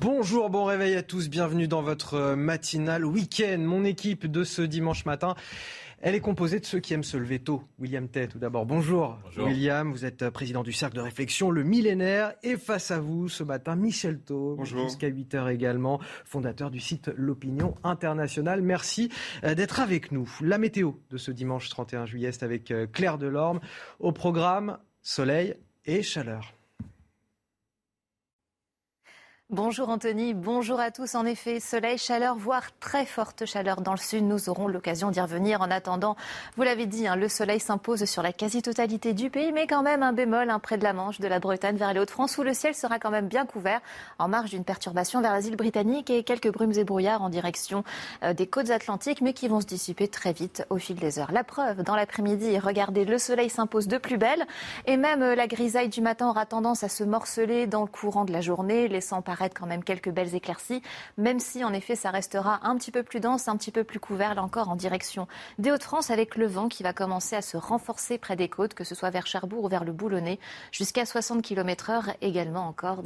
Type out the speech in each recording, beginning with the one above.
Bonjour, bon réveil à tous, bienvenue dans votre matinale week-end. Mon équipe de ce dimanche matin, elle est composée de ceux qui aiment se lever tôt. William Tay, tout d'abord. Bonjour. William, vous êtes président du cercle de réflexion Le Millénaire. Et face à vous ce matin, Michel Taub, jusqu'à 8h également, fondateur du site L'Opinion Internationale. Merci euh, d'être avec nous. La météo de ce dimanche 31 juillet, c'est avec euh, Claire Delorme. Au programme, soleil et chaleur. Bonjour Anthony, bonjour à tous. En effet, soleil, chaleur, voire très forte chaleur dans le sud. Nous aurons l'occasion d'y revenir. En attendant, vous l'avez dit, hein, le soleil s'impose sur la quasi-totalité du pays, mais quand même un bémol hein, près de la Manche, de la Bretagne vers les Hauts-de-France, où le ciel sera quand même bien couvert en marge d'une perturbation vers l'asile britannique et quelques brumes et brouillards en direction euh, des côtes atlantiques, mais qui vont se dissiper très vite au fil des heures. La preuve, dans l'après-midi, regardez, le soleil s'impose de plus belle et même euh, la grisaille du matin aura tendance à se morceler dans le courant de la journée, laissant par quand même quelques belles éclaircies, même si en effet ça restera un petit peu plus dense, un petit peu plus couvert là encore en direction des Hauts-de-France avec le vent qui va commencer à se renforcer près des côtes, que ce soit vers Cherbourg ou vers le Boulonnais, jusqu'à 60 km heure également encore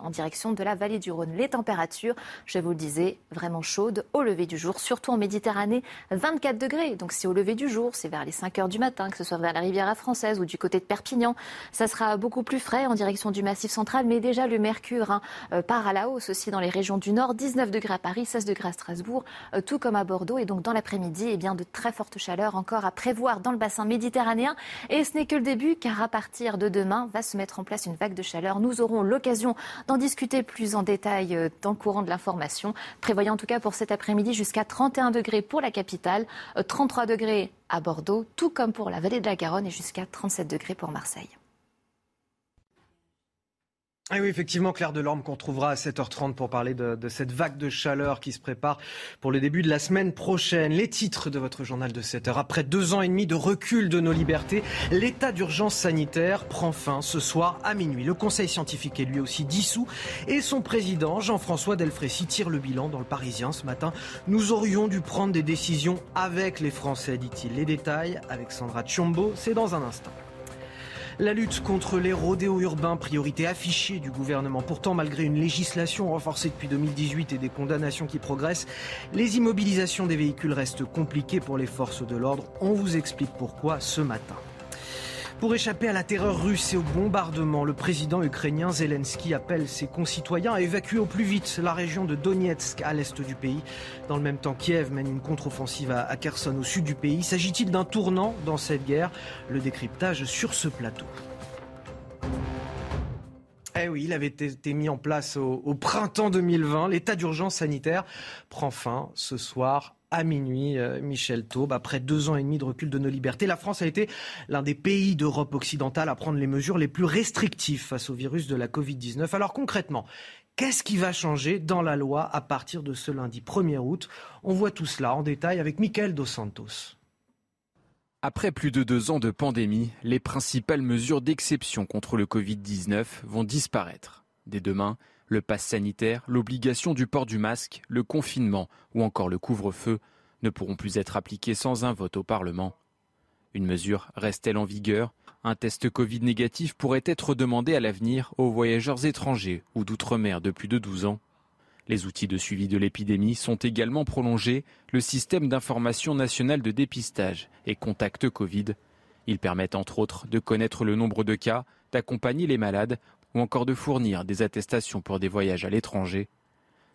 en direction de la vallée du Rhône. Les températures, je vous le disais, vraiment chaudes au lever du jour, surtout en Méditerranée, 24 degrés. Donc c'est au lever du jour, c'est vers les 5 heures du matin, que ce soit vers la Riviera française ou du côté de Perpignan. Ça sera beaucoup plus frais en direction du Massif central, mais déjà le mercure hein, euh, à la hausse aussi dans les régions du Nord, 19 degrés à Paris, 16 degrés à Strasbourg, euh, tout comme à Bordeaux. Et donc dans l'après-midi, eh bien de très fortes chaleurs encore à prévoir dans le bassin méditerranéen. Et ce n'est que le début, car à partir de demain va se mettre en place une vague de chaleur. Nous aurons l'occasion d'en discuter plus en détail euh, dans le courant de l'information, prévoyant en tout cas pour cet après-midi jusqu'à 31 degrés pour la capitale, 33 euh, degrés à Bordeaux, tout comme pour la vallée de la Garonne et jusqu'à 37 degrés pour Marseille. Ah oui, effectivement, Claire Delorme qu'on trouvera à 7h30 pour parler de, cette vague de chaleur qui se prépare pour le début de la semaine prochaine. Les titres de votre journal de 7h. Après deux ans et demi de recul de nos libertés, l'état d'urgence sanitaire prend fin ce soir à minuit. Le conseil scientifique est lui aussi dissous et son président, Jean-François Delfrécy, tire le bilan dans le Parisien ce matin. Nous aurions dû prendre des décisions avec les Français, dit-il. Les détails avec Sandra Tchombo, c'est dans un instant. La lutte contre les rodéos urbains, priorité affichée du gouvernement. Pourtant, malgré une législation renforcée depuis 2018 et des condamnations qui progressent, les immobilisations des véhicules restent compliquées pour les forces de l'ordre. On vous explique pourquoi ce matin. Pour échapper à la terreur russe et au bombardement, le président ukrainien Zelensky appelle ses concitoyens à évacuer au plus vite la région de Donetsk à l'est du pays. Dans le même temps, Kiev mène une contre-offensive à Kherson au sud du pays. S'agit-il d'un tournant dans cette guerre? Le décryptage sur ce plateau. Eh oui, il avait été mis en place au, printemps 2020. L'état d'urgence sanitaire prend fin ce soir à minuit, euh, Michel Taube. Après deux ans et demi de recul de nos libertés, la France a été l'un des pays d'Europe occidentale à prendre les mesures les plus restrictives face au virus de la Covid-19. Alors concrètement, Qu'est-ce qui va changer dans la loi à partir de ce lundi 1er août? On voit tout cela en détail avec Michael Dos Santos. Après plus de deux ans de pandémie, les principales mesures d'exception contre le Covid-19 vont disparaître. Dès demain, le pass sanitaire, l'obligation du port du masque, le confinement ou encore le couvre-feu ne pourront plus être appliqués sans un vote au Parlement. Une mesure reste-t-elle en vigueur? Un test Covid négatif pourrait être demandé à l'avenir aux voyageurs étrangers ou d'outre-mer de plus de 12 ans. Les outils de suivi de l'épidémie sont également prolongés, le système d'information nationale de dépistage et contact Covid. Ils permettent entre autres de connaître le nombre de cas, d'accompagner les malades ou encore de fournir des attestations pour des voyages à l'étranger.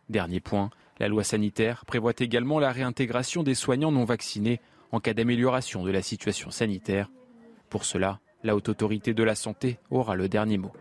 Dernier point, la loi sanitaire prévoit également la réintégration des soignants non vaccinés en cas d'amélioration de la situation sanitaire. Pour cela, la haute autorité de la santé aura le dernier mot.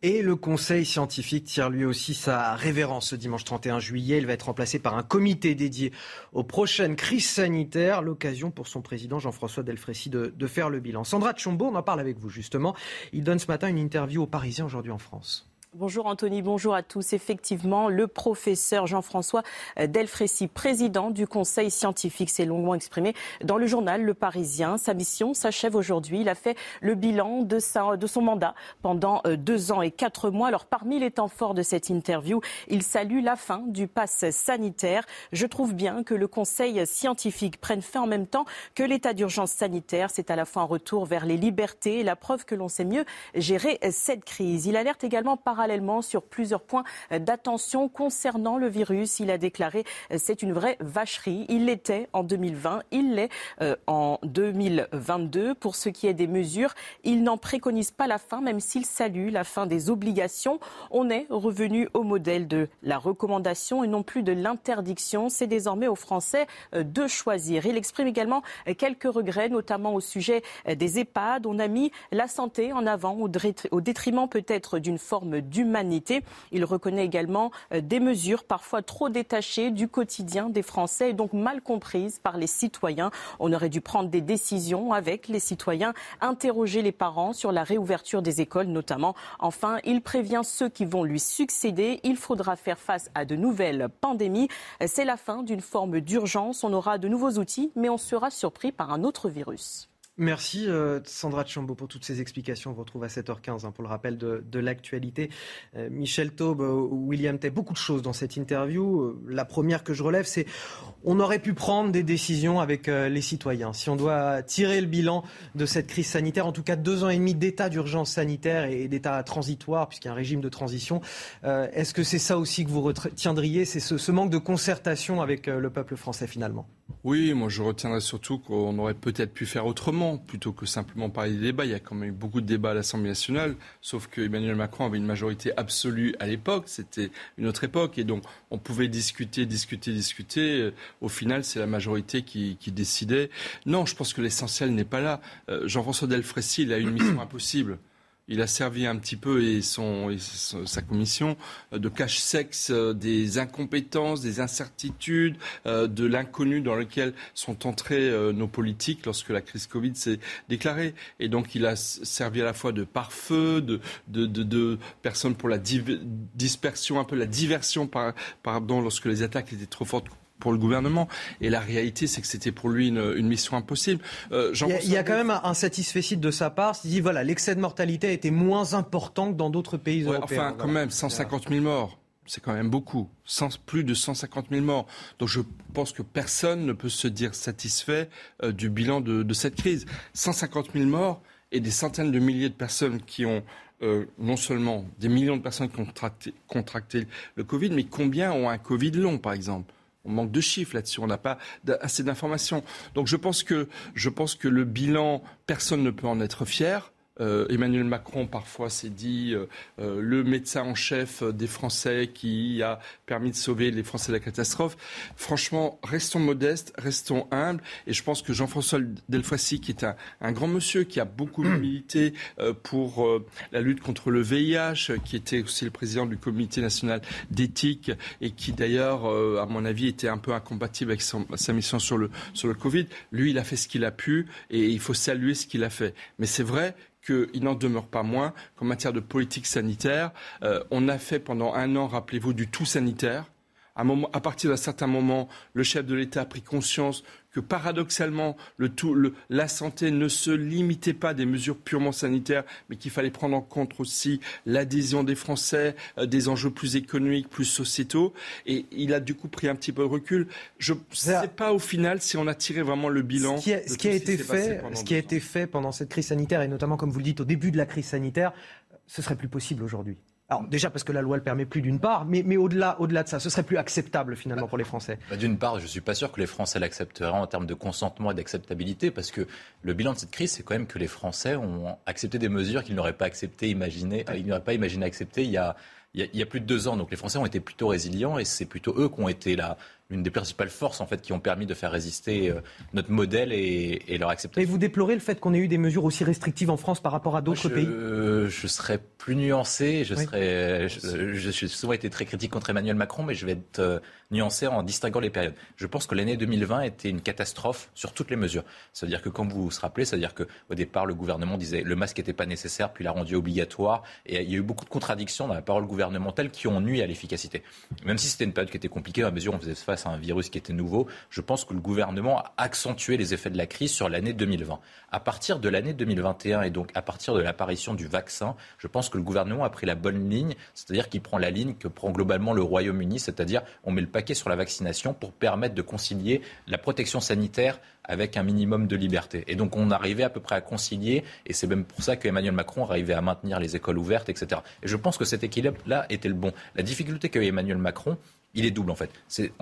Et le Conseil scientifique tire lui aussi sa révérence ce dimanche 31 juillet. Il va être remplacé par un comité dédié aux prochaines crises sanitaires. L'occasion pour son président Jean-François Delfrécy de, de, faire le bilan. Sandra Tchombo, on en parle avec vous justement. Il donne ce matin une interview aux Parisiens aujourd'hui en France. Bonjour Anthony, bonjour à tous. Effectivement, le professeur Jean-François Delfrécy, président du Conseil scientifique, s'est longuement exprimé dans le journal Le Parisien. Sa mission s'achève aujourd'hui. Il a fait le bilan de, sa, de son mandat pendant euh, deux ans et quatre mois. Alors, parmi les temps forts de cette interview, il salue la fin du pass sanitaire. Je trouve bien que le Conseil scientifique prenne fin en même temps que l'état d'urgence sanitaire. C'est à la fois un retour vers les libertés et la preuve que l'on sait mieux gérer cette crise. Il alerte également par parallèlement sur plusieurs points d'attention concernant le virus. Il a déclaré c'est une vraie vacherie. Il l'était en 2020, il l'est en 2022. Pour ce qui est des mesures, il n'en préconise pas la fin, même s'il salue la fin des obligations. On est revenu au modèle de la recommandation et non plus de l'interdiction. C'est désormais aux Français de choisir. Il exprime également quelques regrets, notamment au sujet des EHPAD. On a mis la santé en avant au détriment peut-être d'une forme d'humanité. Il reconnaît également euh, des mesures parfois trop détachées du quotidien des Français et donc mal comprises par les citoyens. On aurait dû prendre des décisions avec les citoyens, interroger les parents sur la réouverture des écoles notamment. Enfin, il prévient ceux qui vont lui succéder. Il faudra faire face à de nouvelles pandémies. C'est la fin d'une forme d'urgence. On aura de nouveaux outils, mais on sera surpris par un autre virus. Merci euh, Sandra Chambaud pour toutes ces explications. On vous retrouve à 7h15 hein, pour le rappel de, l'actualité. Euh, Michel Taube, euh, William Tay, beaucoup de choses dans cette interview. la première que je relève, c'est on aurait pu prendre des décisions avec les citoyens. Si on doit tirer le bilan de cette crise sanitaire, en tout cas deux ans et demi d'état d'urgence sanitaire et d'état transitoire, puisqu'il y a un régime de transition, est-ce que c'est ça aussi que vous retiendriez C'est ce, manque de concertation avec le peuple français finalement Oui, moi je retiendrai surtout qu'on aurait peut-être pu faire autrement plutôt que simplement parler des débats. Il y a quand même eu beaucoup de débats à l'Assemblée nationale, sauf que Emmanuel Macron avait une majorité absolue à l'époque. C'était une autre époque. Et donc, on pouvait discuter, discuter, discuter. Au final, c'est la majorité qui, décidait. Non, je pense que l'essentiel n'est pas là. Euh, Jean-François Delfrécy, il a une mission impossible il a servi un petit peu et, son, sa commission euh, de cache-sexe euh, des incompétences, des incertitudes, euh, de l'inconnu dans lequel sont entrés nos politiques lorsque la crise Covid s'est déclarée. Et donc il a servi à la fois de pare-feu, de, de, de, personnes pour la dispersion, un peu la diversion, pardon, lorsque les attaques étaient trop fortes pour le gouvernement. Et la réalité, c'est que c'était pour lui une, mission impossible. Euh, il, y a, quand même un satisfait de sa part. Il dit voilà, l'excès de mortalité a été moins important que dans d'autres pays européens. Enfin, quand même, 150 000 morts. C'est quand même beaucoup. plus de 150 000 morts. Donc je pense que personne ne peut se dire satisfait euh, du bilan de, cette crise. 150 000 morts et des centaines de milliers de personnes qui ont euh, non seulement des millions de personnes qui ont contracté le Covid, mais combien ont un Covid long, par exemple? On manque de chiffres là-dessus, on n'a pas assez d'informations. Donc je pense que je pense que le bilan, personne ne peut en être fier. Euh, Emmanuel Macron parfois s'est dit euh, euh, le médecin en chef des Français qui a permis de sauver les Français de la catastrophe. Franchement, restons modestes, restons humbles. Et je pense que Jean-François Delfoissy, qui est un, un, grand monsieur, qui a beaucoup milité pour la lutte contre le VIH, qui était aussi le président du Comité national d'éthique et qui d'ailleurs, à mon avis, était un peu incompatible avec sa mission sur le, sur le Covid, lui, il a fait ce qu'il a pu et il faut saluer ce qu'il a fait. Mais c'est vrai qu'il n'en demeure pas moins qu'en matière de politique sanitaire, euh, on a fait pendant un an, rappelez-vous, du tout sanitaire. À, partir d'un certain moment, le chef de l'État a pris conscience que paradoxalement, la santé ne se limitait pas à des mesures purement sanitaires, mais qu'il fallait prendre en compte aussi l'adhésion des Français, euh, des enjeux plus économiques, plus sociétaux. Et il a du coup pris un petit peu de recul. Je ne sais pas au final si on a tiré vraiment le bilan. Ce qui a, ce qui a été fait, ce qui a été fait pendant cette crise sanitaire, et notamment, comme vous le dites, au début de la crise sanitaire, ce serait plus possible aujourd'hui. Alors déjà parce que la loi le permet plus d'une part, mais, mais au-delà, au-delà de ça, ce serait plus acceptable finalement pour les Français. Bah, d'une part, je suis pas sûr que les Français l'accepteraient en termes de consentement et d'acceptabilité, parce que le bilan de cette crise, c'est quand même que les Français ont accepté des mesures qu'ils n'auraient pas accepté, imaginé, ils n'auraient pas imaginé accepter il y a il y, a, plus de deux ans. Donc les Français ont été plutôt résilients et c'est plutôt eux qui ont été là une des principales forces en fait qui ont permis de faire résister euh, notre modèle et, leur acceptation. Et vous déplorez le fait qu'on ait eu des mesures aussi restrictives en France par rapport à d'autres pays? Je serais plus nuancé. Je serais, je, suis souvent été très critique contre Emmanuel Macron, mais je vais être nuancé en distinguant les périodes. Je pense que l'année 2020 était une catastrophe sur toutes les mesures. C'est-à-dire que, comme vous vous rappelez, c'est-à-dire qu'au départ, le gouvernement disait le masque n'était pas nécessaire, puis l'a rendu obligatoire. Et il y a eu beaucoup de contradictions dans la parole gouvernementale qui ont nuit à l'efficacité. Même si c'était une période qui était compliquée, à mesure où on faisait face à un virus qui était nouveau, je pense que le gouvernement a accentué les effets de la crise sur l'année 2020. À partir de l'année 2021 et donc à partir de l'apparition du vaccin, je pense que le gouvernement a pris la bonne ligne, c'est-à-dire qu'il prend la ligne que prend globalement le Royaume-Uni, c'est-à-dire on met le paquet sur la vaccination pour permettre de concilier la protection sanitaire avec un minimum de liberté. Et donc on arrivait à peu près à concilier, et c'est même pour ça qu'Emmanuel Macron arrivait à maintenir les écoles ouvertes, etc. Et je pense que cet équilibre-là était le bon. La difficulté qu'a eu Emmanuel Macron, il est double en fait. C'est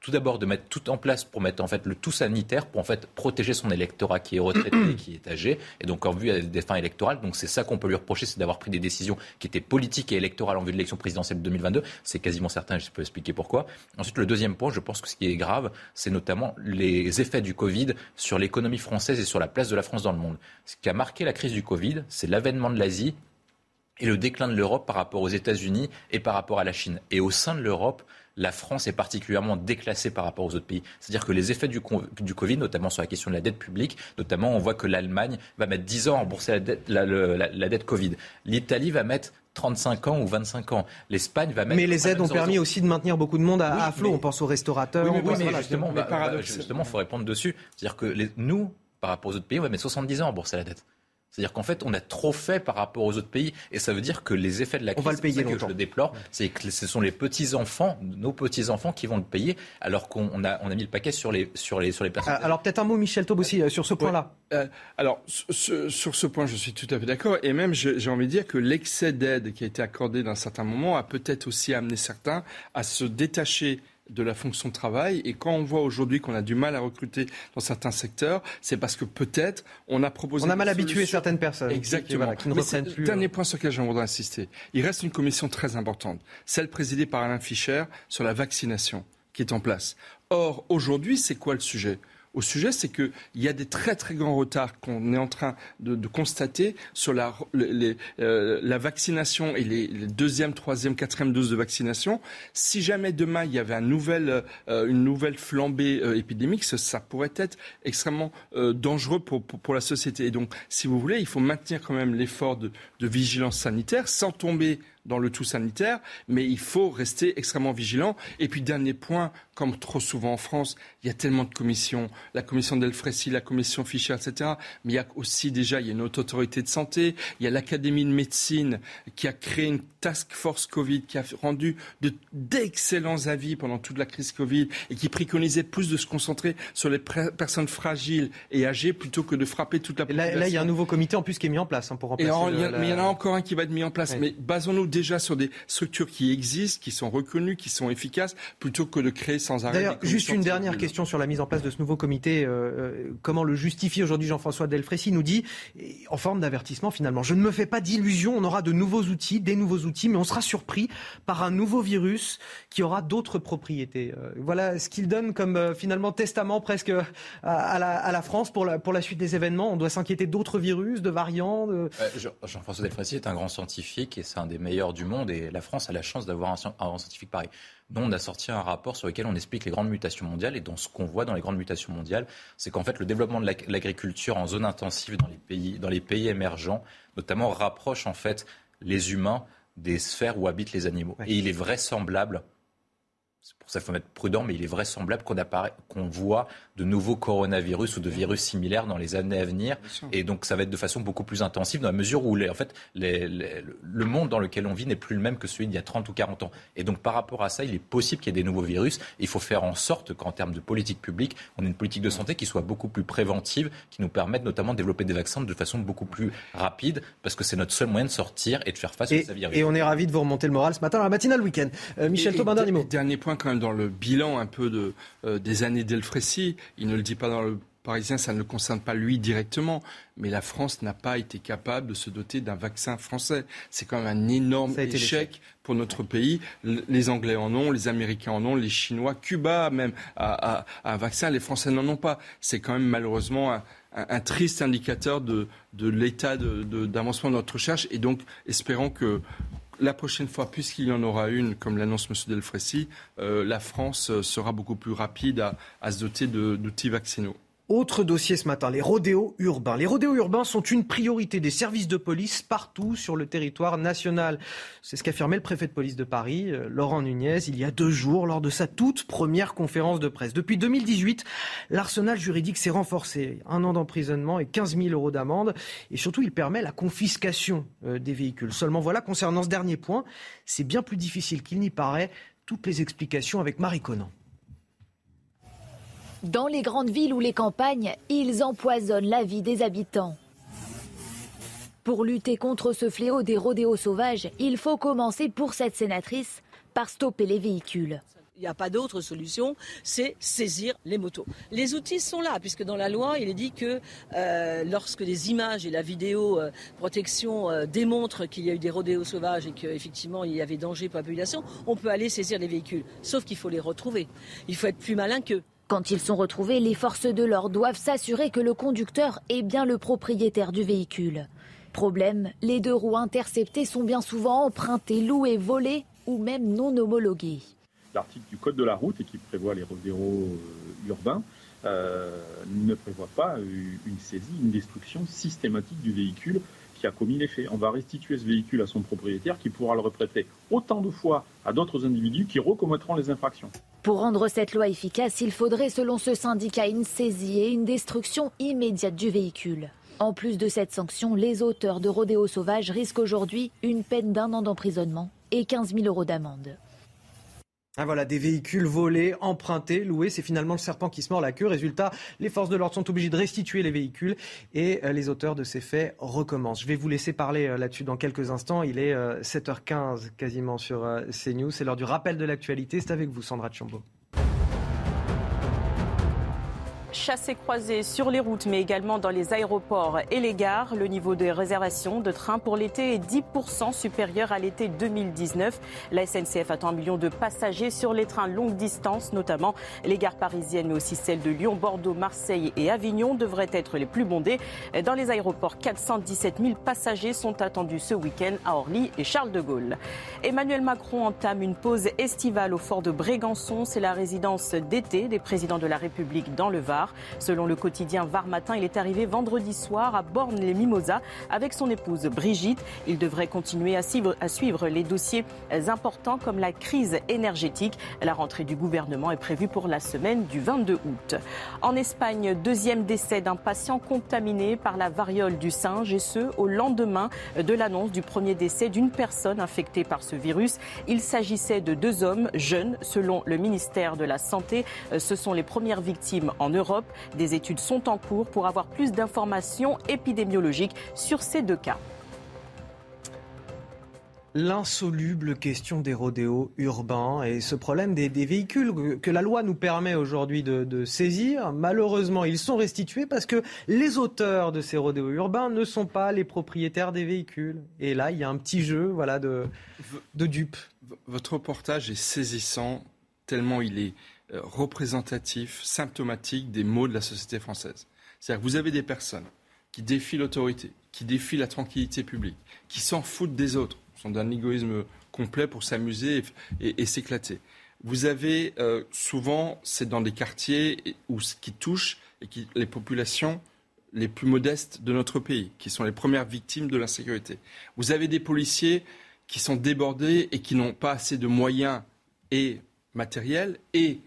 tout d'abord de mettre tout en place pour mettre en fait le tout sanitaire pour en fait protéger son électorat qui est retraité, qui est âgé et donc en vue des fins électorales. Donc c'est ça qu'on peut lui reprocher, c'est d'avoir pris des décisions qui étaient politiques et électorales en vue de l'élection présidentielle de 2022. C'est quasiment certain, je peux expliquer pourquoi. Ensuite, le deuxième point, je pense que ce qui est grave, c'est notamment les effets du Covid sur l'économie française et sur la place de la France dans le monde. Ce qui a marqué la crise du Covid, c'est l'avènement de l'Asie et le déclin de l'Europe par rapport aux États-Unis et par rapport à la Chine. Et au sein de l'Europe, la France est particulièrement déclassée par rapport aux autres pays. C'est-à-dire que les effets du, du, Covid, notamment sur la question de la dette publique, notamment on voit que l'Allemagne va mettre 10 ans à rembourser la dette, la, dette Covid. L'Italie va mettre 35 ans ou 25 ans. L'Espagne va mettre. Mais les aides ont permis aussi de maintenir beaucoup de monde à, flot. On pense aux restaurateurs. Oui, mais, justement, il faut répondre dessus. C'est-à-dire que les, nous, par rapport aux autres pays, on va mettre 70 ans à rembourser la dette. C'est-à-dire qu'en fait, on a trop fait par rapport aux autres pays, et ça veut dire que les effets de la crise, on va le payer que je le déplore, c'est que ce sont les petits enfants, nos petits enfants, qui vont le payer, alors qu'on a, on a mis le paquet sur les sur les sur les personnes. Ah, alors peut-être un mot, Michel Taub aussi, euh, sur ce point-là. Euh, alors sur ce point, je suis tout à fait d'accord, et même j'ai envie de dire que l'excès d'aide qui a été accordé dans certains moments a peut-être aussi amené certains à se détacher de la fonction de travail. Et quand on voit aujourd'hui qu'on a du mal à recruter dans certains secteurs, c'est parce que peut-être on a proposé. On a mal habitué certaines personnes. Exactement. Qui, ne plus. Dernier euh. point sur lequel j'aimerais insister. Il reste une commission très importante, celle présidée par Alain Fischer sur la vaccination qui est en place. Or, aujourd'hui, c'est quoi le sujet? Au sujet, c'est qu'il y a des très très grands retards qu'on est en train de, constater sur la, euh, la vaccination et les, deuxième, troisième, quatrième doses de vaccination. Si jamais demain il y avait un nouvel, euh, une nouvelle flambée euh, épidémique, ça, pourrait être extrêmement dangereux pour, pour, la société. Et donc, si vous voulez, il faut maintenir quand même l'effort de, de vigilance sanitaire sans tomber dans le tout sanitaire, mais il faut rester extrêmement vigilant. Et puis, dernier point, comme trop souvent en France, il y a tellement de commissions, la commission Delfrécy, la commission Fischer, etc. Mais il y a aussi déjà, il y a une haute autorité de santé, il y a l'Académie de médecine qui a créé une task force Covid, qui a rendu d'excellents avis pendant toute la crise Covid et qui préconisait plus de se concentrer sur les personnes fragiles et âgées plutôt que de frapper toute la population. Là, il y a un nouveau comité en plus qui est mis en place hein, pour remplacer. Mais il y en a encore un qui va être mis en place. Mais basons-nous déjà sur des structures qui existent, qui sont reconnues, qui sont efficaces, plutôt que de créer sans arrêt. D'ailleurs, juste une dernière question sur la mise en place de ce nouveau comité. Euh, euh, comment le justifie aujourd'hui Jean-François Delfrécy nous dit, en forme d'avertissement finalement, je ne me fais pas d'illusions, on aura de nouveaux outils, des nouveaux outils, mais on sera surpris par un nouveau virus qui aura d'autres propriétés. Euh, voilà ce qu'il donne comme finalement testament presque à, la, France pour la, pour la suite des événements. On doit s'inquiéter d'autres virus, de variants. Jean-François Delfrécy est un grand scientifique et c'est un des meilleurs du monde et la France a la chance d'avoir un, scientifique pareil. Nous, on a sorti un rapport sur lequel on explique les grandes mutations mondiales et dans ce qu'on voit dans les grandes mutations mondiales, c'est qu'en fait le développement de l'agriculture en zone intensive dans les pays, dans les pays émergents, notamment rapproche en fait les humains des sphères où habitent les animaux. Et il est vraisemblable pour ça qu'il faut être prudent, mais il est vraisemblable qu'on qu'on voit de nouveaux coronavirus ou de virus similaires dans les années à venir. Et donc, ça va être de façon beaucoup plus intensive dans la mesure où, les, en fait, le monde dans lequel on vit n'est plus le même que celui d'il y a 30 ou 40 ans. Et donc, par rapport à ça, il est possible qu'il y ait des nouveaux virus. Il faut faire en sorte qu'en termes de politique publique, on ait une politique de santé qui soit beaucoup plus préventive, qui nous permette notamment de développer des vaccins de façon beaucoup plus rapide, parce que c'est notre seul moyen de sortir et de faire face à ces virus. Et on est ravis de vous remonter le moral ce matin à la matinale week-end. Euh, Michel Taubin, dernier mot. Dernier point quand même dans le bilan un peu de, euh, des années d'Elfrécy. Il ne le dit pas dans le Parisien, ça ne le concerne pas lui directement, mais la France n'a pas été capable de se doter d'un vaccin français. C'est quand même un énorme échec pour notre pays. Les Anglais en ont, les Américains en ont, les Chinois, Cuba même a, un vaccin, les Français n'en ont pas. C'est quand même malheureusement un, triste indicateur de, de l'état d'avancement de, de notre recherche. Et donc, espérons que la prochaine fois, puisqu'il y en aura une, comme l'annonce M. Delfrécy, euh, la France euh, sera beaucoup plus rapide à, à se doter d'outils vaccinaux. Autre dossier ce matin, les rodéos urbains. Les rodéos urbains sont une priorité des services de police partout sur le territoire national. C'est ce qu'affirmait le préfet de police de Paris, euh, Laurent Nunez, il y a deux jours, lors de sa toute première conférence de presse. Depuis 2018, l'arsenal juridique s'est renforcé. Un an d'emprisonnement et 15 000 euros d'amende. Et surtout, il permet la confiscation euh, des véhicules. Seulement voilà, concernant ce dernier point, c'est bien plus difficile qu'il n'y paraît. Toutes les explications avec Marie Conan. Dans les grandes villes ou les campagnes, ils empoisonnent la vie des habitants. Pour lutter contre ce fléau des rodéos sauvages, il faut commencer pour cette sénatrice par stopper les véhicules. Il n'y a pas d'autre solution, c'est saisir les motos. Les outils sont là, puisque dans la loi, il est dit que euh, lorsque les images et la vidéo euh, protection euh, démontrent qu'il y a eu des rodéos sauvages et qu'effectivement il y avait danger pour la population, on peut aller saisir les véhicules. Sauf qu'il faut les retrouver. Il faut être plus malin qu'eux. Quand ils sont retrouvés, les forces de l'ordre doivent s'assurer que le conducteur est bien le propriétaire du véhicule. Problème, les deux roues interceptées sont bien souvent empruntées, louées, volées ou même non homologuées l'article du Code de la route et qui prévoit les rodéos euh, urbains euh, ne prévoit pas une saisie, une destruction systématique du véhicule qui a commis les faits. On va restituer ce véhicule à son propriétaire qui pourra le reprêter autant de fois à d'autres individus qui recommettront les infractions. Pour rendre cette loi efficace, il faudrait, selon ce syndicat, une saisie et une destruction immédiate du véhicule. En plus de cette sanction, les auteurs de rodéos sauvages risquent aujourd'hui une peine d'un an d'emprisonnement et 15 000 euros d'amende. Ah voilà, des véhicules volés, empruntés, loués, c'est finalement le serpent qui se mord la queue. Résultat, les forces de l'ordre sont obligées de restituer les véhicules et euh, les auteurs de ces faits recommencent. Je vais vous laisser parler euh, là-dessus dans quelques instants. Il est 7h15 euh, quasiment sur CNews. C'est l'heure du rappel de l'actualité. C'est avec vous, Sandra Chambaud. Chassés croisés sur les routes, mais également dans les aéroports et les gares. Le niveau des réservations de trains pour l'été est 10% supérieur à l'été 2019. La SNCF attend un million de passagers sur les trains longue distance, notamment les gares parisiennes, mais aussi celles de Lyon, Bordeaux, Marseille et Avignon devraient être les plus bondées. Dans les aéroports, 417 000 passagers sont attendus ce week-end à Orly et Charles de Gaulle. Emmanuel Macron entame une pause estivale au fort de Brégançon. C'est la résidence d'été des présidents de la République dans le Var. Selon le quotidien Var Matin, il est arrivé vendredi soir à Borne-les-Mimosas avec son épouse Brigitte. Il devrait continuer à suivre, les dossiers importants comme la crise énergétique. La rentrée du gouvernement est prévue pour la semaine du 22 août. En Espagne, deuxième décès d'un patient contaminé par la variole du singe et ce au lendemain de l'annonce du premier décès d'une personne infectée par ce virus. Il s'agissait de deux hommes jeunes selon le ministère de la Santé. Ce sont les premières victimes en Europe. Des études sont en cours pour avoir plus d'informations épidémiologiques sur ces deux cas. L'insoluble question des rodéos urbains et ce problème des, véhicules que la loi nous permet aujourd'hui de, saisir, malheureusement, ils sont restitués parce que les auteurs de ces rodéos urbains ne sont pas les propriétaires des véhicules. Et là, il y a un petit jeu voilà, de, de dupes. Votre reportage est saisissant tellement il est représentatif, symptomatique des maux de la société française. C'est-à-dire que vous avez des personnes qui défient l'autorité, qui défient la tranquillité publique, qui s'en foutent des autres, sont d'un égoïsme complet pour s'amuser et, s'éclater. Vous avez euh, souvent, c'est dans des quartiers où ce qui touche et qui, les populations les plus modestes de notre pays, qui sont les premières victimes de l'insécurité. Vous avez des policiers qui sont débordés et qui n'ont pas assez de moyens et matériels et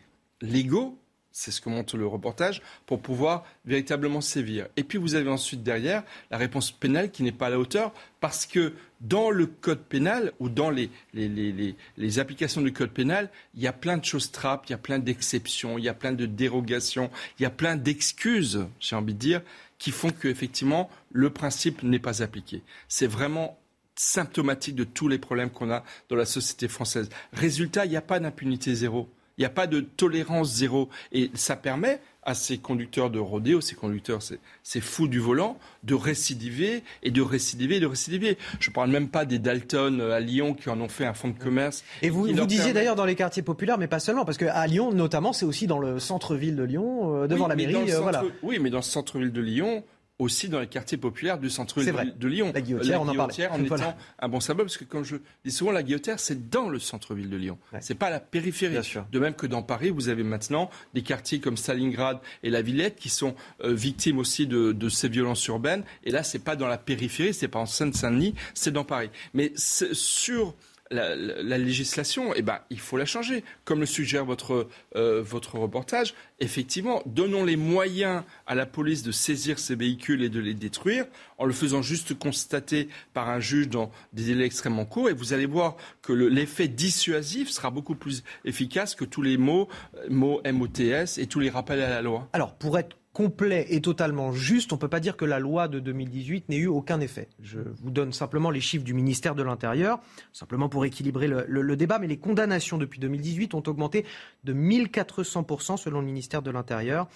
légaux, c'est ce que montre le reportage, pour pouvoir véritablement sévir. Et puis vous avez ensuite derrière la réponse pénale qui n'est pas à la hauteur, parce que dans le code pénal ou dans les, les, applications du code pénal, il y a plein de choses trappes, il y a plein d'exceptions, il y a plein de dérogations, il y a plein d'excuses, j'ai envie de dire, qui font qu'effectivement le principe n'est pas appliqué. C'est vraiment symptomatique de tous les problèmes qu'on a dans la société française. Résultat, il n'y a pas d'impunité zéro. Il n'y a pas de tolérance zéro. Et ça permet à ces conducteurs de rodéo, ces conducteurs, ces fous du volant, de récidiver et de récidiver et de récidiver. Je ne parle même pas des Dalton à Lyon qui en ont fait un fonds de commerce. Et vous, vous disiez d'ailleurs dans les quartiers populaires, mais pas seulement, parce qu'à Lyon, notamment, c'est aussi dans le centre-ville de Lyon, euh, devant la mairie. Euh, voilà. Oui, mais dans le centre-ville de Lyon, aussi dans les quartiers populaires du centre de, Lyon. La guillotière, on en, en étant un bon symbole, parce que comme je dis souvent, la guillotière, c'est dans le centre-ville de Lyon. Ce C'est pas la périphérie. De même que dans Paris, vous avez maintenant des quartiers comme Stalingrad et la Villette qui sont euh, victimes aussi de, ces violences urbaines. Et là, c'est pas dans la périphérie, c'est pas en Seine-Saint-Denis, c'est dans Paris. Mais sur la, législation, eh ben, il faut la changer. Comme le suggère votre, euh, votre reportage, effectivement, donnons les moyens à la police de saisir ces véhicules et de les détruire, en le faisant juste constater par un juge dans des délais extrêmement courts. Et vous allez voir que l'effet dissuasif sera beaucoup plus efficace que tous les mots, euh, mots MOTS et tous les rappels à la loi. Alors, pour être complet et totalement juste, on ne peut pas dire que la loi de 2018 n'ait eu aucun effet. Je vous donne simplement les chiffres du ministère de l'Intérieur, simplement pour équilibrer le, débat, mais les condamnations depuis 2018 ont augmenté de 1400% selon le ministère de l'Intérieur.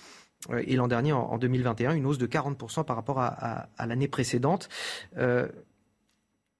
Euh, et l'an dernier, en 2021, une hausse de 40% par rapport à, l'année précédente. Euh,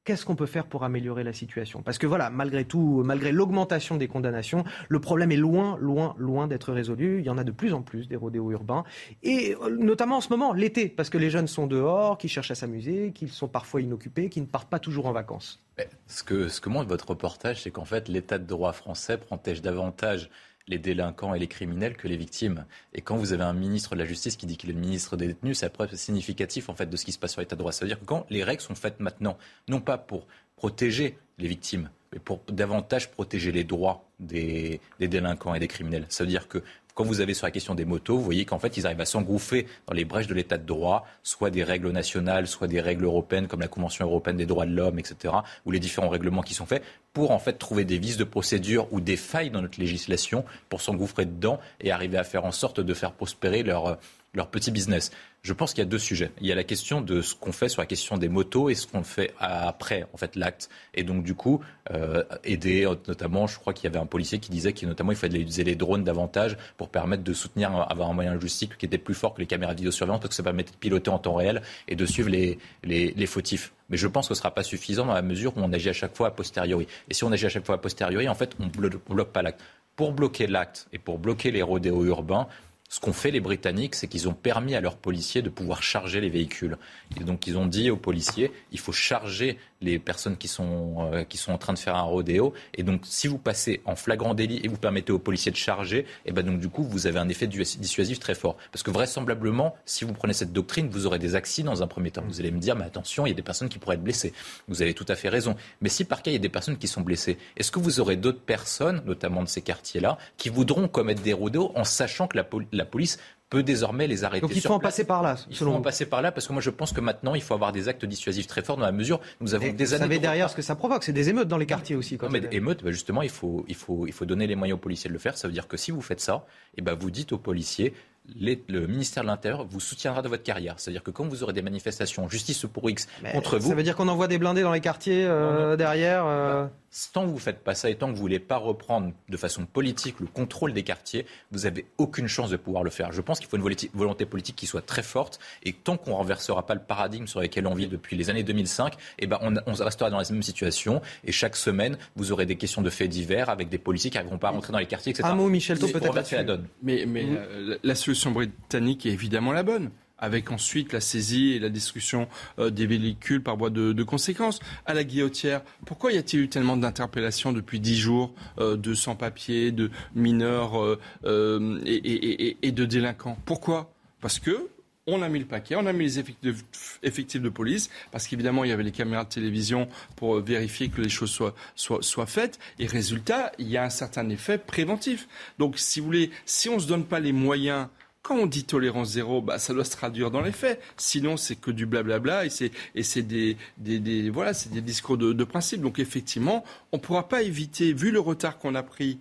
Qu'est-ce qu'on peut faire pour améliorer la situation? Parce que voilà, malgré tout, malgré l'augmentation des condamnations, le problème est loin, loin, loin d'être résolu. Il y en a de plus en plus des rodéos urbains, et euh, notamment en ce moment, l'été, parce que les jeunes sont dehors, qui cherchent à s'amuser, qui sont parfois inoccupés, qui ne partent pas toujours en vacances. Ce que, ce que montre votre reportage, c'est qu'en fait, l'état de droit français protège davantage les délinquants et les criminels que les victimes. Et quand vous avez un ministre de la Justice qui dit qu'il est le ministre des détenus, c'est preuve significatif en fait de ce qui se passe sur l'état de droit. Ça veut dire que quand les règles sont faites maintenant, non pas pour protéger les victimes, mais pour davantage protéger les droits des, des délinquants et des criminels. Ça veut dire que quand vous avez sur la question des motos, vous voyez qu'en fait, ils arrivent à s'engouffrer dans les brèches de l'état de droit, soit des règles nationales, soit des règles européennes comme la Convention européenne des droits de l'homme, etc., ou les différents règlements qui sont faits, pour en fait trouver des vices de procédure ou des failles dans notre législation pour s'engouffrer dedans et arriver à faire en sorte de faire prospérer leur, leur petit business. Je pense qu'il y a deux sujets. Il y a la question de ce qu'on fait sur la question des motos et ce qu'on fait après, en fait, l'acte. Et donc, du coup, euh, aider, notamment, je crois qu'il y avait un policier qui disait qu'il notamment il fallait utiliser les drones davantage pour permettre de soutenir, avoir un moyen logistique qui était plus fort que les caméras de vidéosurveillance parce que ça permettait de piloter en temps réel et de suivre les, les, les fautifs. Mais je pense que ce ne sera pas suffisant dans la mesure où on agit à chaque fois a posteriori. Et si on agit à chaque fois a posteriori, en fait, on ne bloque pas l'acte. Pour bloquer l'acte et pour bloquer les rodéos urbains, ce qu'ont fait les Britanniques, c'est qu'ils ont permis à leurs policiers de pouvoir charger les véhicules. Et donc ils ont dit aux policiers, il faut charger les personnes qui sont, euh, qui sont en train de faire un rodéo. Et donc si vous passez en flagrant délit et vous permettez aux policiers de charger, et eh ben donc du coup vous avez un effet dissuasif très fort. Parce que vraisemblablement, si vous prenez cette doctrine, vous aurez des accidents dans un premier temps. Vous allez me dire, mais attention, il y a des personnes qui pourraient être blessées. Vous avez tout à fait raison. Mais si par cas il y a des personnes qui sont blessées, est-ce que vous aurez d'autres personnes, notamment de ces quartiers-là, qui voudront commettre des rodéos en sachant que la, la police peut désormais les arrêter. Donc il faut en passer par là. Il faut en passer par là parce que moi je pense que maintenant il faut avoir des actes dissuasifs très forts dans la mesure où nous avons des années. Vous savez derrière ce que ça provoque, c'est des émeutes dans les quartiers aussi. non, mais des émeutes, bah, justement il faut, il, faut, il faut donner les moyens aux policiers de le faire. Ça veut dire que si vous faites ça, et eh ben vous dites aux policiers le ministère de l'Intérieur vous soutiendra dans votre carrière. C'est-à-dire que quand vous aurez des manifestations, justice pour X, contre vous. Ça veut dire qu'on envoie des blindés dans les quartiers euh, derrière euh... Bah, tant que vous ne faites pas ça et tant que vous ne voulez pas reprendre de façon politique le contrôle des quartiers, vous n'avez aucune chance de pouvoir le faire. Je pense qu'il faut une volonté politique qui soit très forte et tant qu'on ne renversera pas le paradigme sur lequel on vit depuis les années 2005, eh ben on, on, restera dans la même situation et chaque semaine, vous aurez des questions de faits divers avec des policiers qui n'arriveront pas à rentrer dans les quartiers, etc. Un mot, Michel, peut-être. Mais, mais mmh. la solution britannique est évidemment la bonne avec ensuite la saisie et la destruction euh, des véhicules par voie de, conséquences. À la guillotière, pourquoi y a-t-il eu tellement d'interpellations depuis dix jours euh, de sans-papiers, de mineurs euh, et, de délinquants? Pourquoi? Parce que on a mis le paquet, on a mis les effectifs de, police, parce qu'évidemment, il y avait les caméras de télévision pour vérifier que les choses soient, soient, soient, faites. Et résultat, il y a un certain effet préventif. Donc, si vous voulez, si on ne se donne pas les moyens quand on dit tolérance zéro, bah, ça doit se traduire dans les faits. Sinon, c'est que du blablabla et c'est, et des, voilà, des discours de, principe. Donc, effectivement, on ne pourra pas éviter, vu le retard qu'on a pris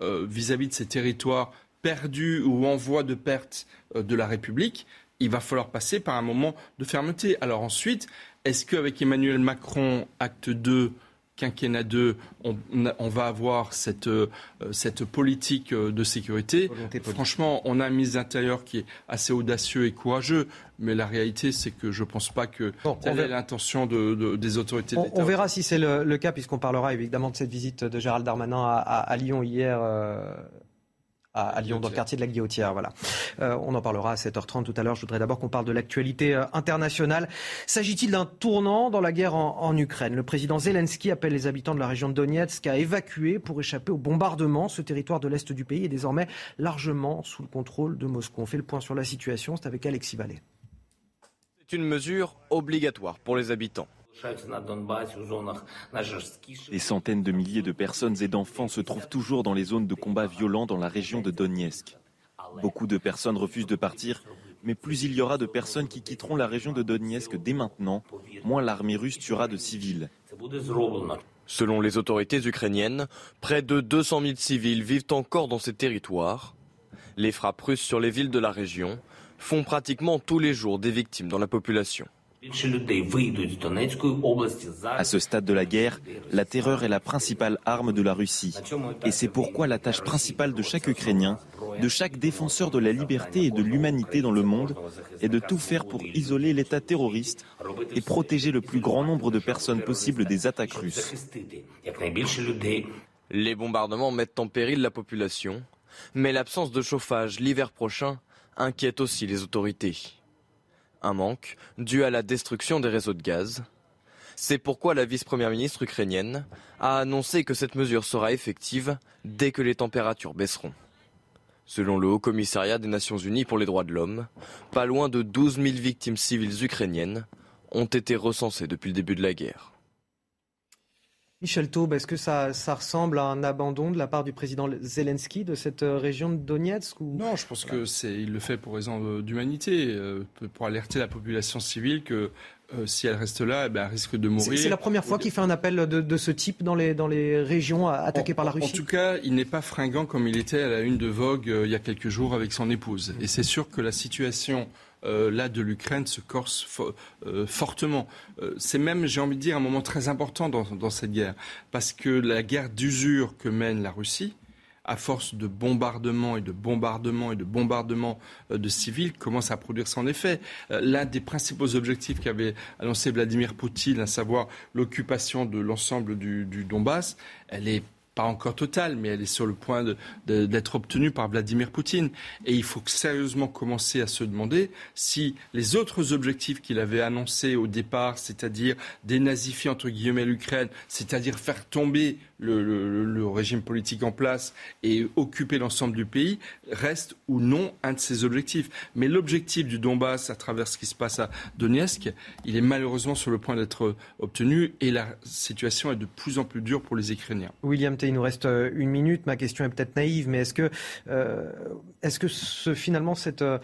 euh, vis-à-vis de ces territoires perdus ou en voie de perte euh, de la République, il va falloir passer par un moment de fermeté. Alors ensuite, est-ce qu'avec Emmanuel Macron, acte 2, quinquennat 2, on, on, va avoir cette, euh, cette politique euh, de sécurité. Franchement, on a un ministre de l'Intérieur qui est assez audacieux et courageux, mais la réalité, c'est que je ne pense pas que telle est l'intention de, des autorités on, on, verra si c'est le, cas, puisqu'on parlera évidemment de cette visite de Gérald Darmanin à, à, Lyon hier. Euh, à, Lyon, dans le quartier de la Guillotière. Voilà. Euh, on en parlera à 7h30 tout à l'heure. Je voudrais d'abord qu'on parle de l'actualité euh, internationale. S'agit-il d'un tournant dans la guerre en, Ukraine? Le président Zelensky appelle les habitants de la région de Donetsk à évacuer pour échapper au bombardement. Ce territoire de l'Est du pays est désormais largement sous le contrôle de Moscou. On fait le point sur la situation. C'est avec Alexis Vallée. C'est une mesure obligatoire pour les habitants. Des centaines de milliers de personnes et d'enfants se trouvent toujours dans les zones de combat violents dans la région de Donetsk. Beaucoup de personnes refusent de partir, mais plus il y aura de personnes qui quitteront la région de Donetsk dès maintenant, moins l'armée russe tuera de civils. Selon les autorités ukrainiennes, près de 200 000 civils vivent encore dans ces territoires. Les frappes russes sur les villes de la région font pratiquement tous les jours des victimes dans la population. À ce stade de la guerre, la terreur est la principale arme de la Russie. Et c'est pourquoi la tâche principale de chaque Ukrainien, de chaque défenseur de la liberté et de l'humanité dans le monde, est de tout faire pour isoler l'État terroriste et protéger le plus grand nombre de personnes possible des attaques russes. Les bombardements mettent en péril la population, mais l'absence de chauffage l'hiver prochain inquiète aussi les autorités un manque dû à la destruction des réseaux de gaz. C'est pourquoi la vice-première ministre ukrainienne a annoncé que cette mesure sera effective dès que les températures baisseront. Selon le Haut Commissariat des Nations Unies pour les droits de l'homme, pas loin de 12 000 victimes civiles ukrainiennes ont été recensées depuis le début de la guerre. Michel Taube, est-ce que ça, ressemble à un abandon de la part du président Zelensky de cette euh, région de Donetsk ou... Non, je pense que c'est il le fait pour raison d'humanité, euh, pour alerter la population civile que euh, si elle reste là, eh ben, elle risque de mourir. C'est la première fois qu'il fait un appel de, ce type dans les, dans les régions attaquées par la Russie En tout cas, il n'est pas fringant comme il était à la une de Vogue il y a quelques jours avec son épouse. Et c'est sûr que la situation euh, là de l'Ukraine se corse euh, fortement. Euh, c'est même, j'ai envie de dire, un moment très important dans, cette guerre, parce que la guerre d'usure que mène la Russie, à force de bombardements et de bombardements et de bombardements de civils, commence à produire son effet. L'un des principaux objectifs qu'avait annoncé Vladimir Poutine, à savoir l'occupation de l'ensemble du, du Donbass, elle est pas encore totale, mais elle est sur le point d'être obtenue par Vladimir Poutine. Et il faut sérieusement commencer à se demander si les autres objectifs qu'il avait annoncés au départ, c'est-à-dire dénazifier entre guillemets l'Ukraine, c'est-à-dire faire tomber le, régime politique en place et occuper l'ensemble du pays reste ou non un de ses objectifs. Mais l'objectif du Donbass, à travers ce qui se passe à Donetsk, il est malheureusement sur le point d'être obtenu et la situation est de plus en plus dure pour les Ukrainiens. William il nous reste euh, une minute. Ma question est peut-être naïve, mais est-ce que, euh, est-ce que finalement cette, euh,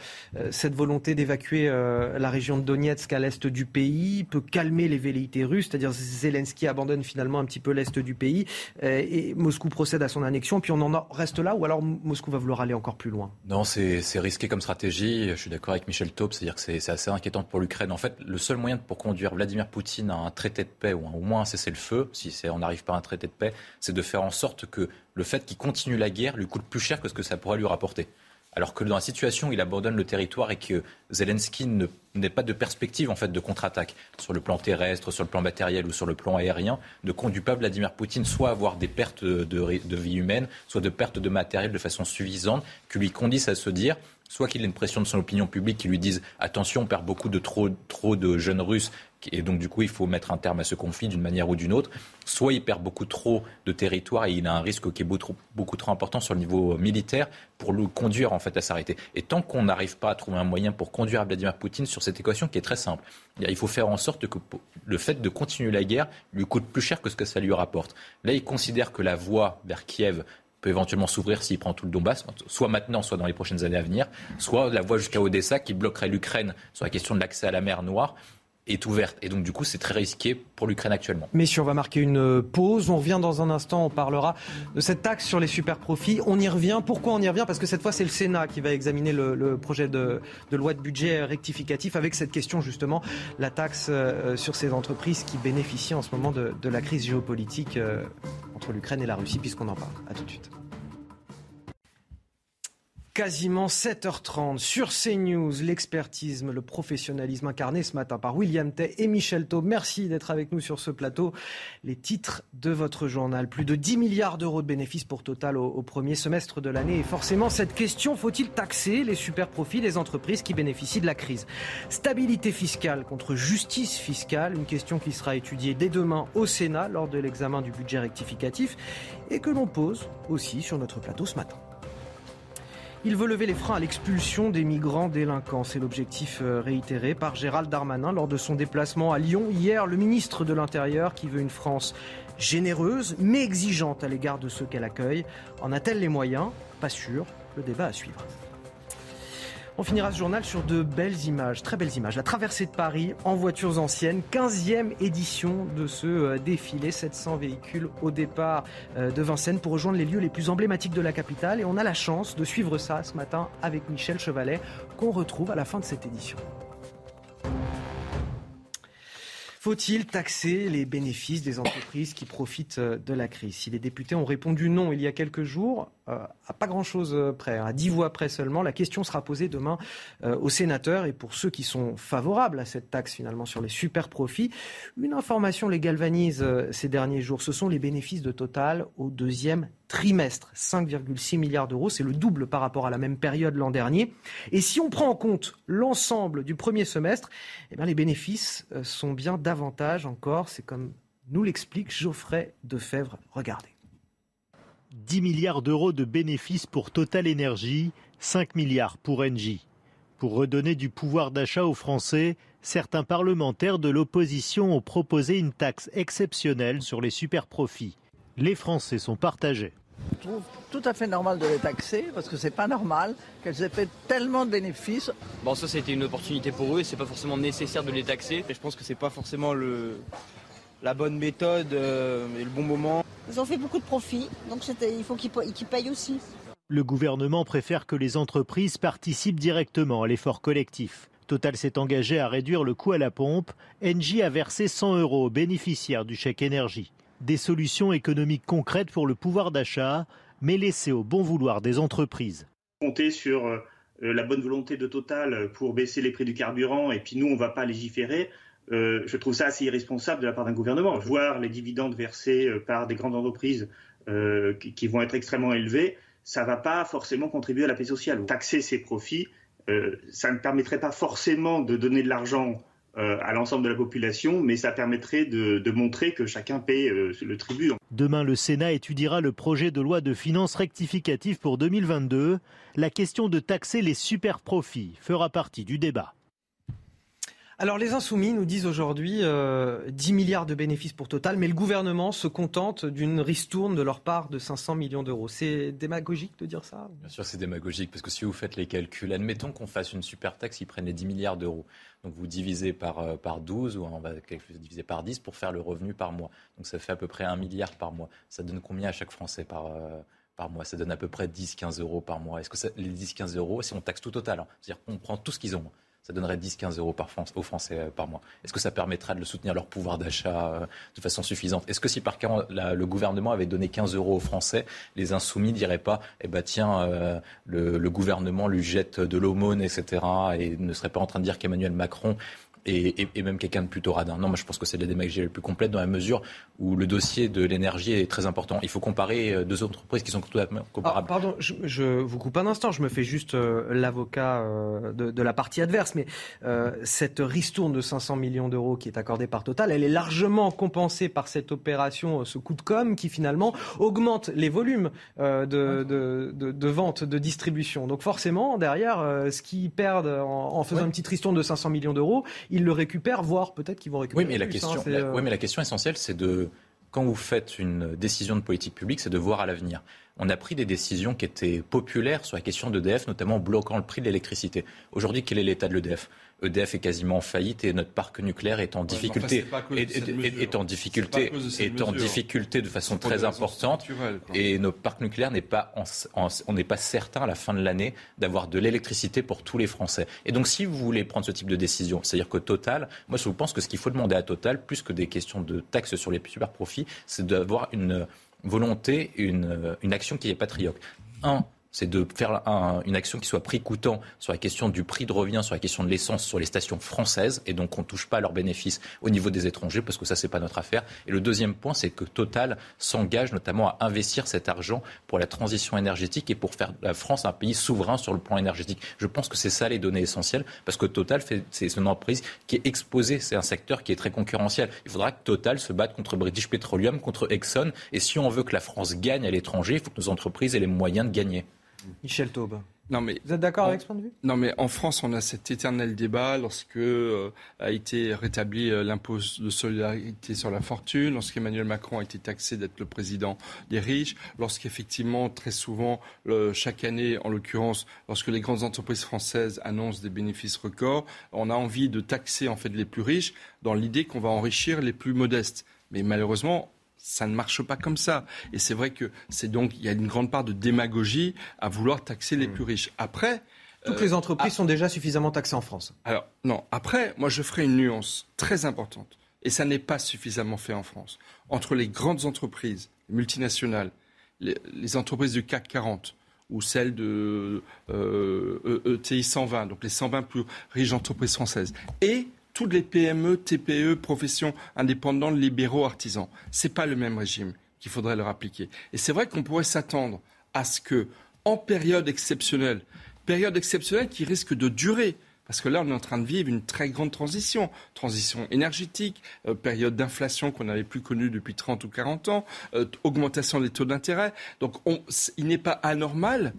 cette volonté d'évacuer la région de Donetsk à l'est du pays peut calmer les velléités russes? C'est-à-dire Zelensky abandonne finalement un petit peu l'est du pays et Moscou procède à son annexion, puis on en reste là, ou alors Moscou va vouloir aller encore plus loin? Non, c'est risqué comme stratégie. Je suis d'accord avec Michel Taube, c'est-à-dire que c'est assez inquiétant pour l'Ukraine. En fait, le seul moyen pour conduire Vladimir Poutine à un traité de paix, ou au moins un cessez-le-feu, si on n'arrive pas à un traité de paix, c'est de faire en sorte que le fait qu'il continue la guerre lui coûte plus cher que ce que ça pourrait lui rapporter. Alors que dans la situation où il abandonne le territoire et que Zelensky n'ait pas de perspective en fait de contre-attaque sur le plan terrestre, sur le plan matériel ou sur le plan aérien, ne conduit pas Vladimir Poutine soit à avoir des pertes de, vie humaine, soit de pertes de matériel de façon suffisante, qui lui conduisent à se dire soit qu'il ait une pression de son opinion publique qui lui dise attention, on perd beaucoup de trop, trop de jeunes Russes et donc du coup il faut mettre un terme à ce conflit d'une manière ou d'une autre, soit il perd beaucoup trop de territoire et il a un risque qui est beaucoup trop, important sur le niveau militaire pour le conduire en fait à s'arrêter. Et tant qu'on n'arrive pas à trouver un moyen pour conduire Vladimir Poutine sur cette équation qui est très simple, il faut faire en sorte que le fait de continuer la guerre lui coûte plus cher que ce que ça lui rapporte. Là, il considère que la voie vers Kiev peut éventuellement s'ouvrir s'il prend tout le Donbass, soit maintenant, soit dans les prochaines années à venir, soit la voie jusqu'à Odessa qui bloquerait l'Ukraine sur la question de l'accès à la mer Noire est ouverte. Et donc, du coup, c'est très risqué pour l'Ukraine actuellement. Messieurs, on va marquer une pause. On revient dans un instant. On parlera de cette taxe sur les super profits. On y revient. Pourquoi on y revient? Parce que cette fois, c'est le Sénat qui va examiner le, projet de, loi de budget rectificatif avec cette question, justement, la taxe euh, sur ces entreprises qui bénéficient en ce moment de, la crise géopolitique euh, entre l'Ukraine et la Russie, puisqu'on en parle. À tout de suite quasiment 7h30 sur CNews, l'expertise, le professionnalisme incarné ce matin par William Tay et Michel Taub. Merci d'être avec nous sur ce plateau. Les titres de votre journal. Plus de 10 milliards d'euros de bénéfices pour Total au, premier semestre de l'année. Et forcément, cette question, faut-il taxer les super profits des entreprises qui bénéficient de la crise? Stabilité fiscale contre justice fiscale, une question qui sera étudiée dès demain au Sénat lors de l'examen du budget rectificatif et que l'on pose aussi sur notre plateau ce matin. Il veut lever les freins à l'expulsion des migrants délinquants. C'est l'objectif euh, réitéré par Gérald Darmanin lors de son déplacement à Lyon hier. Le ministre de l'Intérieur qui veut une France généreuse mais exigeante à l'égard de ceux qu'elle accueille. En a-t-elle les moyens? Pas sûr. Le débat à suivre. On finira ce journal sur de belles images, très belles images. La traversée de Paris en voitures anciennes, 15e édition de ce euh, défilé, 700 véhicules au départ euh, de Vincennes pour rejoindre les lieux les plus emblématiques de la capitale. Et on a la chance de suivre ça ce matin avec Michel Chevalet, qu'on retrouve à la fin de cette édition. Faut-il taxer les bénéfices des entreprises qui profitent euh, de la crise? Si les députés ont répondu non il y a quelques jours, à pas grand-chose euh, près, à dix voix près seulement, la question sera posée demain aux sénateurs. Et pour ceux qui sont favorables à cette taxe finalement sur les super profits, une information les galvanise ces derniers jours. Ce sont les bénéfices de Total au deuxième trimestre. 5,6 milliards d'euros, c'est le double par rapport à la même période l'an dernier. Et si on prend en compte l'ensemble du premier semestre, eh les bénéfices sont bien davantage encore. C'est comme nous l'explique Geoffrey Defebvre. Regardez. 10 milliards d'euros de bénéfices pour Total Energy, 5 milliards pour Engie. Pour redonner du pouvoir d'achat aux Français, certains parlementaires de l'opposition ont proposé une taxe exceptionnelle sur les superprofits. Les Français sont partagés. Je trouve tout à fait normal de les taxer parce que c'est pas normal qu'elles aient fait tellement de bénéfices. Bon, ça, c'était une opportunité pour eux et c'est pas forcément nécessaire de les taxer. Et je pense que c'est pas forcément le, la bonne méthode euh, et le bon moment. Ils ont fait beaucoup de profits, donc il faut qu'ils payent aussi. Le gouvernement préfère que les entreprises participent directement à l'effort collectif. Total s'est engagé à réduire le coût à la pompe. Engie a versé 100 euros aux bénéficiaires du chèque énergie des solutions économiques concrètes pour le pouvoir d'achat, mais laissées au bon vouloir des entreprises. Compter sur euh, la bonne volonté de Total pour baisser les prix du carburant et puis nous, on ne va pas légiférer. Euh, je trouve ça assez irresponsable de la part d'un gouvernement. Voir les dividendes versés euh, par des grandes entreprises qui, vont être extrêmement élevés, ça ne va pas forcément contribuer à la paix sociale. Taxer ces profits, ça ne permettrait pas forcément de donner de l'argent euh, à l'ensemble de la population, mais ça permettrait de, montrer que chacun paie euh, le tribut. Demain, le Sénat étudiera le projet de loi de finances rectificative pour 2022. La question de taxer les super profits fera partie du débat. Alors les insoumis nous disent aujourd'hui 10 euh, milliards de bénéfices pour Total, mais le gouvernement se contente d'une ristourne de leur part de 500 millions d'euros. C'est démagogique de dire ça Bien sûr c'est démagogique, parce que si vous faites les calculs, admettons qu'on fasse une super taxe qui prenne les 10 milliards d'euros. Donc vous divisez par, euh, par 12 ou on va diviser par 10 pour faire le revenu par mois. Donc ça fait à peu près 1 milliard par mois. Ça donne combien à chaque Français par, euh, par mois? Ça donne à peu près 10-15 euros par mois. Est-ce que les 10-15 euros, si on taxe tout total, hein, c'est-à-dire qu'on prend tout ce qu'ils ont ça donnerait 10-15 euros par France, aux Français euh, par mois. Est-ce que ça permettra de soutenir leur pouvoir d'achat euh, de façon suffisante? Est-ce que si par cas le gouvernement avait donné 15 euros aux Français, les insoumis ne diraient pas, eh ben tiens, euh, le, le, gouvernement lui jette de l'aumône, etc. et ne serait pas en train de dire qu'Emmanuel Macron et, même quelqu'un de plutôt radin. Non, moi je pense que c'est la démagogie la plus complète dans la mesure où le dossier de l'énergie est très important. Il faut comparer euh, deux entreprises qui sont totalement comparables. Ah, pardon, je, vous coupe un instant, je me fais juste euh, l'avocat euh, de, la partie adverse, mais cette ristourne de 500 millions d'euros qui est accordée par Total, elle est largement compensée par cette opération, ce coup de com qui finalement augmente les volumes de, de, de, vente, de distribution. Donc forcément, derrière, ce qu'ils perdent en, faisant une petite ristourne de 500 millions d'euros, ils le récupèrent, voire peut-être qu'ils vont récupérer. Oui, mais la, hein, question, euh, oui, mais la question essentielle, c'est de quand vous faites une décision de politique publique, c'est de voir à l'avenir. On a pris des décisions qui étaient populaires sur la question d'EDF, notamment en bloquant le prix de l'électricité. Aujourd'hui, quel est l'état de l'EDF EDF est quasiment en faillite et notre parc nucléaire est en difficulté, est, en difficulté, est en difficulté de façon très importante. Et notre parc nucléaire n'est pas, on n'est pas certain à la fin de l'année d'avoir de l'électricité pour tous les Français. Et donc, si vous voulez prendre ce type de décision, c'est-à-dire que Total, moi, je pense que ce qu'il faut demander à Total, plus que des questions de taxes sur les super profits, c'est d'avoir une volonté, une, une action qui est patriote. Un, c'est de faire une action qui soit prix coûtant sur la question du prix de revient, sur la question de l'essence sur les stations françaises, et donc on ne touche pas leurs bénéfices au niveau des étrangers, parce que ça, c'est pas notre affaire. Et le deuxième point, c'est que Total s'engage notamment à investir cet argent pour la transition énergétique et pour faire de la France un pays souverain sur le plan énergétique. Je pense que c'est ça les données essentielles, parce que Total, c'est une entreprise qui est exposée, c'est un secteur qui est très concurrentiel. Il faudra que Total se batte contre British Petroleum, contre Exxon, et si on veut que la France gagne à l'étranger, il faut que nos entreprises aient les moyens de gagner. Michel Taube. Non, mais Vous êtes d'accord avec ce point de vue? Non, mais en France, on a cet éternel débat lorsque euh, a été rétabli euh, l'impôt de solidarité sur la fortune, lorsqu'Emmanuel Macron a été taxé d'être le président des riches, lorsqu'effectivement, très souvent, le, chaque année, en l'occurrence, lorsque les grandes entreprises françaises annoncent des bénéfices records, on a envie de taxer en fait les plus riches dans l'idée qu'on va enrichir les plus modestes. Mais malheureusement, ça ne marche pas comme ça. Et c'est vrai que c'est donc il y a une grande part de démagogie à vouloir taxer les plus riches. Après, toutes euh, les entreprises ah, sont déjà suffisamment taxées en France. Alors non. Après, moi je ferai une nuance très importante. Et ça n'est pas suffisamment fait en France entre les grandes entreprises les multinationales, les, les, entreprises du CAC 40 ou celles de euh, ETI 120, donc les 120 plus riches entreprises françaises, et toutes les PME, TPE, professions indépendantes, libéraux, artisans. Ce n'est pas le même régime qu'il faudrait leur appliquer. Et c'est vrai qu'on pourrait s'attendre à ce que, en période exceptionnelle, période exceptionnelle qui risque de durer, parce que là, on est en train de vivre une très grande transition, transition énergétique, euh, période d'inflation qu'on n'avait plus connue depuis 30 ou 40 ans, euh, augmentation des taux d'intérêt. Donc, on, il n'est pas anormal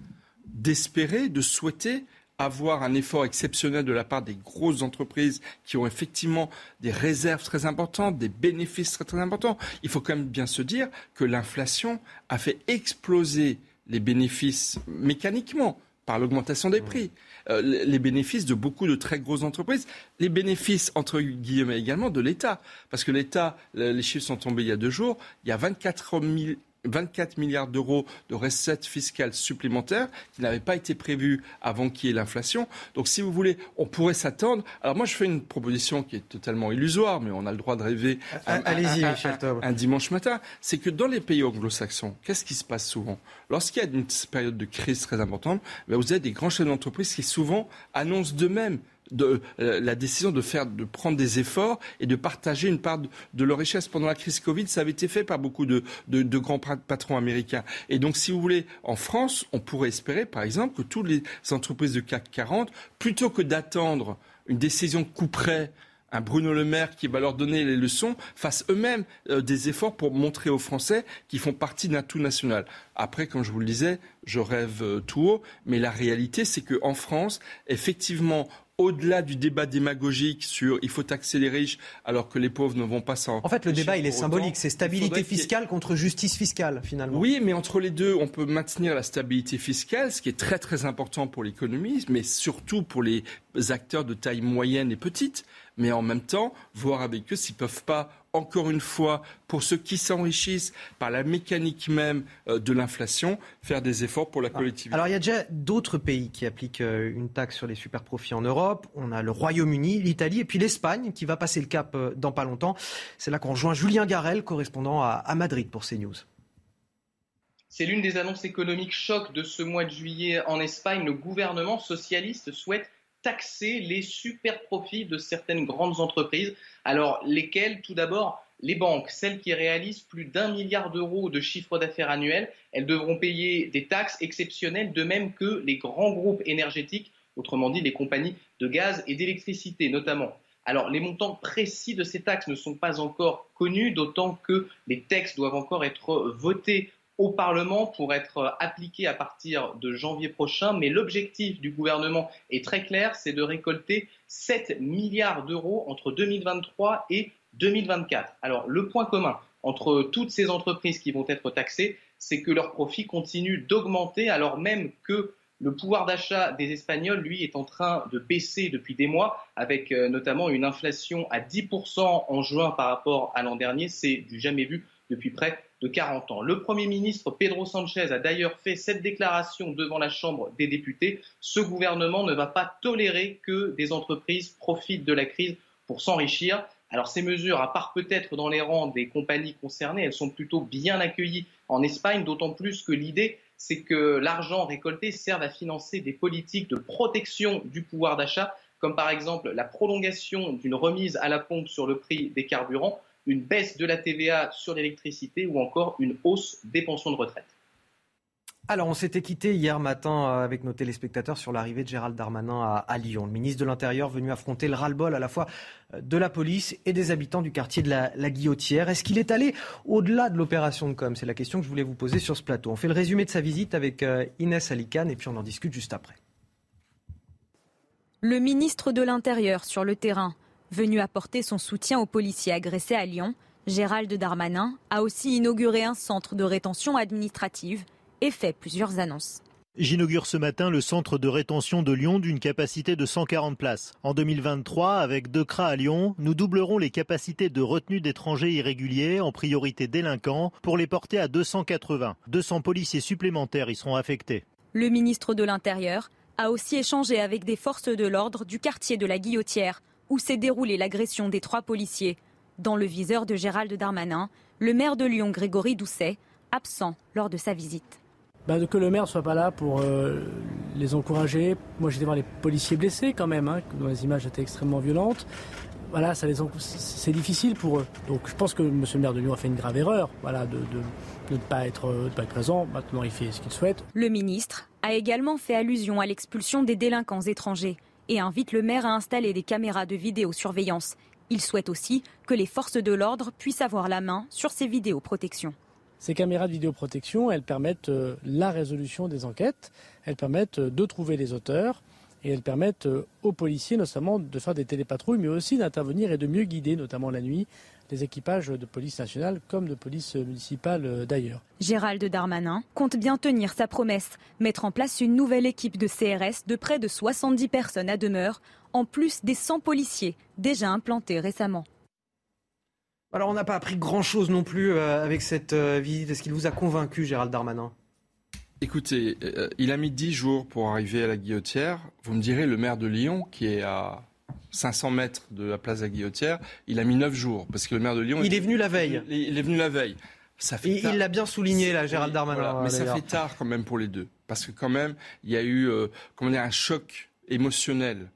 d'espérer, de souhaiter avoir un effort exceptionnel de la part des grosses entreprises qui ont effectivement des réserves très importantes, des bénéfices très, très importants. Il faut quand même bien se dire que l'inflation a fait exploser les bénéfices mécaniquement par l'augmentation des prix, euh, les bénéfices de beaucoup de très grosses entreprises, les bénéfices, entre guillemets, également de l'État. Parce que l'État, les chiffres sont tombés il y a deux jours, il y a 24 000 24 milliards d'euros de recettes fiscales supplémentaires qui n'avaient pas été prévues avant qu'il y ait l'inflation. Donc, si vous voulez, on pourrait s'attendre. Alors, moi, je fais une proposition qui est totalement illusoire, mais on a le droit de rêver. Allez-y, Michel Un dimanche matin, c'est que dans les pays anglo-saxons, qu'est-ce qui se passe souvent? Lorsqu'il y a une période de crise très importante, ben, vous avez des grands chefs d'entreprise qui souvent annoncent d'eux-mêmes de, euh, la décision de faire, de prendre des efforts et de partager une part de, leur richesse pendant la crise Covid. Ça avait été fait par beaucoup de, de, de, grands patrons américains. Et donc, si vous voulez, en France, on pourrait espérer, par exemple, que toutes les entreprises de CAC 40, plutôt que d'attendre une décision coup près un Bruno Le Maire qui va leur donner les leçons, fassent eux-mêmes euh, des efforts pour montrer aux Français qu'ils font partie d'un tout national. Après, comme je vous le disais, je rêve euh, tout haut, mais la réalité, c'est qu'en France, effectivement, au-delà du débat démagogique sur il faut taxer les riches alors que les pauvres ne vont pas s'en. En fait, le débat, il est symbolique. C'est stabilité fiscale contre justice fiscale, finalement. Oui, mais entre les deux, on peut maintenir la stabilité fiscale, ce qui est très très important pour l'économie, mais surtout pour les acteurs de taille moyenne et petite. Mais en même temps, voir avec eux s'ils peuvent pas encore une fois, pour ceux qui s'enrichissent par la mécanique même euh, de l'inflation, faire des efforts pour la Ah. collectivité. Alors il y a déjà d'autres pays qui appliquent euh, une taxe sur les super profits en Europe. On a le Royaume-Uni, l'Italie et puis l'Espagne qui va passer le cap euh, dans pas longtemps. C'est là qu'on rejoint Julien Garel, correspondant à, à Madrid pour CNews. C'est l'une des annonces économiques choc de ce mois de juillet en Espagne. Le gouvernement socialiste souhaite taxer les super profits de certaines grandes entreprises. Alors, lesquelles? Tout d'abord, les banques, celles qui réalisent plus d'un milliard d'euros de chiffre d'affaires annuel, elles devront payer des taxes exceptionnelles, de même que les grands groupes énergétiques, autrement dit les compagnies de gaz et d'électricité notamment. Alors, les montants précis de ces taxes ne sont pas encore connus, d'autant que les textes doivent encore être votés au Parlement pour être appliqués à partir de janvier prochain. Mais l'objectif du gouvernement est très clair, c'est de récolter 7 milliards d'euros entre 2023 et 2024. Alors, le point commun entre toutes ces entreprises qui vont être taxées, c'est que leurs profits continuent d'augmenter alors même que le pouvoir d'achat des Espagnols, lui, est en train de baisser depuis des mois, avec euh, notamment une inflation à 10% en juin par rapport à l'an dernier. C'est du jamais vu depuis près de 40 ans. Le Premier ministre Pedro Sanchez a d'ailleurs fait cette déclaration devant la Chambre des députés. Ce gouvernement ne va pas tolérer que des entreprises profitent de la crise pour s'enrichir. Alors ces mesures, à part peut-être dans les rangs des compagnies concernées, elles sont plutôt bien accueillies en Espagne, d'autant plus que l'idée, c'est que l'argent récolté serve à financer des politiques de protection du pouvoir d'achat, comme par exemple la prolongation d'une remise à la pompe sur le prix des carburants, une baisse de la TVA sur l'électricité ou encore une hausse des pensions de retraite. Alors, on s'était quitté hier matin euh, avec nos téléspectateurs sur l'arrivée de Gérald Darmanin à, Lyon. Le ministre de l'Intérieur venu affronter le ras-le-bol à la fois euh, de la police et des habitants du quartier de la, Guillotière. Est-ce qu'il est allé au-delà de l'opération de com? C'est la question que je voulais vous poser sur ce plateau. On fait le résumé de sa visite avec euh, Inès Alicane et puis on en discute juste après. Le ministre de l'Intérieur sur le terrain, venu apporter son soutien aux policiers agressés à Lyon, Gérald Darmanin a aussi inauguré un centre de rétention administrative et fait plusieurs annonces. J'inaugure ce matin le centre de rétention de Lyon d'une capacité de 140 places. En 2023, avec deux CRA à Lyon, nous doublerons les capacités de retenue d'étrangers irréguliers, en priorité délinquants, pour les porter à 280. 200 policiers supplémentaires y seront affectés. Le ministre de l'Intérieur a aussi échangé avec des forces de l'ordre du quartier de la Guillotière, où s'est déroulée l'agression des trois policiers. Dans le viseur de Gérald Darmanin, le maire de Lyon, Grégory Doucet, absent lors de sa visite. Bah, que le maire ne soit pas là pour euh, les encourager. Moi, j'étais voir les policiers blessés quand même, hein, dont les images étaient extrêmement violentes. Voilà, ça les c'est difficile pour eux. Donc, je pense que M. le maire de Lyon a fait une grave erreur, voilà, de, ne pas être, pas être présent. Maintenant, il fait ce qu'il souhaite. Le ministre a également fait allusion à l'expulsion des délinquants étrangers et invite le maire à installer des caméras de vidéosurveillance. Il souhaite aussi que les forces de l'ordre puissent avoir la main sur ces vidéoprotections. Ces caméras de vidéoprotection, elles permettent euh, la résolution des enquêtes, elles permettent euh, de trouver les auteurs et elles permettent euh, aux policiers notamment de faire des télépatrouilles, mais aussi d'intervenir et de mieux guider, notamment la nuit, les équipages de police nationale comme de police municipale d'ailleurs. Gérald Darmanin compte bien tenir sa promesse, mettre en place une nouvelle équipe de CRS de près de 70 personnes à demeure, en plus des 100 policiers déjà implantés récemment. Alors on n'a pas appris grand-chose non plus euh, avec cette euh, visite. Est-ce qu'il vous a convaincu, Gérald Darmanin? Écoutez, euh, il a mis 10 jours pour arriver à la Guillotière. Vous me direz, le maire de Lyon, qui est à 500 mètres de la place de la Guillotière, il a mis 9 jours. Parce que le maire de Lyon... Il est venu la veille. Il est venu la veille. Ça fait il l'a bien souligné, là, Gérald Darmanin. mais ça fait tard quand même pour les deux. Parce que quand même, il y a eu comment dire, un choc émotionnel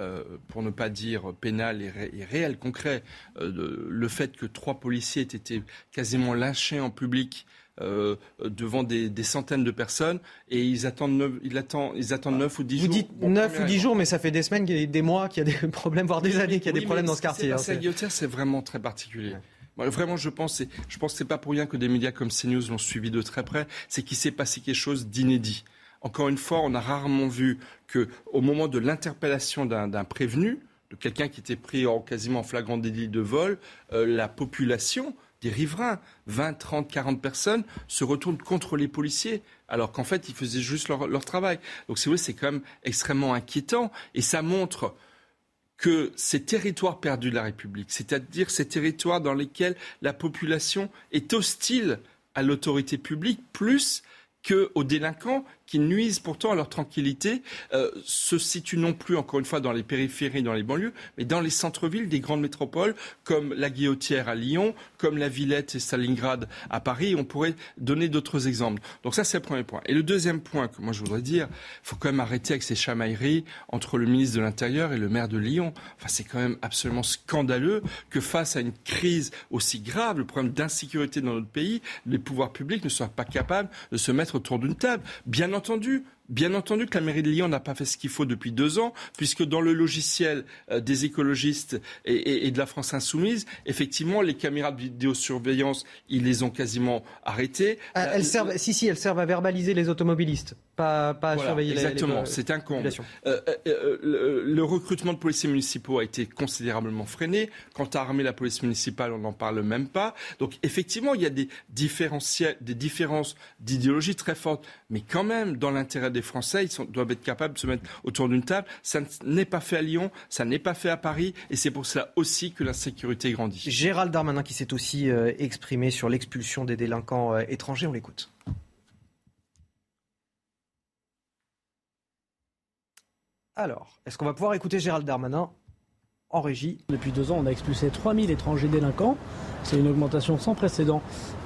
euh, pour ne pas dire pénal et, réel, concret, euh, le fait que trois policiers aient été quasiment lynchés en public euh, devant des, centaines de personnes et ils attendent 9, ils attendent, ils attendent 9 ou 10 jours. Vous dites 9 ou 10 jours, mais ça fait des semaines, des mois qu'il y a des problèmes, voire des années qu'il y a des problèmes dans ce quartier. Hein, c'est vraiment très particulier. vraiment, je pense, je pense que c'est pas pour rien que des médias comme CNews l'ont suivi de très près. C'est qu'il s'est passé quelque chose d'inédit. Encore une fois, on a rarement vu qu'au moment de l'interpellation d'un prévenu, de quelqu'un qui était pris en quasiment flagrant délit de vol, euh, la population des riverains, 20, 30, 40 personnes, se retournent contre les policiers, alors qu'en fait, ils faisaient juste leur, travail. Donc, c'est c'est quand même extrêmement inquiétant, et ça montre que ces territoires perdus de la République, c'est-à-dire ces territoires dans lesquels la population est hostile à l'autorité publique, plus qu'aux délinquants qui nuisent pourtant à leur tranquillité, euh, se situent non plus, encore une fois, dans les périphéries, dans les banlieues, mais dans les centres-villes des grandes métropoles, comme la Guillotière à Lyon, comme la Villette et Stalingrad à Paris. On pourrait donner d'autres exemples. Donc ça, c'est le premier point. Et le deuxième point que moi je voudrais dire, il faut quand même arrêter avec ces chamailleries entre le ministre de l'Intérieur et le maire de Lyon. Enfin, c'est quand même absolument scandaleux que face à une crise aussi grave, le problème d'insécurité dans notre pays, les pouvoirs publics ne soient pas capables de se mettre autour d'une table. Bien entendu, entendu Bien entendu que la mairie de Lyon n'a pas fait ce qu'il faut depuis deux ans, puisque dans le logiciel euh, des écologistes et, de la France insoumise, effectivement, les caméras de vidéosurveillance, ils les ont quasiment arrêtées. Ah, elles servent, si, si, elles servent à verbaliser les automobilistes, pas, pas à surveiller exactement, les c'est un con. Euh, euh, le, recrutement de policiers municipaux a été considérablement freiné. Quant à armer la police municipale, on n'en parle même pas. Donc, effectivement, il y a des, des différences d'idéologie très fortes, mais quand même, dans l'intérêt des Français, ils doivent être capables de se mettre autour d'une table. Ça n'est pas fait à Lyon, ça n'est pas fait à Paris, et c'est pour cela aussi que l'insécurité grandit. Gérald Darmanin qui s'est aussi euh, exprimé sur l'expulsion des délinquants euh, étrangers, on l'écoute. Alors, est-ce qu'on va pouvoir écouter Gérald Darmanin? En régie Depuis deux ans, on a expulsé 3000 étrangers délinquants. C'est une augmentation sans précédent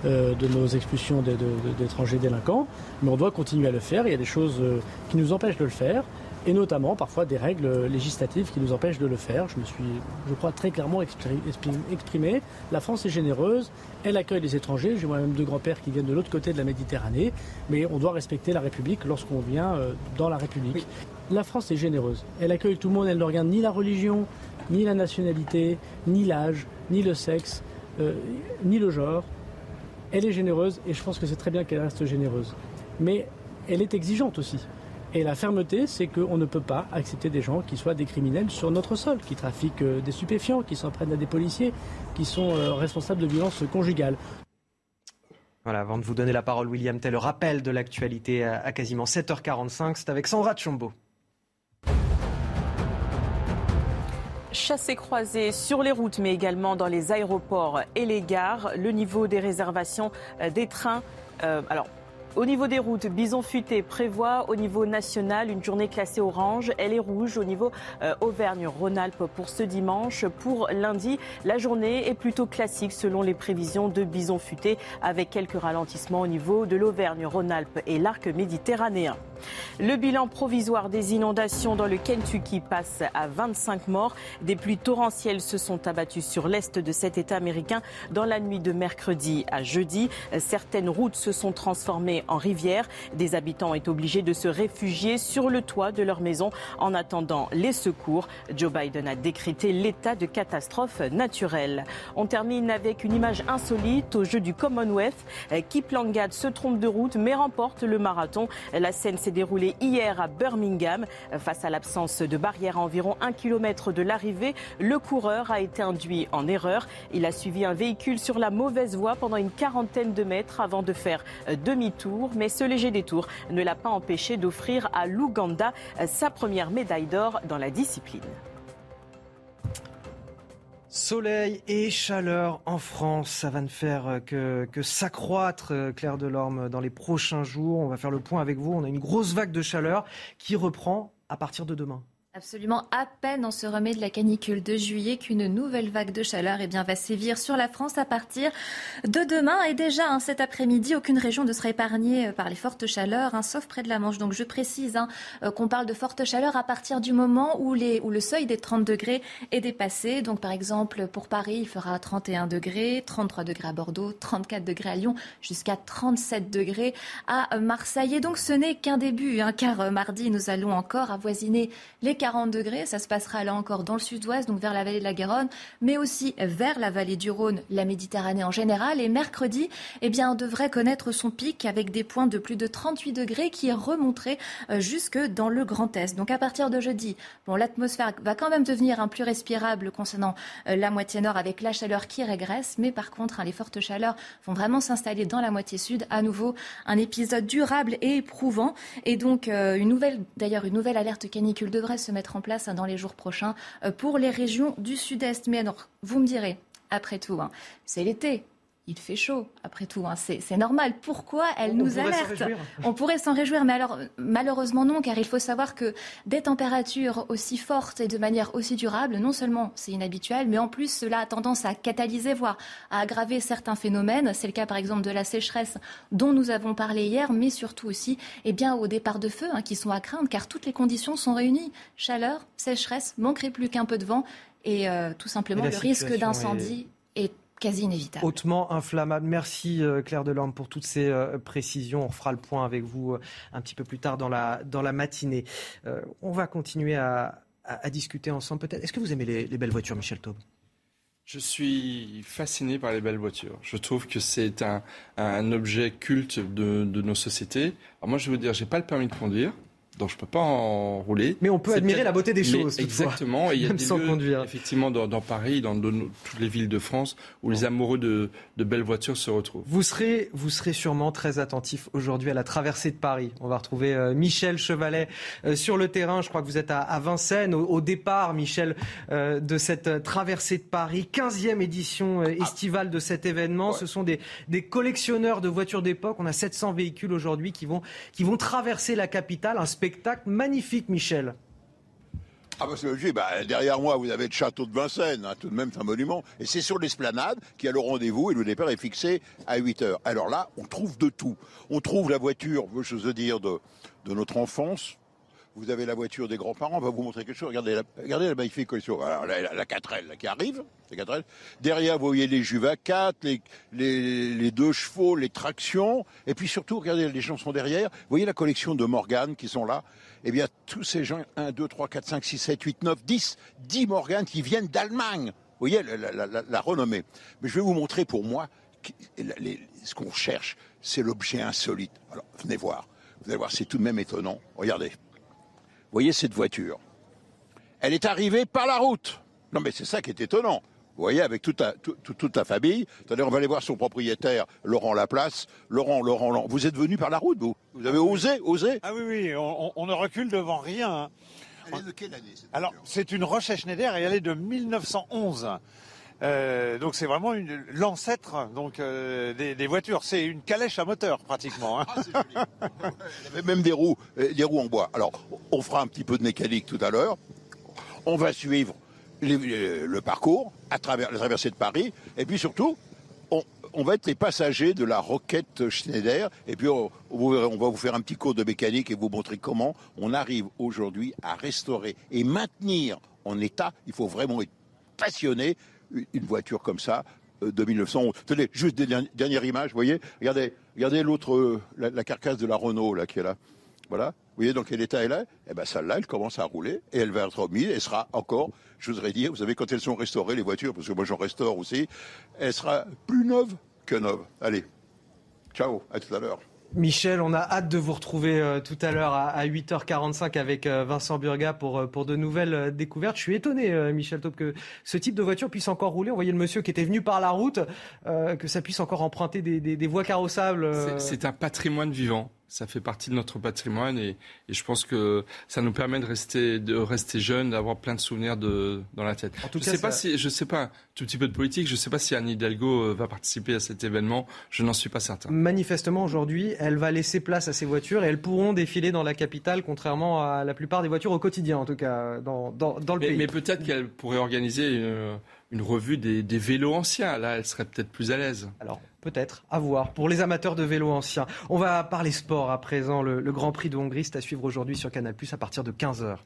euh, de nos expulsions d'étrangers délinquants. Mais on doit continuer à le faire. Il y a des choses euh, qui nous empêchent de le faire. et notamment parfois des règles législatives qui nous empêchent de le faire. Je me suis, je crois, très clairement exprimé. La France est généreuse, elle accueille les étrangers. J'ai moi-même deux grands-pères qui viennent de l'autre côté de la Méditerranée, mais on doit respecter la République lorsqu'on vient euh, dans la République. La France est généreuse. Elle accueille tout le monde, elle ne regarde ni la religion, ni la nationalité, ni l'âge, ni le sexe, euh, ni le genre. Elle est généreuse et je pense que c'est très bien qu'elle reste généreuse. Mais elle est exigeante aussi. Et la fermeté, c'est qu'on ne peut pas accepter des gens qui soient des criminels sur notre sol, qui trafiquent euh, des stupéfiants, qui s'en prennent à des policiers, qui sont euh, responsables de violences conjugales. Voilà, avant de vous donner la parole, William Tell, rappel de l'actualité à, quasiment 7h45, c'est avec Sandra Chombo. Chassés croisés sur les routes, mais également dans les aéroports et les gares. Le niveau des réservations euh, des trains. alors, au niveau des routes, Bison Futé prévoit au niveau national une journée classée orange. Elle est rouge au niveau euh, Auvergne-Rhône-Alpes pour ce dimanche. Pour lundi, la journée est plutôt classique selon les prévisions de Bison Futé avec quelques ralentissements au niveau de l'Auvergne-Rhône-Alpes et l'arc méditerranéen. Le bilan provisoire des inondations dans le Kentucky passe à 25 morts. Des pluies torrentielles se sont abattues sur l'est de cet État américain dans la nuit de mercredi à jeudi. Certaines routes se sont transformées en rivière. Des habitants est obligés de se réfugier sur le toit de leur maison en attendant les secours. Joe Biden a décrété l'état de catastrophe naturelle. On termine avec une image insolite au jeu du Commonwealth. Kip Langad se trompe de route mais remporte le marathon. La scène s'est hier à Birmingham. Face à l'absence de barrière à environ un kilomètre de l'arrivée, le coureur a été induit en erreur. Il a suivi un véhicule sur la mauvaise voie pendant une quarantaine de mètres avant de faire demi-tour mais ce léger détour ne l'a pas empêché d'offrir à l'Ouganda sa première médaille d'or dans la discipline. Soleil et chaleur en France, ça va ne faire que, que s'accroître, Claire Delorme, dans les prochains jours. On va faire le point avec vous. On a une grosse vague de chaleur qui reprend à partir de demain. Absolument, à peine on se remet de la canicule de juillet qu'une nouvelle vague de chaleur eh bien, va sévir sur la France à partir de demain. Et déjà, hein, cet après-midi, aucune région ne sera épargnée euh, par les fortes chaleurs, hein, sauf près de la Manche. Donc je précise hein, euh, qu'on parle de fortes chaleurs à partir du moment où, où le seuil des 30 degrés est dépassé. Donc par exemple, pour Paris, il fera 31 degrés, 33 degrés à Bordeaux, 34 degrés à Lyon, jusqu'à 37 degrés à Marseille. Et donc ce n'est qu'un début, car euh, mardi, nous allons encore avoisiner les 40 40 degrés. Ça se passera là encore dans le sud-ouest, donc vers la vallée de la Garonne, mais aussi vers la vallée du Rhône, la Méditerranée en général. Et mercredi, eh bien, on devrait connaître son pic avec des points de plus de 38 degrés qui remonteraient euh, jusque dans le Grand Est. Donc à partir de jeudi, bon, l'atmosphère va quand même devenir un plus respirable concernant euh, la moitié nord avec la chaleur qui régresse, mais par contre, hein, les fortes chaleurs vont vraiment s'installer dans la moitié sud. À nouveau, un épisode durable et éprouvant. Et donc, euh, une nouvelle, d'ailleurs, une nouvelle alerte canicule devrait se mettre mettre en place hein, dans les jours prochains euh, pour les régions du sud-est. Mais alors, vous me direz, après tout, hein, c'est l'été il fait chaud, après tout, hein. c'est normal. Pourquoi elle nous alerte On pourrait s'en réjouir, mais alors malheureusement non, car il faut savoir que des températures aussi fortes et de manière aussi durable, non seulement c'est inhabituel, mais en plus cela a tendance à catalyser, voire à aggraver certains phénomènes. C'est le cas par exemple de la sécheresse dont nous avons parlé hier, mais surtout aussi eh bien, au départ de feu hein, qui sont à craindre, car toutes les conditions sont réunies. Chaleur, sécheresse, manquerait plus qu'un peu de vent et euh, tout simplement le risque d'incendie est quasi inévitable. Hautement inflammable. Merci euh, Claire Delorme pour toutes ces euh, précisions. On fera le point avec vous euh, un petit peu plus tard dans la, dans la matinée. on va continuer à, discuter ensemble peut-être. Est-ce que vous aimez les, belles voitures, Michel Taube? Je suis fasciné par les belles voitures. Je trouve que c'est un, un, objet culte de, de nos sociétés. Alors moi, je veux dire, j'ai pas le permis de conduire donc je peux pas en rouler. Mais on peut admirer la beauté des choses. exactement. Et il y a des sans lieux, conduire. effectivement, dans, Paris, dans toutes les villes de France, où les amoureux de, belles voitures se retrouvent. Vous serez, vous serez sûrement très attentif aujourd'hui à la traversée de Paris. On va retrouver euh, Michel Chevalet euh, sur le terrain. Je crois que vous êtes à, Vincennes, au, départ, Michel, euh, de cette traversée de Paris. 15e édition estivale de cet événement. Ce sont des, des collectionneurs de voitures d'époque. On a 700 véhicules aujourd'hui qui vont, qui vont traverser la capitale. Un spectacle magnifique, Michel. Ah bah c'est bah, derrière moi vous avez le château de Vincennes, hein, tout de même c'est un monument. Et c'est sur l'esplanade qui a le rendez-vous et le départ est fixé à 8 heures. Alors là, on trouve de tout. On trouve la voiture, je veux dire, de notre enfance. Vous avez la voiture des grands-parents, on va vous montrer quelque chose. Regardez la, regardez la magnifique collection. Alors, la, la, la 4L qui arrive, la 4L. Derrière, vous voyez les Juva 4, les, les, les, deux chevaux, les tractions. Et puis surtout, regardez, les sont derrière. Vous voyez la collection de Morgan qui sont là. Eh bien, tous ces gens, 1, 2, 3, 4, 5, 6, 7, 8, 9, 10, 10 Morgan qui viennent d'Allemagne. Vous voyez la, la, renommée. Mais je vais vous montrer pour moi les, ce qu'on cherche, c'est l'objet insolite. Alors, venez voir. Vous allez voir, c'est tout de même étonnant. Regardez. Vous voyez cette voiture Elle est arrivée par la route. Non, mais c'est ça qui est étonnant. Vous voyez, avec toute la, toute, toute la famille. Attendez, on va aller voir son propriétaire, Laurent Laplace. Laurent, Laurent, Laurent, vous êtes venu par la route, vous? Vous avez osé, osé? Ah oui, oui, on, on, ne recule devant rien. Hein. Elle est de quelle année Alors, c'est une Roche Schneider et elle est de 1911. Euh, donc c'est vraiment l'ancêtre donc euh, des, voitures. C'est une calèche à moteur pratiquement. Hein. Ah, même des roues, euh, des roues en bois. Alors on fera un petit peu de mécanique tout à l'heure. On va suivre le parcours à travers la traversée de Paris et puis surtout on, va être les passagers de la roquette Schneider et puis on, va vous faire un petit cours de mécanique et vous montrer comment on arrive aujourd'hui à restaurer et maintenir en état. Il faut vraiment être passionné une voiture comme ça euh, de 1911. Tenez, juste des dernières images, vous voyez Regardez, regardez l'autre, euh, la, carcasse de la Renault là qui est là. Voilà. Vous voyez dans quel état elle est Eh ben celle-là, elle commence à rouler et elle va être remise. Elle sera encore, je voudrais dire, vous savez quand elles sont restaurées les voitures, parce que moi j'en restaure aussi, elle sera plus neuve que neuve. Allez, ciao, à tout à l'heure. Michel, on a hâte de vous retrouver euh, tout à l'heure à, à, 8h45 avec euh, Vincent Burga pour, euh, pour de nouvelles découvertes. Je suis étonné, Michel Taube, que ce type de voiture puisse encore rouler. On voyait le monsieur qui était venu par la route, que ça puisse encore emprunter des, des, des voies carrossables. C'est un patrimoine vivant ça fait partie de notre patrimoine et, et, je pense que ça nous permet de rester, de rester jeune, d'avoir plein de souvenirs de, dans la tête. En tout je cas, sais ça... pas si, je sais pas, un tout petit peu de politique, je sais pas si Anne Hidalgo va participer à cet événement, je n'en suis pas certain. Manifestement, aujourd'hui, elle va laisser place à ces voitures et elles pourront défiler dans la capitale, contrairement à la plupart des voitures au quotidien, en tout cas, dans, dans, dans le mais, pays. Mais peut-être qu'elle pourrait organiser une, une revue des, des, vélos anciens. Là, elle serait peut-être plus à l'aise. Alors, peut-être, à voir. Pour les amateurs de vélos anciens. On va parler sport à présent. Le, le Grand Prix de Hongrie, c'est à suivre aujourd'hui sur Canal, à partir de 15h.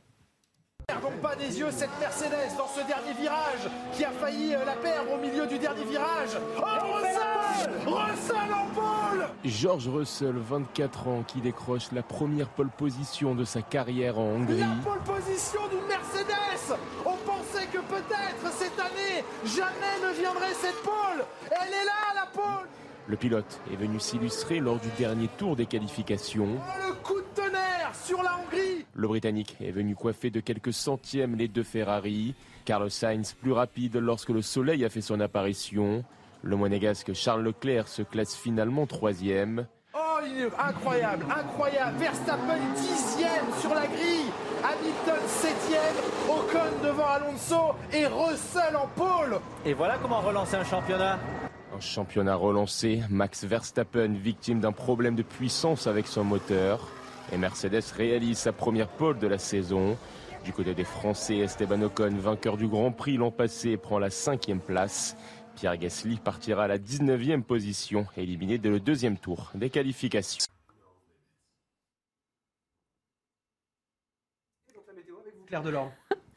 Perdons pas des yeux cette Mercedes dans ce dernier virage qui a failli la perdre au milieu du dernier virage. Oh, Russell Russell en pole George Russell, 24 ans, qui décroche la première pole position de sa carrière en Hongrie. La pole position d'une Mercedes que peut-être cette année, jamais ne viendrait cette pole Elle est là, la pole le pilote est venu s'illustrer lors du dernier tour des qualifications. Oh, le coup de tonnerre sur la Hongrie Le Britannique est venu coiffer de quelques centièmes les deux Ferrari. Carlos Sainz plus rapide lorsque le soleil a fait son apparition. Le monégasque Charles Leclerc se classe finalement troisième. Incroyable, incroyable. Verstappen dixième sur la grille. Hamilton septième. Ocon devant Alonso et Russell en pôle. Et voilà comment relancer un championnat. Un championnat relancé, Max Verstappen victime d'un problème de puissance avec son moteur. Et Mercedes réalise sa première pole de la saison. Du côté des Français, Esteban Ocon, vainqueur du Grand Prix l'an passé, prend la cinquième place. Pierre Gasly partira à la 19e position, éliminé dès le deuxième tour des qualifications.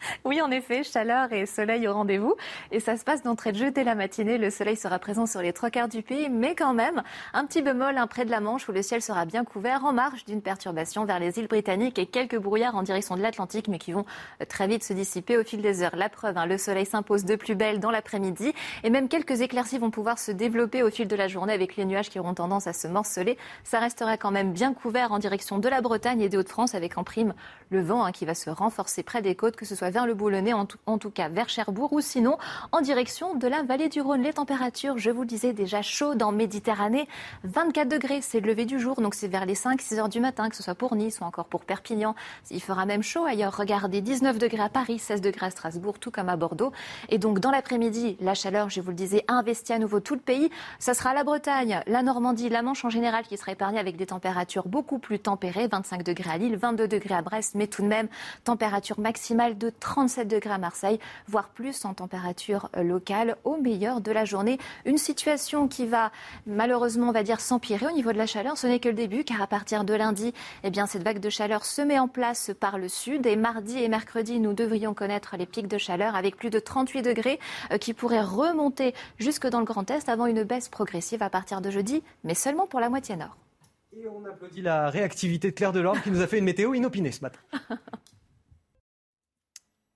Oui, en effet, chaleur et soleil au rendez-vous. Et ça se passe d'entrée de jeu dès la matinée. Le soleil sera présent sur les trois quarts du pays, mais quand même, un petit bémol hein, près de la Manche où le ciel sera bien couvert en marge d'une perturbation vers les îles britanniques et quelques brouillards en direction de l'Atlantique, mais qui vont très vite se dissiper au fil des heures. La preuve, hein, le soleil s'impose de plus belle dans l'après-midi et même quelques éclaircies vont pouvoir se développer au fil de la journée avec les nuages qui auront tendance à se morceler. Ça restera quand même bien couvert en direction de la Bretagne et des Hauts-de-France avec en prime le vent hein, qui va se renforcer près des côtes, que ce soit vers le Boulonnais, en tout, cas vers Cherbourg, ou sinon en direction de la vallée du Rhône. Les températures, je vous le disais, déjà chaudes en Méditerranée. 24 degrés, c'est le lever du jour, donc c'est vers les 5-6 heures du matin, que ce soit pour Nice ou encore pour Perpignan. Il fera même chaud ailleurs. Regardez, 19 degrés à Paris, 16 degrés à Strasbourg, tout comme à Bordeaux. Et donc dans l'après-midi, la chaleur, je vous le disais, investit à nouveau tout le pays. Ça sera la Bretagne, la Normandie, la Manche en général qui sera épargnée avec des températures beaucoup plus tempérées. 25 degrés à Lille, 22 degrés à Brest, mais tout de même température maximale de 37 degrés à Marseille, voire plus en température locale au meilleur de la journée. Une situation qui va malheureusement, on va dire, s'empirer au niveau de la chaleur. Ce n'est que le début, car à partir de lundi, eh cette vague de chaleur se met en place par le sud. Et mardi et mercredi, nous devrions connaître les pics de chaleur avec plus de 38 degrés euh, qui pourraient remonter jusque dans le Grand Est avant une baisse progressive à partir de jeudi, mais seulement pour la moitié nord. Et on applaudit la réactivité de Claire Delorme qui nous a fait une météo inopinée ce matin.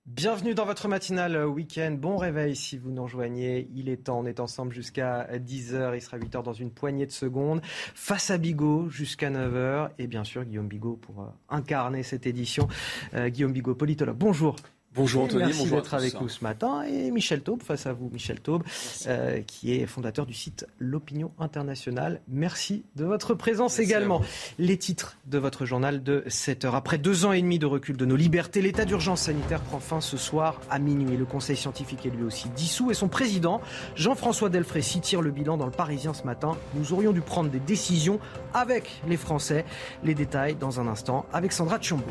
Bienvenue dans votre matinale week-end. Bon réveil si vous nous rejoignez. Il est temps, on est ensemble jusqu'à 10h. Il sera 8h dans une poignée de secondes. Face à Bigot jusqu'à 9h. Et bien sûr, Guillaume Bigot pour euh, incarner cette édition. Euh, Guillaume Bigot, politologue. Bonjour. Bonjour Anthony, Merci bonjour d'être avec nous ce matin. Et Michel Taube, face à vous, Michel Taube, euh, qui est fondateur du site L'Opinion Internationale. Merci de votre présence également. Les titres de votre journal de 7 heures. Après deux ans et demi de recul de nos libertés, l'état d'urgence sanitaire prend fin ce soir à minuit. Le Conseil scientifique est lui aussi dissous et son président, Jean-François Delfrécy, tire le bilan dans le Parisien ce matin. Nous aurions dû prendre des décisions avec les Français. Les détails dans un instant avec Sandra Tchombo.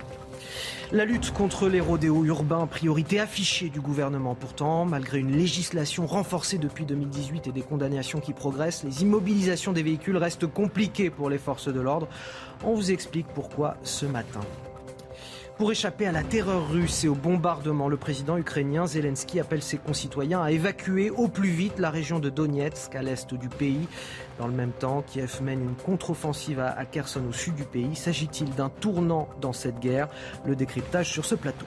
La lutte contre les rodéos urbains, priorité affichée du gouvernement. Pourtant, malgré une législation renforcée depuis 2018 et des condamnations qui progressent, les immobilisations des véhicules restent compliquées pour les forces de l'ordre. On vous explique pourquoi ce matin. Pour échapper à la terreur russe et au bombardement, le président ukrainien Zelensky appelle ses concitoyens à évacuer au plus vite la région de Donetsk à l'est du pays. Dans le même temps, Kiev mène une contre-offensive à Kherson au sud du pays. S'agit-il d'un tournant dans cette guerre? Le décryptage sur ce plateau.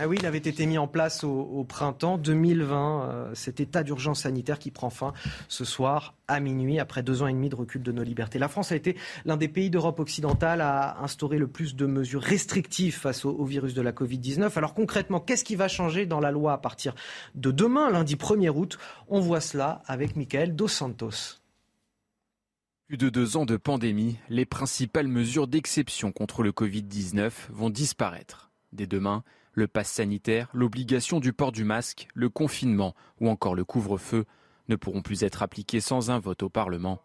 Ah oui, il avait été mis en place au, printemps 2020, euh, cet état d'urgence sanitaire qui prend fin ce soir à minuit, après deux ans et demi de recul de nos libertés. La France a été l'un des pays d'Europe occidentale à instaurer le plus de mesures restrictives face au, au virus de la Covid-19. Alors concrètement, qu'est-ce qui va changer dans la loi à partir de demain, lundi 1er août? On voit cela avec Michael Dos Santos. Plus de deux ans de pandémie, les principales mesures d'exception contre le Covid-19 vont disparaître. Dès demain, le pass sanitaire, l'obligation du port du masque, le confinement ou encore le couvre-feu ne pourront plus être appliqués sans un vote au Parlement.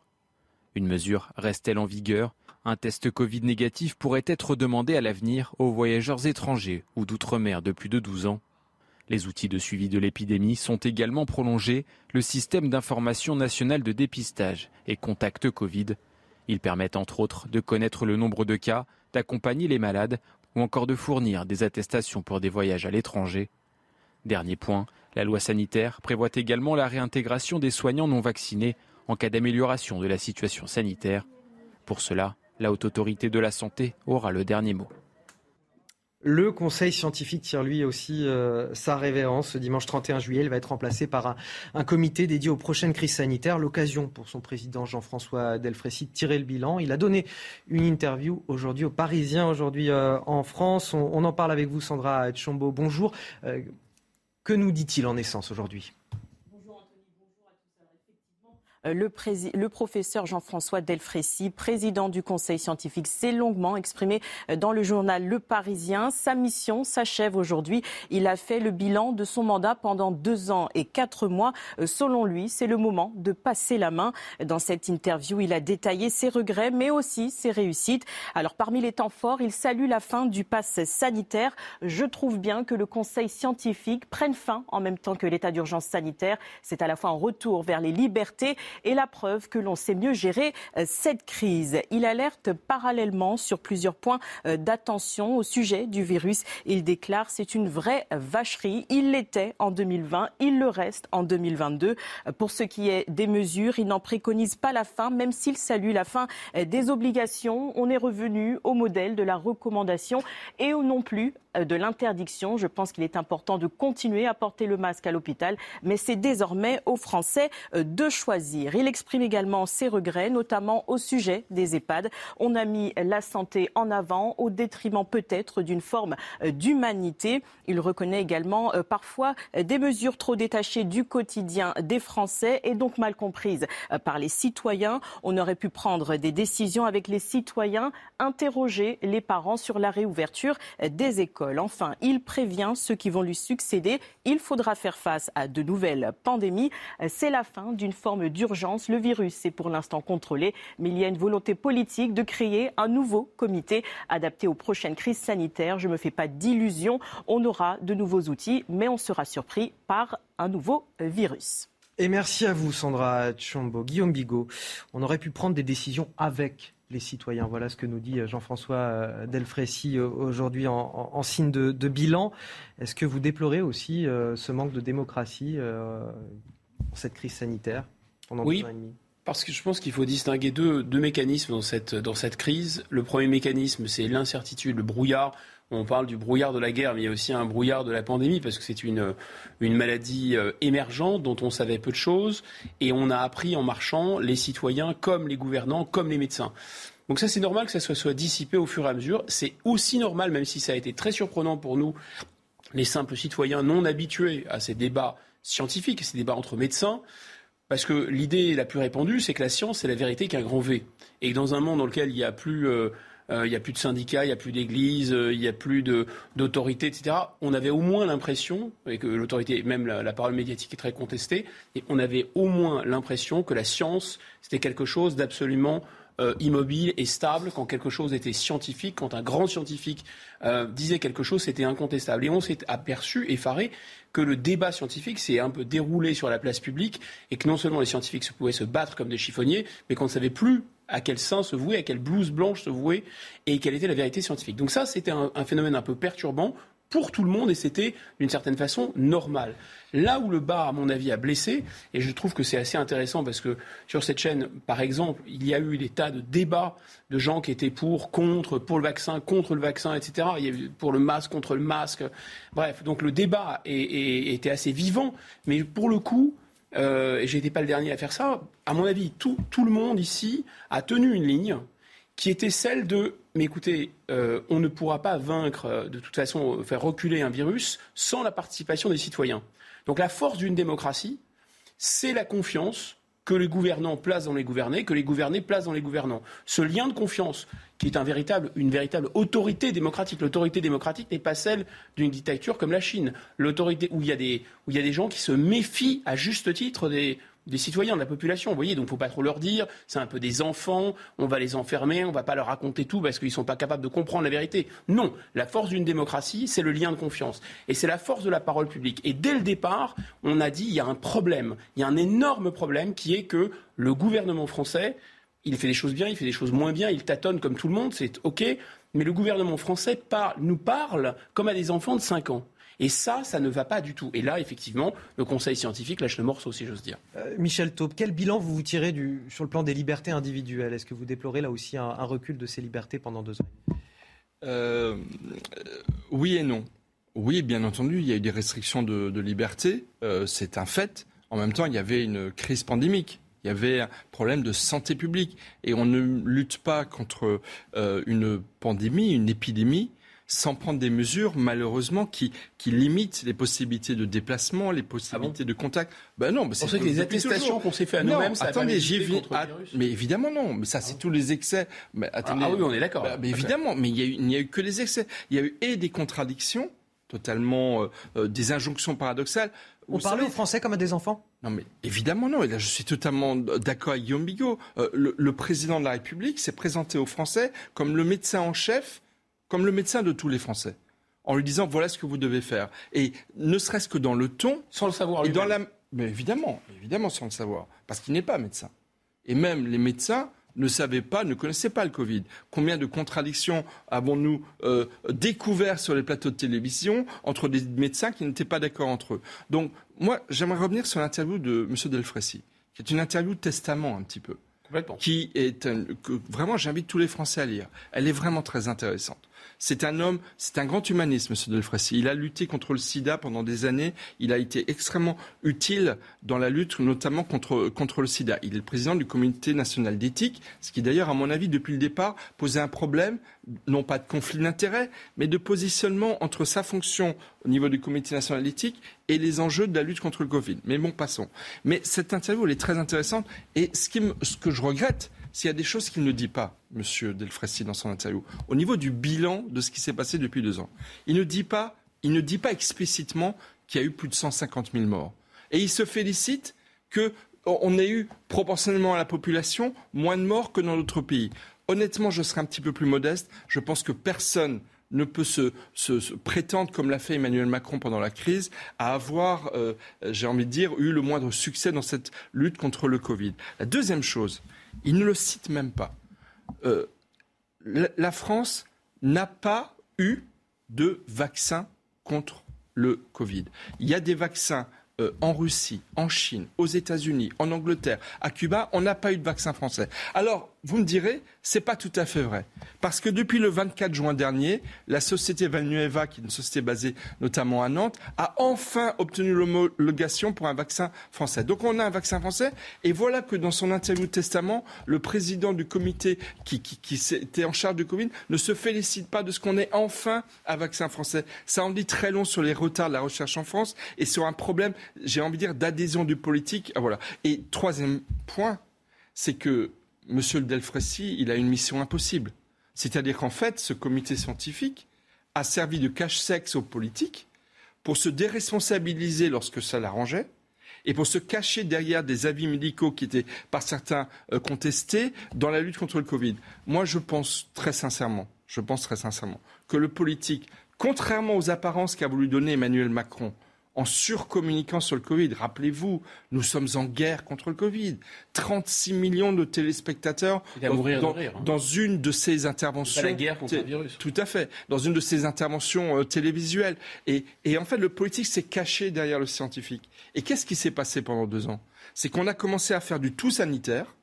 Une mesure reste-t-elle en vigueur? Un test Covid négatif pourrait être demandé à l'avenir aux voyageurs étrangers ou d'outre-mer de plus de 12 ans. Les outils de suivi de l'épidémie sont également prolongés, le système d'information nationale de dépistage et contact Covid. Ils permettent entre autres de connaître le nombre de cas, d'accompagner les malades ou encore de fournir des attestations pour des voyages à l'étranger. Dernier point, la loi sanitaire prévoit également la réintégration des soignants non vaccinés en cas d'amélioration de la situation sanitaire. Pour cela, la haute autorité de la santé aura le dernier mot. Le Conseil scientifique tire lui aussi euh, sa révérence. Ce dimanche 31 juillet, il va être remplacé par un, comité dédié aux prochaines crises sanitaires. L'occasion pour son président Jean-François Delfrécy de tirer le bilan. Il a donné une interview aujourd'hui aux Parisiens, aujourd'hui euh, en France. On, en parle avec vous, Sandra Chombo. Bonjour. Euh, que nous dit-il en essence aujourd'hui? Euh, le, professeur Jean-François Delfrécy, président du Conseil scientifique, s'est longuement exprimé euh, dans le journal Le Parisien. Sa mission s'achève aujourd'hui. Il a fait le bilan de son mandat pendant deux ans et quatre mois. Euh, selon lui, c'est le moment de passer la main. Dans cette interview, il a détaillé ses regrets, mais aussi ses réussites. Alors, parmi les temps forts, il salue la fin du pass sanitaire. Je trouve bien que le Conseil scientifique prenne fin en même temps que l'état d'urgence sanitaire. C'est à la fois un retour vers les libertés et la preuve que l'on sait mieux gérer euh, cette crise. Il alerte parallèlement sur plusieurs points euh, d'attention au sujet du virus. Il déclare c'est une vraie vacherie. Il l'était en 2020, il le reste en 2022. Pour ce qui est des mesures, il n'en préconise pas la fin, même s'il salue la fin euh, des obligations. On est revenu au modèle de la recommandation et non plus de l'interdiction. Je pense qu'il est important de continuer à porter le masque à l'hôpital, mais c'est désormais aux Français de choisir. Il exprime également ses regrets, notamment au sujet des EHPAD. On a mis la santé en avant au détriment peut-être d'une forme d'humanité. Il reconnaît également parfois des mesures trop détachées du quotidien des Français et donc mal comprises par les citoyens. On aurait pu prendre des décisions avec les citoyens, interroger les parents sur la réouverture des écoles. Enfin, il prévient ceux qui vont lui succéder. Il faudra faire face à de nouvelles pandémies. C'est la fin d'une forme d'urgence Le virus est pour l'instant contrôlé, mais il y a une volonté politique de créer un nouveau comité adapté aux prochaines crises sanitaires. Je ne me fais pas d'illusions, on aura de nouveaux outils, mais on sera surpris par un nouveau virus. Et merci à vous, Sandra Chombo. Guillaume Bigot, on aurait pu prendre des décisions avec les citoyens. Voilà ce que nous dit Jean-François euh, Delfrécy euh, aujourd'hui en, signe de, bilan. Est-ce que vous déplorez aussi euh, ce manque de démocratie pour cette crise sanitaire? Pendant oui. deux ans et demi parce que je pense qu'il faut distinguer deux, deux mécanismes dans cette, dans cette crise. Le premier mécanisme, c'est l'incertitude, le brouillard on parle du brouillard de la guerre, mais il y a aussi un brouillard de la pandémie, parce que c'est une, une maladie euh, émergente dont on savait peu de choses, et on a appris en marchant, les citoyens comme les gouvernants, comme les médecins. Donc ça, c'est normal que ça soit, soit dissipé au fur et à mesure. C'est aussi normal, même si ça a été très surprenant pour nous, les simples citoyens non habitués à ces débats scientifiques, ces débats entre médecins, parce que l'idée la plus répandue, c'est que la science, c'est la vérité qu'un grand V. Et dans un monde dans lequel il n'y a plus... Euh, euh, a plus de syndicats, il n'y a plus d'églises, euh, il n'y a plus d'autorité, etc. On avait au moins l'impression, et que l'autorité, même la, parole médiatique est très contestée, et on avait au moins l'impression que la science, c'était quelque chose d'absolument euh, immobile et stable, quand quelque chose était scientifique, quand un grand scientifique disait quelque chose, c'était incontestable. Et on s'est aperçu, effaré, que le débat scientifique s'est un peu déroulé sur la place publique et que non seulement les scientifiques pouvaient se battre comme des chiffonniers, mais qu'on ne savait plus à quel sein se vouer, à quelle blouse blanche se vouer et quelle était la vérité scientifique. Donc ça, c'était un, phénomène un peu perturbant pour tout le monde et c'était d'une certaine façon normal. Là où le bas, à mon avis, a blessé, et je trouve que c'est assez intéressant parce que sur cette chaîne, par exemple, il y a eu des tas de débats de gens qui étaient pour, contre, pour le vaccin, contre le vaccin, etc. Il y a eu pour le masque, contre le masque. Bref, donc le débat était assez vivant, mais pour le coup, euh, et j'étais pas le dernier à faire ça, à mon avis, tout, le monde ici a tenu une ligne qui était celle de mais écoutez, euh, on ne pourra pas vaincre, euh, de toute façon, faire reculer un virus sans la participation des citoyens. Donc la force d'une démocratie, c'est la confiance que les gouvernants placent dans les gouvernés, que les gouvernés placent dans les gouvernants. Ce lien de confiance, qui est une véritable autorité démocratique. L'autorité démocratique n'est pas celle d'une dictature comme la Chine. L'autorité où il y a des gens qui se méfient à juste titre des, des citoyens, de la population. Vous voyez, donc faut pas trop leur dire, c'est un peu des enfants, on va les enfermer, on va pas leur raconter tout parce qu'ils sont pas capables de comprendre la vérité. Non, la force d'une démocratie, c'est le lien de confiance. Et c'est la force de la parole publique. Et dès le départ, on a dit, il y a un problème, il y a un énorme problème qui est que le gouvernement français, il fait des choses bien, il fait des choses moins bien, il tâtonne comme tout le monde, c'est OK, mais le gouvernement français nous parle comme à des enfants de 5 ans. Et ça, ça ne va pas du tout. Et là, effectivement, le Conseil scientifique lâche le morceau, si j'ose dire. Euh, Michel Taube, quel bilan vous vous tirez du, sur le plan des libertés individuelles? Est-ce que vous déplorez là aussi un, recul de ces libertés pendant deux ans? Euh, Oui et non. Oui, bien entendu, il y a eu des restrictions de, liberté, euh, c'est un fait. En même temps, il y avait une crise pandémique. Il y avait un problème de santé publique. Et on ne lutte pas contre une pandémie, une épidémie, sans prendre des mesures, malheureusement, qui, qui limitent les possibilités de déplacement, les possibilités ah de contact. Ben non, mais c'est que les attestations qu'on s'est fait à nous-mêmes, ça attendez, j'ai vu. mais évidemment non, mais ça c'est tous les excès. Mais ah, attendez, ah, oui, on est d'accord. Bah, mais évidemment, mais il n'y a, eu que les excès. Il y a eu et des contradictions totalement euh, euh, des injonctions paradoxales. On parlait aux Français comme à des enfants Non, mais évidemment non. Et là, je suis totalement d'accord avec Guillaume Bigot. Euh, le, le, président de la République s'est présenté aux Français comme le médecin en chef comme le médecin de tous les Français, en lui disant voilà ce que vous devez faire. Et ne serait-ce que dans le ton. Sans le savoir. Et dans la... Mais évidemment, évidemment sans le savoir. Parce qu'il n'est pas médecin. Et même les médecins ne savaient pas, ne connaissaient pas le Covid. Combien de contradictions avons-nous euh, découvert sur les plateaux de télévision entre des médecins qui n'étaient pas d'accord entre eux? Donc, moi, j'aimerais revenir sur l'interview de M. Delfrécy, qui est une interview de testament un petit peu. Qui est que vraiment j'invite tous les Français à lire. Elle est vraiment très intéressante. C'est un homme, c'est un grand humaniste, M. Delfrécy. Il a lutté contre le sida pendant des années. Il a été extrêmement utile dans la lutte, notamment contre, contre le sida. Il est le président du comité national d'éthique, ce qui d'ailleurs, à mon avis, depuis le départ, posait un problème, non pas de conflit d'intérêts, mais de positionnement entre sa fonction au niveau du comité national d'éthique et les enjeux de la lutte contre le Covid. Mais bon, passons. Mais cette interview, elle est très intéressante. Et ce que je regrette, s'il y a des choses qu'il ne dit pas, M. Delfrécy, dans son interview, au niveau du bilan de ce qui s'est passé depuis deux ans, il ne dit pas, il ne dit pas explicitement qu'il y a eu plus de 150 000 morts. Et il se félicite que on a eu proportionnellement à la population moins de morts que dans d'autres pays. Honnêtement, je serais un petit peu plus modeste. Je pense que personne ne peut se, prétendre, comme l'a fait Emmanuel Macron pendant la crise, à avoir, euh, j'ai envie de dire, eu le moindre succès dans cette lutte contre le Covid. La deuxième chose, il ne le cite même pas. Euh, la France n'a pas eu de vaccin contre le Covid. Il y a des vaccins euh, en Russie, en Chine, aux États-Unis, en Angleterre, à Cuba, on n'a pas eu de vaccin français. Alors, vous me direz, c'est pas tout à fait vrai. Parce que depuis le 24 juin dernier, la société Valnueva, qui est une société basée notamment à Nantes, a enfin obtenu l'homologation pour un vaccin français. Donc on a un vaccin français, et voilà que dans son interview de testament, le président du comité qui, qui, était en charge du Covid ne se félicite pas de ce qu'on ait enfin un vaccin français. Ça en dit très long sur les retards de la recherche en France et sur un problème, j'ai envie de dire, d'adhésion du politique. Ah, voilà. Et troisième point, c'est que Monsieur Delfrécy, il a une mission impossible. C'est-à-dire qu'en fait, ce comité scientifique a servi de cache-sexe aux politiques pour se déresponsabiliser lorsque ça l'arrangeait et pour se cacher derrière des avis médicaux qui étaient par certains euh, contestés dans la lutte contre le Covid. Moi, je pense très sincèrement, je pense très sincèrement que le politique, contrairement aux apparences qu'a voulu donner Emmanuel Macron, en surcommuniquant sur le Covid. Rappelez-vous, nous sommes en guerre contre le Covid. 36 millions de téléspectateurs dans, hein. dans, une de ces interventions. la guerre contre le virus. Tout à fait. Dans une de ces interventions euh, télévisuelles. Et, et en fait, le politique s'est caché derrière le scientifique. Et qu'est-ce qui s'est passé pendant deux ans? C'est qu'on a commencé à faire du tout sanitaire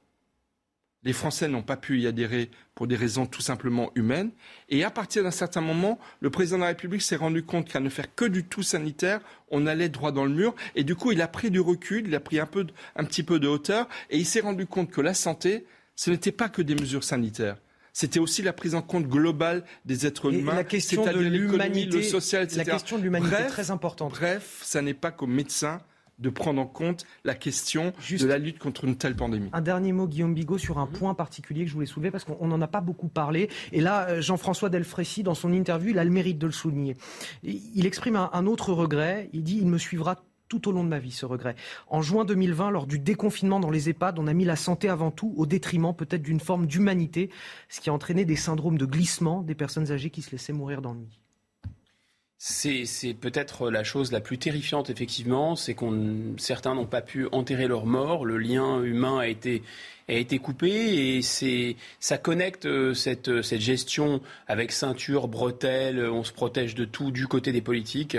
les Français n'ont pas pu y adhérer pour des raisons tout simplement humaines. Et à partir d'un certain moment, le président de la République s'est rendu compte qu'à ne faire que du tout sanitaire, on allait droit dans le mur. Et du coup, il a pris du recul, il a pris un, peu un petit peu de hauteur. Et il s'est rendu compte que la santé, ce n'était pas que des mesures sanitaires. C'était aussi la prise en compte globale des êtres humains, la question de l'humanité, le social, etc. La question de l'humanité est très importante. Bref, ça n'est pas qu'aux médecins de prendre en compte la question de la lutte contre une telle pandémie. Un dernier mot, Guillaume Bigot, sur un point particulier que je voulais soulever, parce qu'on n'en a pas beaucoup parlé. Et là, euh, Jean-François Delfrécy, dans son interview, il a le mérite de le souligner. Il exprime un, autre regret. Il dit Il me suivra tout au long de ma vie, ce regret. En juin 2020, lors du déconfinement dans les EHPAD, on a mis la santé avant tout, au détriment peut-être d'une forme d'humanité, ce qui a entraîné des syndromes de glissement des personnes âgées qui se laissaient mourir d'ennui. C'est peut-être la chose la plus terrifiante, effectivement, c'est qu'on certains n'ont pas pu enterrer leur mort, le lien humain a été a été coupé et c'est ça connecte euh, cette, cette gestion avec ceinture, bretelles, on se protège de tout du côté des politiques,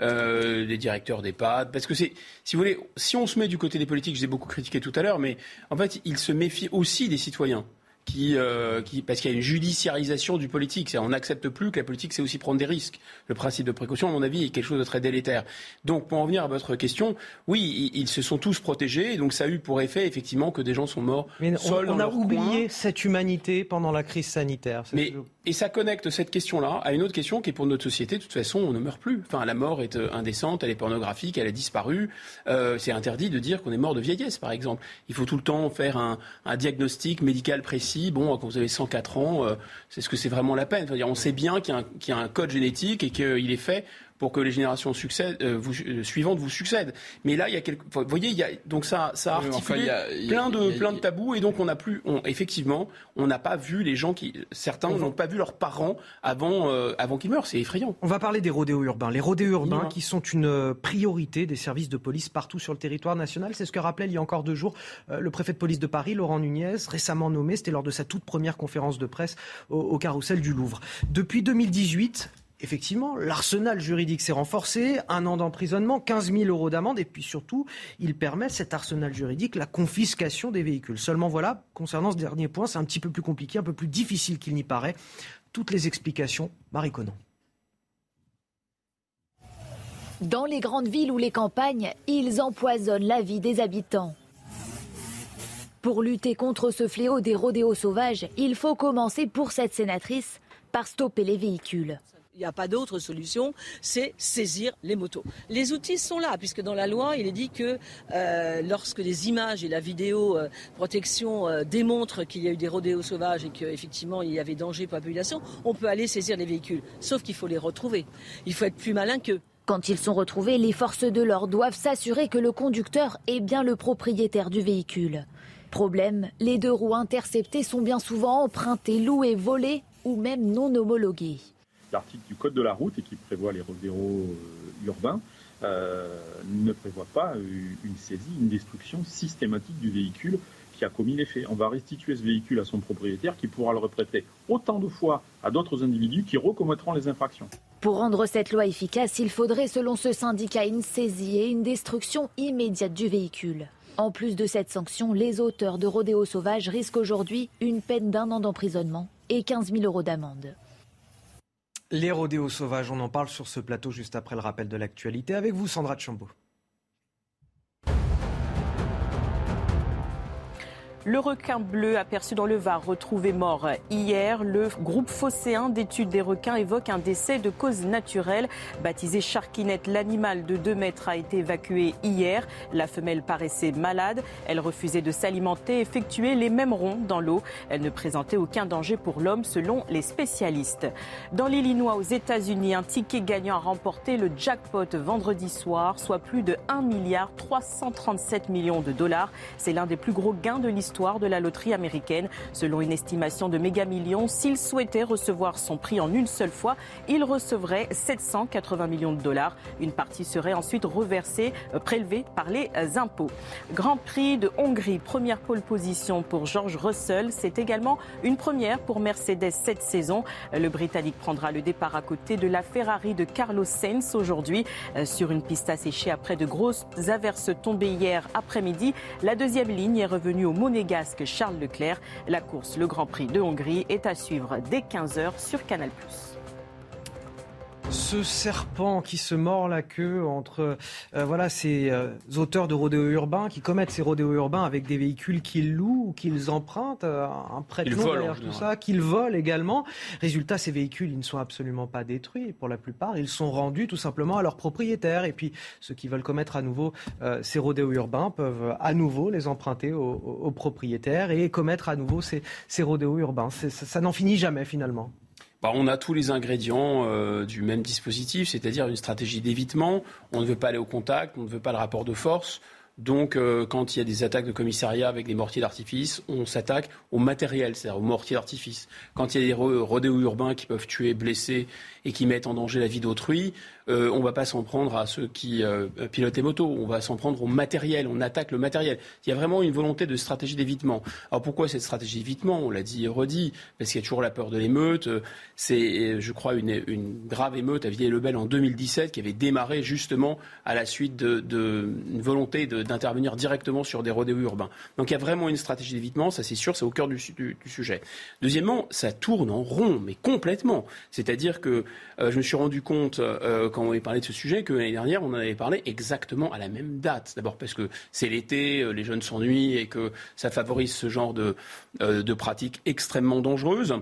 euh, des directeurs d'EHPAD, parce que c'est si vous voulez, si on se met du côté des politiques, j'ai beaucoup critiqué tout à l'heure, mais en fait, ils se méfient aussi des citoyens qui, euh, qui, parce qu'il y a une judiciarisation du politique. On n'accepte plus que la politique, c'est aussi prendre des risques. Le principe de précaution, à mon avis, est quelque chose de très délétère. Donc, pour en venir à votre question, oui, ils, se sont tous protégés, et donc ça a eu pour effet, effectivement, que des gens sont morts Mais seuls on, on a oublié cette humanité pendant la crise sanitaire. Mais, et ça connecte cette question-là à une autre question qui est pour notre société, de toute façon, on ne meurt plus. Enfin, la mort est euh, indécente, elle est pornographique, elle a disparu. Euh, c'est interdit de dire qu'on est mort de vieillesse, par exemple. Il faut tout le temps faire un, un diagnostic médical précis bon, quand vous avez 104 ans, euh, c'est ce que c'est vraiment la peine. on sait bien qu'il y, a un code génétique et qu'il est fait pour que les générations euh, euh, suivantes vous succèdent. Mais là, il y a quelque, vous voyez, il y a, donc ça, ça a articulé plein de plein de tabous et donc on n'a plus, effectivement, on n'a pas vu les gens qui, certains n'ont pas vu leurs parents avant avant qu'ils meurent. C'est effrayant. On va parler des rodéos urbains. Les rodéos urbains qui sont une priorité des services de police partout sur le territoire national. C'est ce que rappelait il y a encore deux jours le préfet de police de Paris, Laurent Nunez, récemment nommé. C'était lors de sa toute première conférence de presse au, au carrousel du Louvre. Depuis 2018, effectivement, l'arsenal juridique s'est renforcé, un an d'emprisonnement, 15 000 euros d'amende, et puis surtout, il permet, cet arsenal juridique, la confiscation des véhicules. Seulement voilà, concernant ce dernier point, c'est un petit peu plus compliqué, un peu plus difficile qu'il n'y paraît. Toutes les explications, Marie Conan. Dans les grandes villes ou les campagnes, ils empoisonnent la vie des habitants. Pour lutter contre ce fléau des rodéos sauvages, il faut commencer pour cette sénatrice par stopper les véhicules. Il n'y a pas d'autre solution, c'est saisir les motos. Les outils sont là, puisque dans la loi, il est dit que euh, lorsque les images et la vidéo euh, protection euh, démontrent qu'il y a eu des rodéos sauvages et qu'effectivement il y avait danger pour la population, on peut aller saisir les véhicules. Sauf qu'il faut les retrouver. Il faut être plus malin qu'eux. Quand ils sont retrouvés, les forces de l'ordre doivent s'assurer que le conducteur est bien le propriétaire du véhicule. Problème, les deux roues interceptées sont bien souvent empruntées, louées, volées ou même non homologuées. L'article du Code de la route et qui prévoit les rodéos euh, urbains euh, ne prévoit pas une saisie, une destruction systématique du véhicule qui a commis les faits. On va restituer ce véhicule à son propriétaire qui pourra le reprêter autant de fois à d'autres individus qui recommettront les infractions. Pour rendre cette loi efficace, il faudrait, selon ce syndicat, une saisie et une destruction immédiate du véhicule. En plus de cette sanction, les auteurs de rodéos sauvages risquent aujourd'hui une peine d'un an d'emprisonnement et 15 000 euros d'amende. Les rodéos sauvages, on en parle sur ce plateau juste après le rappel de l'actualité. Avec vous, Sandra Chambaud. Le requin bleu aperçu dans le Var, retrouvé mort hier. Le groupe phocéen d'études des requins évoque un décès de cause naturelle. Baptisé Sharkinette, l'animal de 2 mètres a été évacué hier. La femelle paraissait malade. Elle refusait de s'alimenter, effectuer les mêmes ronds dans l'eau. Elle ne présentait aucun danger pour l'homme selon les spécialistes. Dans l'Illinois, aux États-Unis, un ticket gagnant a remporté le jackpot vendredi soir, soit plus de 1 milliard 337 millions de dollars. C'est l'un des plus gros gains de l'histoire de la loterie américaine. Selon une estimation de Méga Millions, s'il souhaitait recevoir son prix en une seule fois, il recevrait 780 millions de dollars. Une partie serait ensuite reversée, euh, prélevée par les euh, impôts. Grand Prix de Hongrie, première pole position pour George Russell. C'est également une première pour Mercedes cette saison. Le Britannique prendra le départ à côté de la Ferrari de Carlos Sainz aujourd'hui euh, sur une piste asséchée après de grosses averses tombées hier après-midi. La deuxième ligne est revenue au Monégasque gasque Charles Leclerc. La course, le Grand Prix de Hongrie, est à suivre dès 15h sur Canal+. Ce serpent qui se mord la queue entre euh, voilà ces euh, auteurs de rodéos urbains qui commettent ces rodéos urbains avec des véhicules qu'ils louent ou qu'ils empruntent, euh, un prêt de derrière tout ça, qu'ils volent également. Résultat, ces véhicules, ils ne sont absolument pas détruits pour la plupart. Ils sont rendus tout simplement à leurs propriétaires. Et puis ceux qui veulent commettre à nouveau ces rodéos urbains peuvent à nouveau les emprunter aux, propriétaires et commettre à nouveau ces, ces rodéos urbains. ça n'en finit jamais finalement. Bah, on a tous les ingrédients euh, du même dispositif, c'est-à-dire une stratégie d'évitement. On ne veut pas aller au contact, on ne veut pas le rapport de force. Donc, euh, quand il y a des attaques de commissariat avec des mortiers d'artifice, on s'attaque au matériel, c'est-à-dire aux mortiers d'artifice. Quand il y a des rodéos urbains qui peuvent tuer, blesser et qui mettent en danger la vie d'autrui, euh, on ne va pas s'en prendre à ceux qui euh, pilotent les motos. On va s'en prendre au matériel. On attaque le matériel. Il y a vraiment une volonté de stratégie d'évitement. Alors pourquoi cette stratégie d'évitement? On l'a dit et redit, parce qu'il y a toujours la peur de l'émeute. C'est, je crois, une, grave émeute à Villers-le-Bel en 2017 qui avait démarré justement à la suite d'une volonté d'intervenir directement sur des rodéos urbains. Donc il y a vraiment une stratégie d'évitement, ça c'est sûr, c'est au cœur du, du, sujet. Deuxièmement, ça tourne en rond, mais complètement. C'est-à-dire que euh, je me suis rendu compte, euh, quand on avait parlé de ce sujet, que l'année dernière, on en avait parlé exactement à la même date. D'abord parce que c'est l'été, euh, les jeunes s'ennuient et que ça favorise ce genre de, de pratiques extrêmement dangereuses.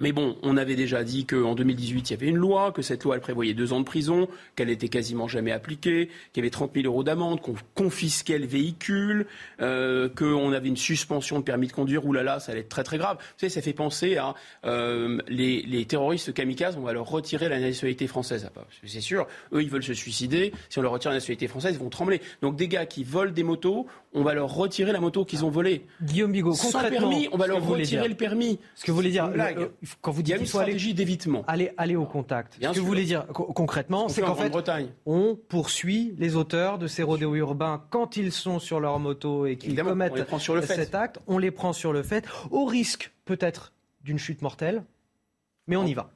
Mais bon, on avait déjà dit qu'en 2018, il y avait une loi, que cette loi, elle prévoyait deux ans de prison, qu'elle n'était quasiment jamais appliquée, qu'il y avait 30 000 euros d'amende, qu'on confisquait le véhicule, euh, qu'on avait une suspension de permis de conduire. Ouh là ça allait être très très grave. Vous savez, ça fait penser à euh, les, les, terroristes kamikazes, on va leur retirer la nationalité française. C'est sûr, eux, ils veulent se suicider. Si on leur retire la nationalité française, ils vont trembler. Donc des gars qui volent des motos, on va leur retirer la moto qu'ils ont volée. Guillaume Bigot, Sans permis, on va leur retirer le permis. Ce que vous voulez dire, quand vous dites il y a une stratégie d'évitement. Aller, aller au contact. Ce que vous voulez dire concrètement, c'est qu'en fait, on poursuit les auteurs de ces rodéos urbains quand ils sont sur leur moto et qu'ils commettent cet acte. On les prend sur le fait, au risque peut-être d'une chute mortelle, mais on y va.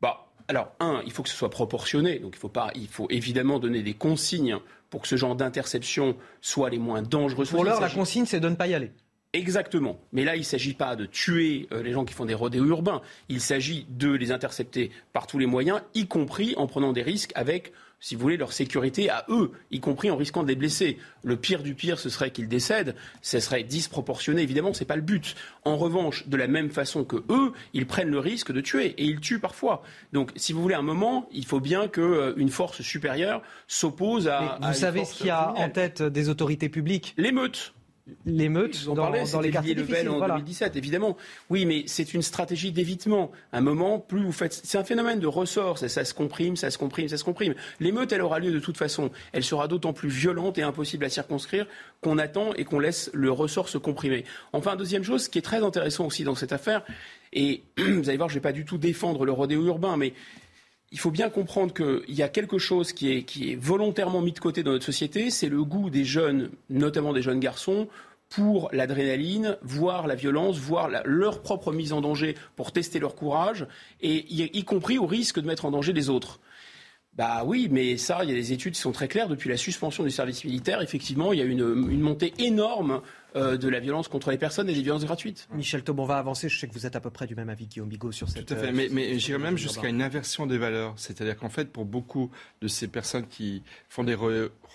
Bah, alors, un, il faut que ce soit proportionné. Donc, il faut, pas, il faut évidemment donner des consignes pour que ce genre d'interception soit les moins dangereuses. Pour l'heure, la consigne, c'est de ne pas y aller. Exactement. Mais là, il ne s'agit pas de tuer euh, les gens qui font des rodéos urbains. Il s'agit de les intercepter par tous les moyens, y compris en prenant des risques avec, si vous voulez, leur sécurité à eux, y compris en risquant de les blesser. Le pire du pire, ce serait qu'ils décèdent. Ce serait disproportionné. Évidemment, ce n'est pas le but. En revanche, de la même façon que eux, ils prennent le risque de tuer et ils tuent parfois. Donc, si vous voulez, un moment, il faut bien qu'une euh, force supérieure s'oppose à. vous savez ce qu'il y a en tête des autorités publiques? L'émeute l'émeute dans, parlait, dans les quartiers difficiles. en 2017, évidemment. Oui, mais c'est une stratégie d'évitement. Un moment, plus vous faites, c'est un phénomène de ressort. Ça, ça, se comprime, ça se comprime, ça se comprime. L'émeute, elle aura lieu de toute façon. Elle sera d'autant plus violente et impossible à circonscrire qu'on attend et qu'on laisse le ressort se comprimer. Enfin, deuxième chose, ce qui est très intéressant aussi dans cette affaire, et vous allez voir, je ne vais pas du tout défendre le rodéo urbain, mais il faut bien comprendre qu'il y a quelque chose qui est, volontairement mis de côté dans notre société, c'est le goût des jeunes, notamment des jeunes garçons, pour l'adrénaline, voir la violence, voir leur propre mise en danger pour tester leur courage, et y, compris au risque de mettre en danger les autres. Bah oui, mais ça, il y a des études qui sont très claires. Depuis la suspension du service militaire, effectivement, il y a une montée énorme euh, de la violence contre les personnes et des violences gratuites. Michel Taub, on va avancer. Je sais que vous êtes à peu près du même avis, Guillaume Bigot, sur cette. Tout à fait. mais, mais j'irais même jusqu'à une inversion des valeurs. C'est-à-dire qu'en fait, pour beaucoup de ces personnes qui font des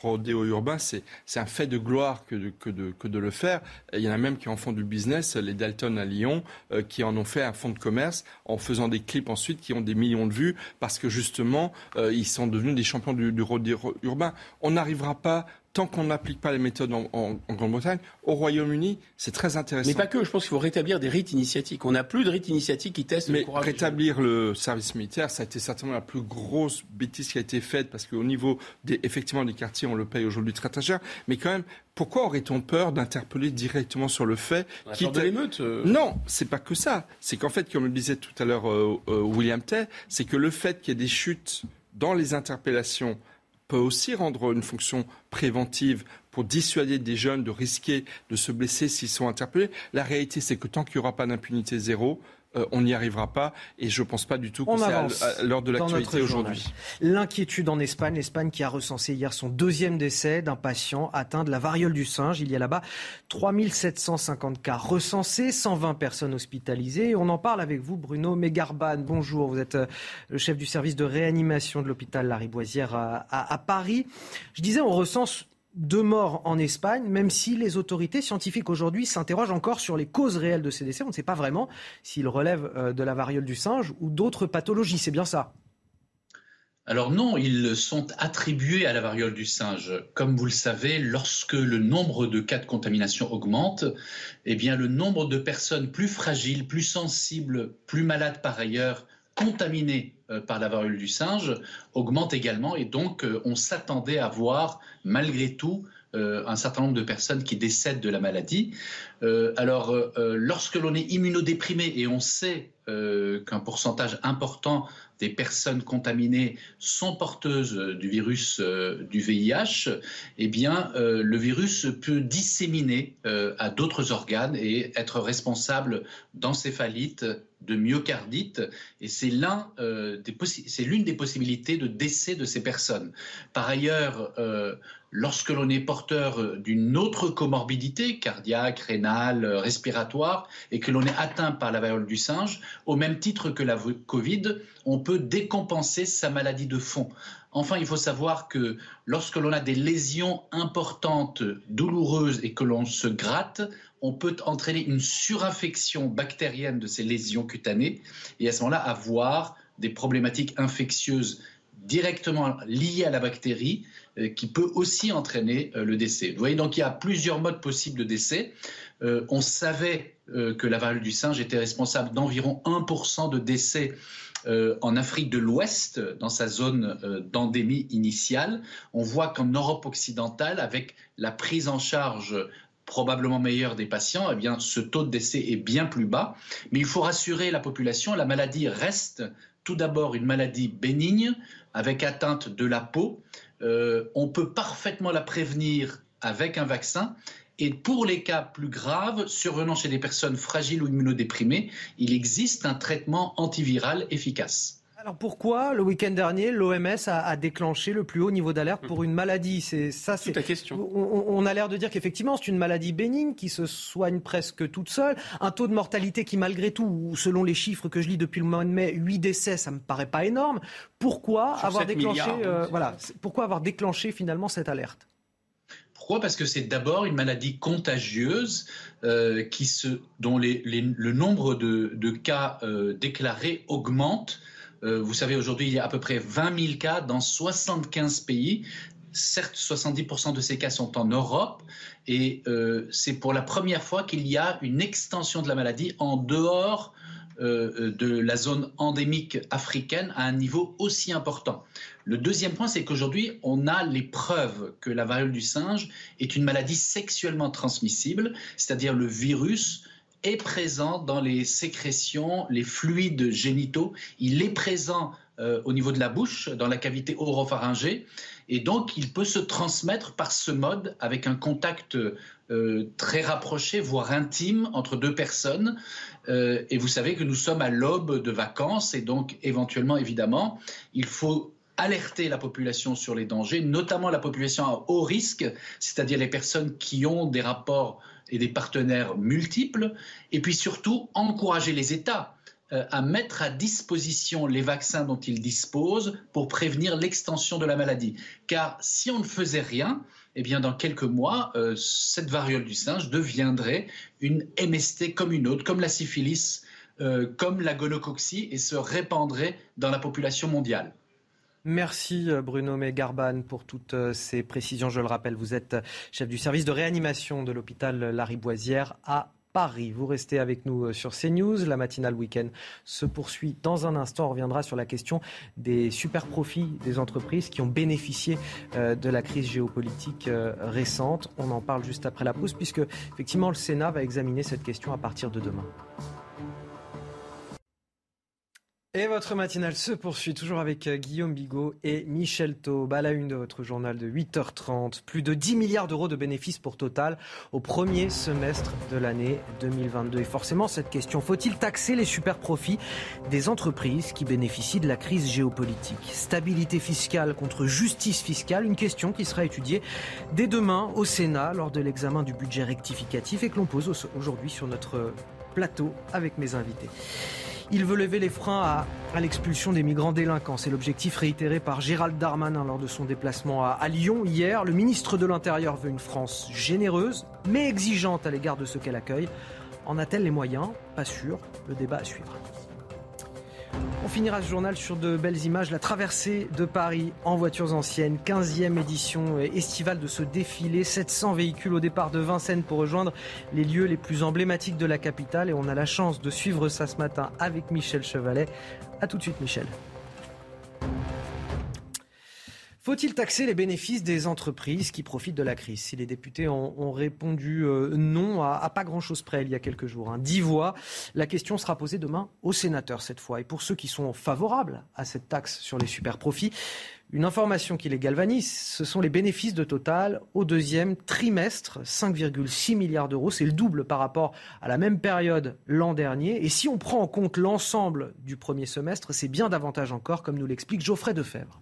rodéos urbains, c'est un fait de gloire que de, que, de, que de le faire. Il y en a même qui en font du business. Les Dalton à Lyon, euh, qui en ont fait un fonds de commerce en faisant des clips ensuite qui ont des millions de vues parce que justement, euh, ils sont devenus des champions du, du rodéo urbain. On n'arrivera pas tant qu'on n'applique pas les méthodes en, Grande-Bretagne, au Royaume-Uni, c'est très intéressant. Mais pas que, je pense qu'il faut rétablir des rites initiatiques. On n'a plus de rites initiatiques qui testent Mais le courage. Rétablir le service militaire, ça a été certainement la plus grosse bêtise qui a été faite, parce qu'au niveau des, effectivement des quartiers, on le paye aujourd'hui très très cher. Mais quand même, pourquoi aurait-on peur d'interpeller directement sur le fait qui de l'émeute euh. Non, c'est pas que ça. C'est qu'en fait, comme le disait tout à l'heure euh, euh, William Tay, c'est que le fait qu'il y ait des chutes dans les interpellations peut aussi rendre une fonction préventive pour dissuader des jeunes de risquer de se blesser s'ils sont interpellés. La réalité, c'est que tant qu'il n'y aura pas d'impunité zéro, euh, on n'y arrivera pas. Et je ne pense pas du tout que c'est à, l'heure de l'actualité aujourd'hui. L'inquiétude en Espagne, l'Espagne qui a recensé hier son deuxième décès d'un patient atteint de la variole du singe. Il y a là-bas 3750 cas recensés, 120 personnes hospitalisées. on en parle avec vous, Bruno Mégarban. Bonjour, vous êtes euh, le chef du service de réanimation de l'hôpital Lariboisière à Paris. Je disais, on recense deux morts en Espagne, même si les autorités scientifiques aujourd'hui s'interrogent encore sur les causes réelles de ces décès. On ne sait pas vraiment s'ils relèvent euh, de la variole du singe ou d'autres pathologies. C'est bien ça alors non, ils sont attribués à la variole du singe. Comme vous le savez, lorsque le nombre de cas de contamination augmente, eh bien le nombre de personnes plus fragiles, plus sensibles, plus malades par ailleurs contaminés euh, par la variole du singe augmente également et donc euh, on s'attendait à voir malgré tout euh, un certain nombre de personnes qui décèdent de la maladie. alors lorsque l'on est immunodéprimé et on sait qu'un pourcentage important des personnes contaminées sont porteuses du virus du VIH, eh bien, le virus peut disséminer à d'autres organes et être responsable d'encéphalite, de myocardite, et c'est euh, c'est l'une des possibilités de décès de ces personnes. Par ailleurs, euh, lorsque l'on est porteur d'une autre comorbidité cardiaque, rénale, respiratoire, et que l'on est atteint par la variole du singe, au même titre que la Covid, on peut décompenser sa maladie de fond. Enfin, il faut savoir que lorsque l'on a des lésions importantes, douloureuses et que l'on se gratte, on peut entraîner une surinfection bactérienne de ces lésions cutanées et à ce moment-là avoir des problématiques infectieuses directement liées à la bactérie euh, qui peut aussi entraîner euh, le décès. Vous voyez donc il y a plusieurs modes possibles de décès. Euh, on savait que la variole du singe était responsable d'environ 1% de décès en Afrique de l'Ouest, dans sa zone d'endémie initiale. On voit qu'en Europe occidentale, avec la prise en charge probablement meilleur des patients, eh bien, ce taux de décès est bien plus bas. Mais il faut rassurer la population, la maladie reste tout d'abord une maladie bénigne avec atteinte de la peau. Euh, on peut parfaitement la prévenir avec un vaccin. Et pour les cas plus graves, survenant chez des personnes fragiles ou immunodéprimées, il existe un traitement antiviral efficace. Alors pourquoi le week-end dernier l'OMS a, déclenché le plus haut niveau d'alerte pour une maladie? C'est ça, c'est question. On, a l'air de dire qu'effectivement c'est une maladie bénigne qui se soigne presque toute seule, un taux de mortalité qui malgré tout, selon les chiffres que je lis depuis le mois de mai, 8 décès, ça me paraît pas énorme. Pourquoi avoir déclenché euh, voilà, pourquoi avoir déclenché finalement cette alerte? Pourquoi? Parce que c'est d'abord une maladie contagieuse euh, qui se, dont le nombre de, cas euh, déclarés augmente euh, vous savez, aujourd'hui, il y a à peu près 20 000 cas dans 75 pays. Certes, 70% de ces cas sont en Europe et euh, c'est pour la première fois qu'il y a une extension de la maladie en dehors euh, de la zone endémique africaine à un niveau aussi important. Le deuxième point, c'est qu'aujourd'hui, on a les preuves que la variole du singe est une maladie sexuellement transmissible, c'est-à-dire le virus est présent dans les sécrétions, les fluides génitaux, il est présent euh, au niveau de la bouche, dans la cavité oropharyngée, et donc il peut se transmettre par ce mode avec un contact euh, très rapproché, voire intime, entre deux personnes. Euh, et vous savez que nous sommes à l'aube de vacances, et donc éventuellement, évidemment, il faut alerter la population sur les dangers, notamment la population à haut risque, c'est-à-dire les personnes qui ont des rapports et des partenaires multiples, et puis surtout encourager les États euh, à mettre à disposition les vaccins dont ils disposent pour prévenir l'extension de la maladie. Car si on ne faisait rien, eh bien dans quelques mois, euh, cette variole du singe deviendrait une MST comme une autre, comme la syphilis, euh, comme la gonocoxie, et se répandrait dans la population mondiale. Merci euh, Bruno Mégarban pour toutes euh, ces précisions. Je le rappelle, vous êtes chef du service de réanimation de l'hôpital Lariboisière à Paris. Vous restez avec nous euh, sur CNews. La matinale week-end se poursuit dans un instant. On reviendra sur la question des super profits des entreprises qui ont bénéficié de la crise géopolitique récente. On en parle juste après la pause puisque effectivement le Sénat va examiner cette question à partir de demain. Et votre matinale se poursuit toujours avec euh, Guillaume Bigot et Michel Taube à la une de votre journal de 8h30. Plus de 10 milliards d'euros de bénéfices pour Total au premier semestre de l'année 2022. Et forcément, cette question, faut-il taxer les super profits des entreprises qui bénéficient de la crise géopolitique? Stabilité fiscale contre justice fiscale, une question qui sera étudiée dès demain au Sénat lors de l'examen du budget rectificatif et que l'on pose aujourd'hui sur notre plateau avec mes invités. Il veut lever les freins à, l'expulsion des migrants délinquants. C'est l'objectif réitéré par Gérald Darmanin lors de son déplacement à, Lyon hier. Le ministre de l'Intérieur veut une France généreuse, mais exigeante à l'égard de ceux qu'elle accueille. En a-t-elle les moyens? Pas sûr. Le débat à suivre. On finira ce journal sur de belles images. La traversée de Paris en voitures anciennes, 15e édition estivale de ce défilé. 700 véhicules au départ de Vincennes pour rejoindre les lieux les plus emblématiques de la capitale. Et on a la chance de suivre ça ce matin avec Michel Chevalet. A tout de suite, Michel. Faut-il taxer les bénéfices des entreprises qui profitent de la crise Si les députés ont, répondu euh, non à, pas grand-chose près il y a quelques jours, hein. dix voix, la question sera posée demain aux sénateurs cette fois. Et pour ceux qui sont favorables à cette taxe sur les super profits, une information qui les galvanise, ce sont les bénéfices de Total au deuxième trimestre, 5,6 milliards d'euros. C'est le double par rapport à la même période l'an dernier. Et si on prend en compte l'ensemble du premier semestre, c'est bien davantage encore, comme nous l'explique Geoffrey Defebvre.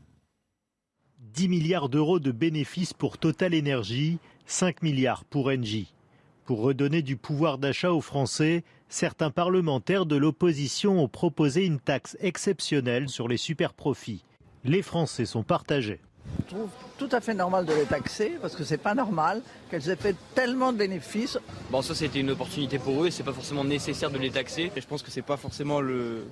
10 milliards d'euros de bénéfices pour Total Energy, 5 milliards pour Engie. Pour redonner du pouvoir d'achat aux Français, certains parlementaires de l'opposition ont proposé une taxe exceptionnelle sur les superprofits. Les Français sont partagés. Je trouve tout à fait normal de les taxer parce que c'est pas normal qu'elles aient fait tellement de bénéfices. Bon, ça c'était une opportunité pour eux et c'est pas forcément nécessaire de les taxer. Et je pense que c'est pas forcément le,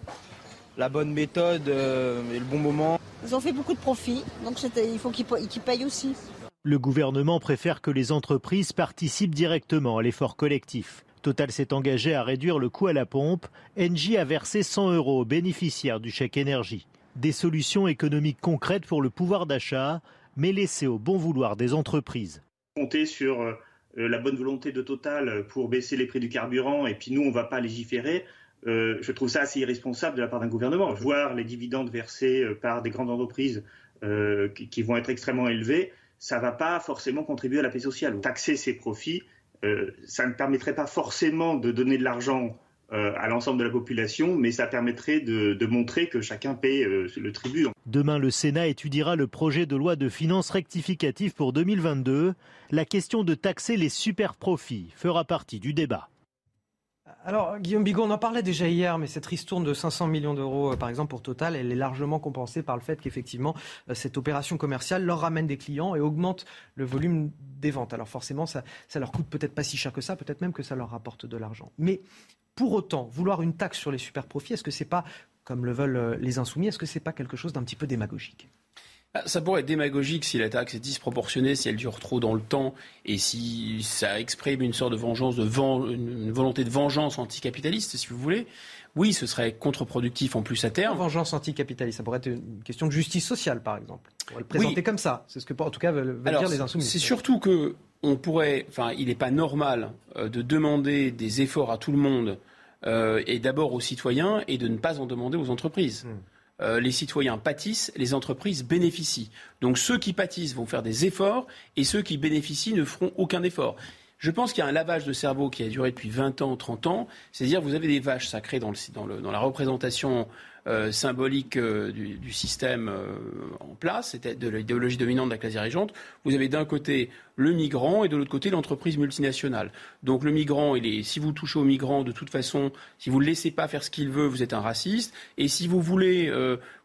la bonne méthode euh, et le bon moment. Ils ont fait beaucoup de profits, donc il faut qu'ils payent aussi. Le gouvernement préfère que les entreprises participent directement à l'effort collectif. Total s'est engagé à réduire le coût à la pompe. Engie a versé 100 euros aux bénéficiaires du chèque énergie. Des solutions économiques concrètes pour le pouvoir d'achat, mais laissées au bon vouloir des entreprises. Compter sur euh, la bonne volonté de Total pour baisser les prix du carburant et puis nous, on ne va pas légiférer. Euh, je trouve ça assez irresponsable de la part d'un gouvernement. Voir les dividendes versés euh, par des grandes entreprises euh, qui, vont être extrêmement élevés, ça ne va pas forcément contribuer à la paix sociale. Taxer ces profits, ça ne permettrait pas forcément de donner de l'argent à l'ensemble de la population, mais ça permettrait de, de montrer que chacun paie le tribut. Demain, le Sénat étudiera le projet de loi de finances rectificative pour 2022. La question de taxer les super profits fera partie du débat. Alors, Guillaume Bigot, on en parlait déjà hier, mais cette ristourne de 500 millions d'euros, euh, par exemple, pour Total, elle est largement compensée par le fait qu'effectivement, euh, cette opération commerciale leur ramène des clients et augmente le volume des ventes. Alors forcément, ça, ça leur coûte peut-être pas si cher que ça, peut-être même que ça leur rapporte de l'argent. Mais pour autant, vouloir une taxe sur les super profits, est-ce que c'est pas, comme le veulent euh, les insoumis, est-ce que c'est pas quelque chose d'un petit peu démagogique? Ça pourrait être démagogique si la taxe est disproportionnée, si elle dure trop dans le temps et si ça exprime une sorte de vengeance, de une volonté de vengeance anticapitaliste, si vous voulez. Oui, ce serait contre-productif en plus à terme. vengeance anticapitaliste, ça pourrait être une question de justice sociale, par exemple. On pourrait le présenter comme ça. C'est ce que, en tout cas, veulent, dire les insoumis. C'est surtout que on pourrait, enfin, il n'est pas normal euh, de demander des efforts à tout le monde euh, et d'abord aux citoyens et de ne pas en demander aux entreprises. Hmm. Euh, les citoyens pâtissent, les entreprises bénéficient. Donc ceux qui pâtissent vont faire des efforts et ceux qui bénéficient ne feront aucun effort. Je pense qu'il y a un lavage de cerveau qui a duré depuis 20 ans, 30 ans. C'est-à-dire, vous avez des vaches sacrées dans, dans la représentation symbolique euh, du, système euh, en place, c'était de l'idéologie dominante de la classe dirigeante. Vous avez d'un côté le migrant et de l'autre côté l'entreprise multinationale. Donc le migrant, il est, si vous touchez au migrant, de toute façon, si vous ne le laissez pas faire ce qu'il veut, vous êtes un raciste. Et si vous voulez,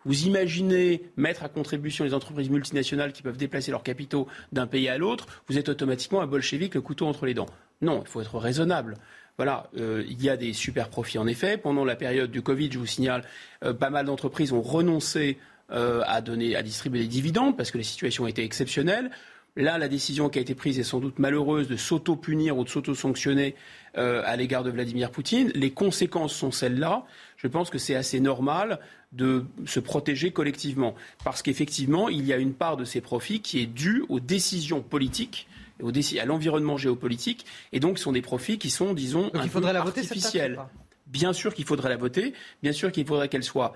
vous imaginez mettre à contribution les entreprises multinationales qui peuvent déplacer leurs capitaux d'un pays à l'autre, vous êtes automatiquement un bolchevique, le couteau entre les dents. Non, il faut être raisonnable. Voilà, euh, il y a des super profits en effet. Pendant la période du Covid, je vous signale, euh, pas mal d'entreprises ont renoncé euh, à distribuer des dividendes parce que les situations étaient exceptionnelles. Là, la décision qui a été prise est sans doute malheureuse de s'auto-punir ou de s'auto-sanctionner à l'égard de Vladimir Poutine. Les conséquences sont celles-là. Je pense que c'est assez normal de se protéger collectivement parce qu'effectivement, il y a une part de ces profits qui est due aux décisions politiques à l'environnement géopolitique. Et donc, ce sont des profits qui sont, disons, un il faudrait la artificiels. bien sûr qu'il faudrait la voter. Bien sûr qu'il faudrait qu'elle soit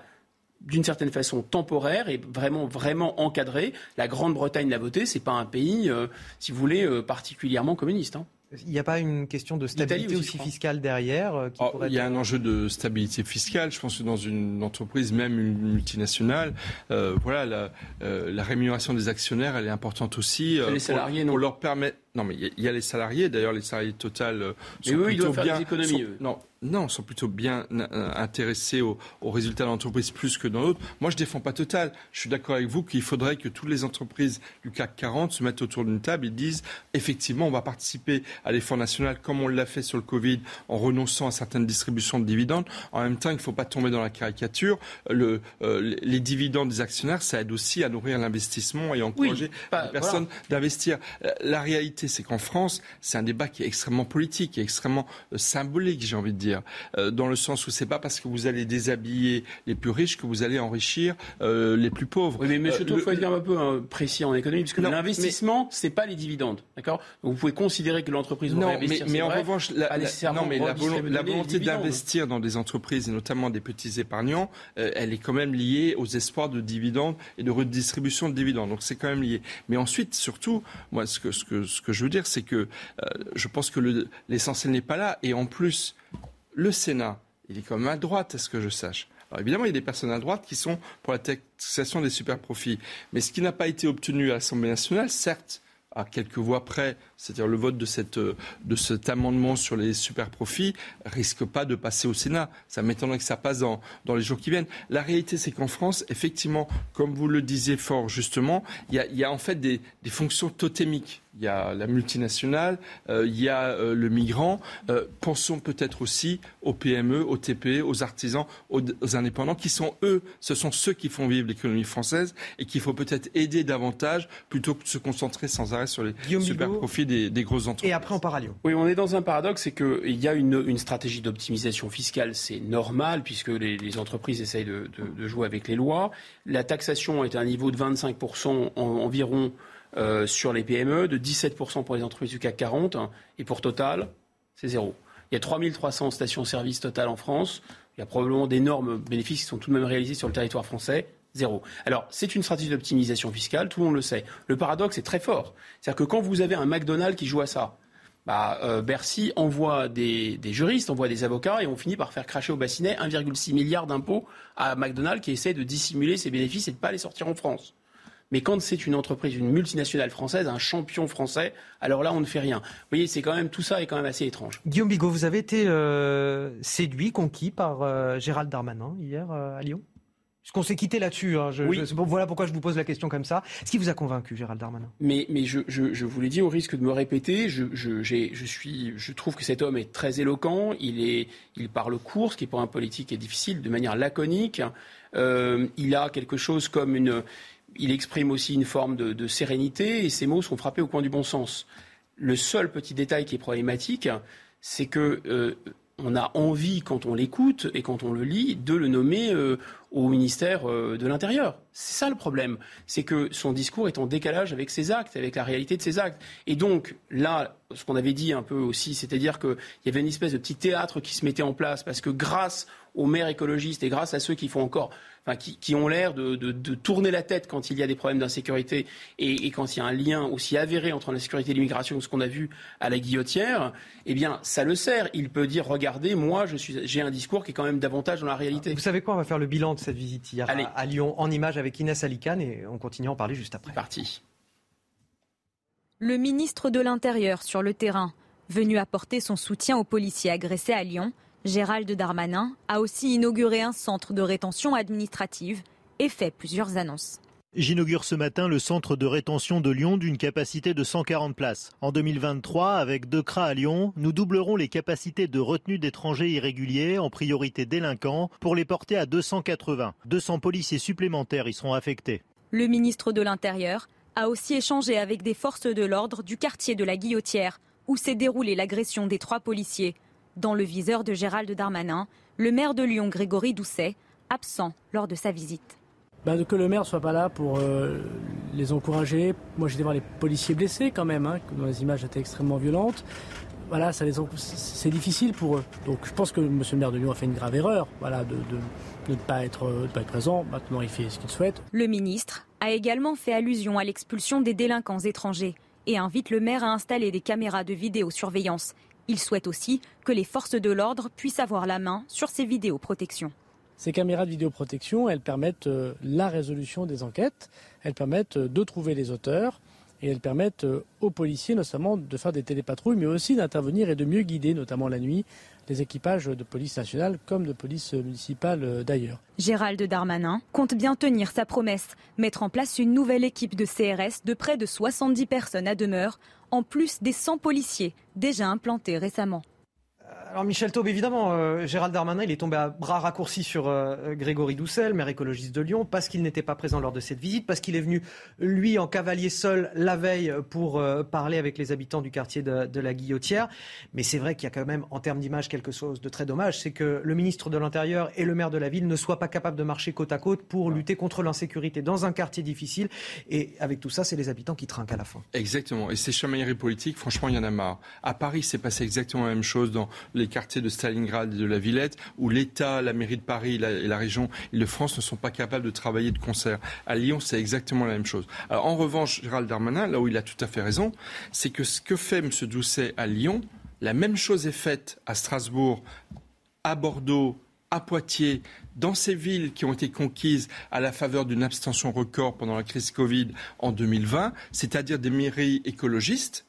d'une certaine façon temporaire et vraiment vraiment encadrée. La Grande-Bretagne l'a voté, c'est pas un pays, euh, si vous voulez, euh, particulièrement communiste. Hein. Il n'y a pas une question de stabilité aussi, fiscale derrière euh, oh, Il y a un enjeu de stabilité fiscale. Je pense que dans une entreprise, même une multinationale, euh, voilà, la, euh, la, rémunération des actionnaires, elle est importante aussi. les salariés, pour, non. leur permettre. Non, mais il y, a les salariés. D'ailleurs, les salariés Total sont eux, plutôt ils faire bien. Des économies, Non, non, sont plutôt bien intéressés aux, résultats de l'entreprise plus que dans l'autre. Moi, je défends pas Total. Je suis d'accord avec vous qu'il faudrait que toutes les entreprises du CAC 40 se mettent autour d'une table et disent effectivement, on va participer à l'effort national comme on l'a fait sur le Covid en renonçant à certaines distributions de dividendes. En même temps, il ne faut pas tomber dans la caricature. Le, euh, les dividendes des actionnaires, ça aide aussi à nourrir l'investissement et encourager les personnes d'investir. Euh, la réalité, c'est qu'en France, c'est un débat qui est extrêmement politique, qui est extrêmement euh, symbolique, j'ai envie de dire, dans le sens où c'est pas parce que vous allez déshabiller les plus riches que vous allez enrichir les plus pauvres. Oui, mais monsieur il faut être un peu hein, précis en économie, puisque l'investissement, ce c'est pas les dividendes, d'accord? Vous pouvez considérer que l'entreprise mais, en revanche, la, non, mais la, volonté d'investir dans des entreprises et notamment des petits épargnants, euh, elle est quand même liée aux espoirs de dividendes et de redistribution de dividendes. Donc c'est quand même lié. Mais ensuite, surtout, moi, ce que, ce que, ce que je veux dire, c'est que euh, je pense que l'essentiel n'est pas là. Et en plus, le Sénat, il est quand même à droite, à ce que je sache. Alors évidemment, il y a des personnes à droite qui sont pour la taxation des super profits. Mais ce qui n'a pas été obtenu à l'Assemblée nationale, certes, à quelques voix près, c'est-à-dire le vote de, de cet amendement sur les super profits, risque pas de passer au Sénat. Ça m'étonnerait que ça passe dans, les jours qui viennent. La réalité, c'est qu'en France, effectivement, comme vous le disiez fort justement, il y a, y a en fait des, des fonctions totémiques il y a la multinationale, euh, il y a euh, le migrant. Euh, pensons peut-être aussi aux PME, aux TPE, aux artisans, aux, indépendants, qui sont eux, ce sont ceux qui font vivre l'économie française et qu'il faut peut-être aider davantage plutôt que de se concentrer sans arrêt sur les super profits des, des, grosses entreprises. Et après, on part à Lyon. Oui, on est dans un paradoxe, c'est qu'il y a une, une stratégie d'optimisation fiscale, c'est normal, puisque les, les, entreprises essayent de, de, de, jouer avec les lois. La taxation est à un niveau de 25% environ euh, sur les PME, de 17% pour les entreprises du CAC 40, et pour Total, c'est zéro. Il y a 3300 stations-service Total en France. Il y a probablement d'énormes bénéfices qui sont tout de même réalisés sur le territoire français. Zéro. Alors, c'est une stratégie d'optimisation fiscale, tout le monde le sait. Le paradoxe est très fort. C'est-à-dire que quand vous avez un McDonald's qui joue à ça, bah, euh, Bercy envoie des, des, juristes, envoie des avocats et on finit par faire cracher au bassinet 1,6 milliard d'impôts à McDonald's qui essaie de dissimuler ses bénéfices et de ne pas les sortir en France. Mais quand c'est une entreprise, une multinationale française, un champion français, alors là, on ne fait rien. Vous voyez, c'est quand même tout ça est quand même assez étrange. Guillaume Bigot, vous avez été euh, séduit, conquis par euh, Gérald Darmanin hier euh, à Lyon? Qu'on s'est quitté là-dessus. Hein. voilà pourquoi je vous pose la question comme ça. Est-ce qui vous a convaincu, Gérald Darmanin? Mais, mais je, je, vous l'ai dit, au risque de me répéter, je, je, je, suis, je trouve que cet homme est très éloquent. Il, est, il parle court, ce qui pour un politique est difficile, de manière laconique. il a quelque chose comme une il exprime aussi une forme de, sérénité et ses mots sont frappés au coin du bon sens. Le seul petit détail qui est problématique, c'est que euh, on a envie, quand on l'écoute et quand on le lit, de le nommer euh, au ministère euh, de l'Intérieur. C'est ça le problème. C'est que son discours est en décalage avec ses actes, avec la réalité de ses actes. Et donc, là, ce qu'on avait dit un peu aussi, c'est-à-dire qu'il y avait une espèce de petit théâtre qui se mettait en place parce que grâce aux maires écologistes et grâce à ceux qui font encore qui, ont l'air de, tourner la tête quand il y a des problèmes d'insécurité et, quand il y a un lien aussi avéré entre la sécurité et l'immigration, ce qu'on a vu à la guillotière, eh bien, ça le sert. Il peut dire, regardez, moi, j'ai un discours qui est quand même davantage dans la réalité. Vous savez quoi On va faire le bilan de cette visite hier à, Lyon en image avec Inès Alicane et on continue à en parler juste après. Parti. Le ministre de l'Intérieur sur le terrain, venu apporter son soutien aux policiers agressés à Lyon, Gérald Darmanin a aussi inauguré un centre de rétention administrative et fait plusieurs annonces. J'inaugure ce matin le centre de rétention de Lyon d'une capacité de 140 places. En 2023, avec deux CRA à Lyon, nous doublerons les capacités de retenue d'étrangers irréguliers, en priorité délinquants, pour les porter à 280. 200 policiers supplémentaires y seront affectés. Le ministre de l'Intérieur a aussi échangé avec des forces de l'ordre du quartier de la Guillotière, où s'est déroulée l'agression des trois policiers. Dans le viseur de Gérald Darmanin, le maire de Lyon, Grégory Doucet, absent lors de sa visite. Ben, que le maire ne soit pas là pour euh, les encourager. Moi, j'étais voir les policiers blessés quand même, hein, dont les images étaient extrêmement violentes. Voilà, c'est difficile pour eux. Donc je pense que M. le maire de Lyon a fait une grave erreur voilà, de, ne pas être, de pas être présent. Maintenant, il fait ce qu'il souhaite. Le ministre a également fait allusion à l'expulsion des délinquants étrangers et invite le maire à installer des caméras de vidéosurveillance il souhaite aussi que les forces de l'ordre puissent avoir la main sur ces vidéoprotections. Ces caméras de vidéoprotection, elles permettent euh, la résolution des enquêtes, elles permettent euh, de trouver les auteurs et elles permettent euh, aux policiers notamment de faire des télépatrouilles, mais aussi d'intervenir et de mieux guider, notamment la nuit, les équipages de police nationale comme de police municipale d'ailleurs. Gérald Darmanin compte bien tenir sa promesse, mettre en place une nouvelle équipe de CRS de près de 70 personnes à demeure, en plus des 100 policiers déjà implantés récemment. Alors Michel Taube, évidemment, euh, Gérald Darmanin, il est tombé à bras raccourcis sur euh, Grégory Doucet, maire écologiste de Lyon, parce qu'il n'était pas présent lors de cette visite, parce qu'il est venu, lui, en cavalier seul, la veille, pour euh, parler avec les habitants du quartier de, la Guillotière. Mais c'est vrai qu'il y a quand même, en termes d'image, quelque chose de très dommage, c'est que le ministre de l'Intérieur et le maire de la ville ne soient pas capables de marcher côte à côte pour lutter contre l'insécurité dans un quartier difficile. Et avec tout ça, c'est les habitants qui trinquent à la fin. Exactement. Et ces chamailleries politiques, franchement, il y en a marre. À Paris, c'est passé exactement la même chose dans les quartiers de Stalingrad et de la Villette, où l'État, la mairie de Paris et la région Île-de-France ne sont pas capables de travailler de concert. À Lyon, c'est exactement la même chose. En revanche, Gérald Darmanin, là où il a tout à fait raison, c'est que ce que fait M. Doucet à Lyon, la même chose est faite à Strasbourg, à Bordeaux, à Poitiers, dans ces villes qui ont été conquises à la faveur d'une abstention record pendant la crise Covid en 2020, c'est-à-dire des mairies écologistes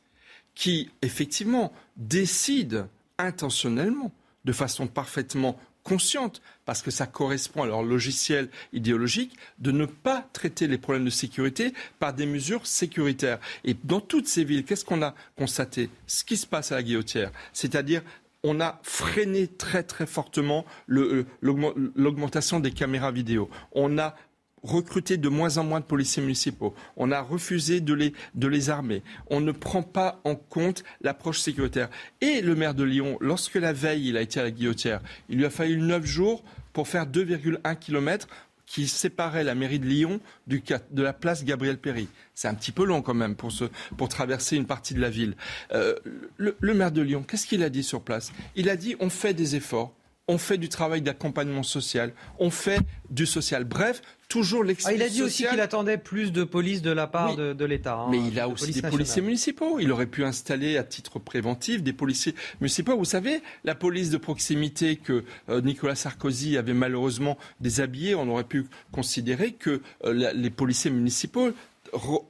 qui, effectivement, décident intentionnellement, de façon parfaitement consciente, parce que ça correspond à leur logiciel idéologique, de ne pas traiter les problèmes de sécurité par des mesures sécuritaires. Et dans toutes ces villes, qu'est-ce qu'on a constaté? Ce qui se passe à la guillotière, c'est-à-dire on a freiné très très fortement euh, l'augmentation des caméras vidéo. On a recruter de moins en moins de policiers municipaux. On a refusé de les, de les armer. On ne prend pas en compte l'approche sécuritaire. Et le maire de Lyon, lorsque la veille il a été à la guillotière, il lui a fallu neuf jours pour faire 2,1 km qui séparait la mairie de Lyon de la place Gabriel Péry. C'est un petit peu long quand même pour, pour traverser une partie de la ville. Euh, le maire de Lyon, qu'est-ce qu'il a dit sur place? Il a dit on fait des efforts on fait du travail d'accompagnement social, on fait du social. Bref, toujours l'excuse ah, Il a dit aussi qu'il attendait plus de police de la part de, l'État. Hein, mais il a aussi des policiers municipaux. Il aurait pu installer à titre préventif des policiers municipaux. Vous savez, la police de proximité que euh, Nicolas Sarkozy avait malheureusement déshabillée, on aurait pu considérer que euh, les policiers municipaux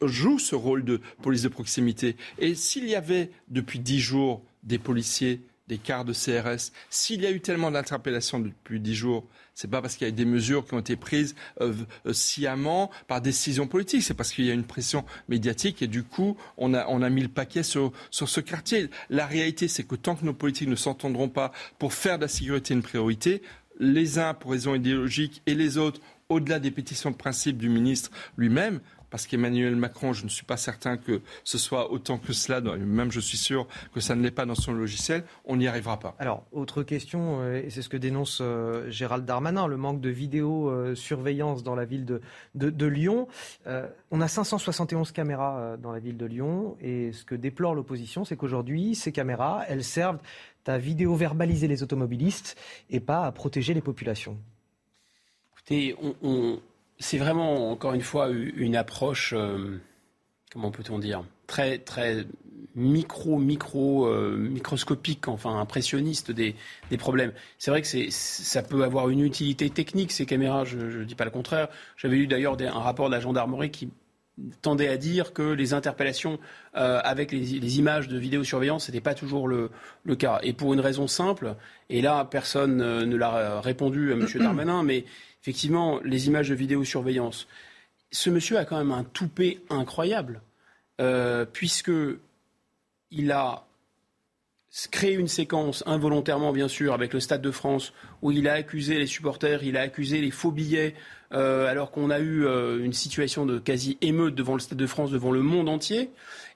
jouent ce rôle de police de proximité. Et s'il y avait depuis dix jours des policiers des quarts de CRS. S'il y a eu tellement d'interpellations depuis dix jours, c'est pas parce qu'il y a des mesures qui ont été prises euh, euh, sciemment par décision politique, c'est parce qu'il y a une pression médiatique et du coup, on a, on a mis le paquet sur, sur ce quartier. La réalité, c'est que tant que nos politiques ne s'entendront pas pour faire de la sécurité une priorité, les uns pour raisons idéologiques et les autres au-delà des pétitions de principe du ministre lui-même, parce qu'Emmanuel Macron, je ne suis pas certain que ce soit autant que cela, même je suis sûr que ça ne l'est pas dans son logiciel, on n'y arrivera pas. Alors, autre question, euh, et c'est ce que dénonce euh, Gérald Darmanin, le manque de vidéosurveillance dans la ville de, de, Lyon. Euh, on a 571 caméras dans la ville de Lyon, et ce que déplore l'opposition, c'est qu'aujourd'hui, ces caméras, elles servent à vidéo-verbaliser les automobilistes et pas à protéger les populations. Écoutez, on c'est vraiment, encore une fois, une approche, euh, comment peut-on dire, très, très micro, micro, euh, microscopique, enfin impressionniste des, problèmes. C'est vrai que ça peut avoir une utilité technique, ces caméras, je ne dis pas le contraire. J'avais lu d'ailleurs un rapport de la gendarmerie qui tendait à dire que les interpellations euh, avec les, images de vidéosurveillance, ce n'était pas toujours le, le, cas. Et pour une raison simple, et là, personne ne l'a répondu à M. Darmanin, mais effectivement, les images de vidéosurveillance. Ce monsieur a quand même un toupet incroyable, euh, puisqu'il a créé une séquence involontairement, bien sûr, avec le Stade de France, où il a accusé les supporters, il a accusé les faux billets, euh, alors qu'on a eu euh, une situation de quasi-émeute devant le Stade de France, devant le monde entier.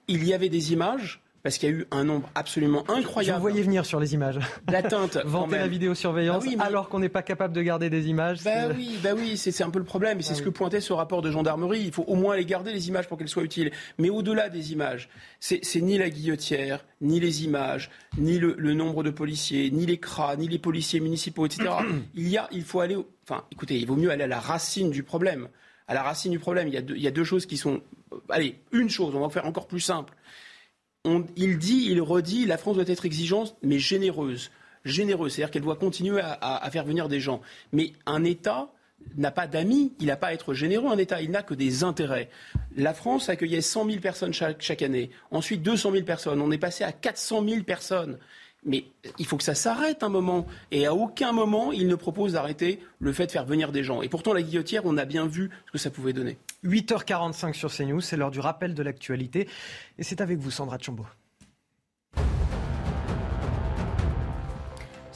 Il y avait des images parce qu'il y a eu un nombre absolument incroyable. Vous voyez venir sur les images. L'atteinte. Vanter la vidéosurveillance ah alors qu'on n'est pas capable de garder des images. Bah oui, bah oui, c'est un peu le problème. Et c'est ah ce que pointait ce rapport de gendarmerie. Il faut au moins les garder, les images, pour qu'elles soient utiles. Mais au-delà des images, c'est ni la guillotière, ni les images, ni le, nombre de policiers, ni les CRA, ni les policiers municipaux, etc. il, y a, il faut aller. Enfin, écoutez, il vaut mieux aller à la racine du problème. À la racine du problème, il y a deux, il y a deux choses qui sont. Allez, une chose, on va faire encore plus simple il dit, il redit, la France doit être exigeante, mais généreuse. Généreuse, c'est-à-dire qu'elle doit continuer à, faire venir des gens. Mais un État n'a pas d'amis, il n'a pas à être généreux, un État, il n'a que des intérêts. La France accueillait 100 000 personnes chaque, chaque, année, ensuite 200 000 personnes, on est passé à 400 000 personnes. Mais il faut que ça s'arrête un moment. Et à aucun moment, il ne propose d'arrêter le fait de faire venir des gens. Et pourtant, la guillotière, on a bien vu ce que ça pouvait donner. 8h45 sur CNews, c'est l'heure du rappel de l'actualité. Et c'est avec vous, Sandra Chambaud.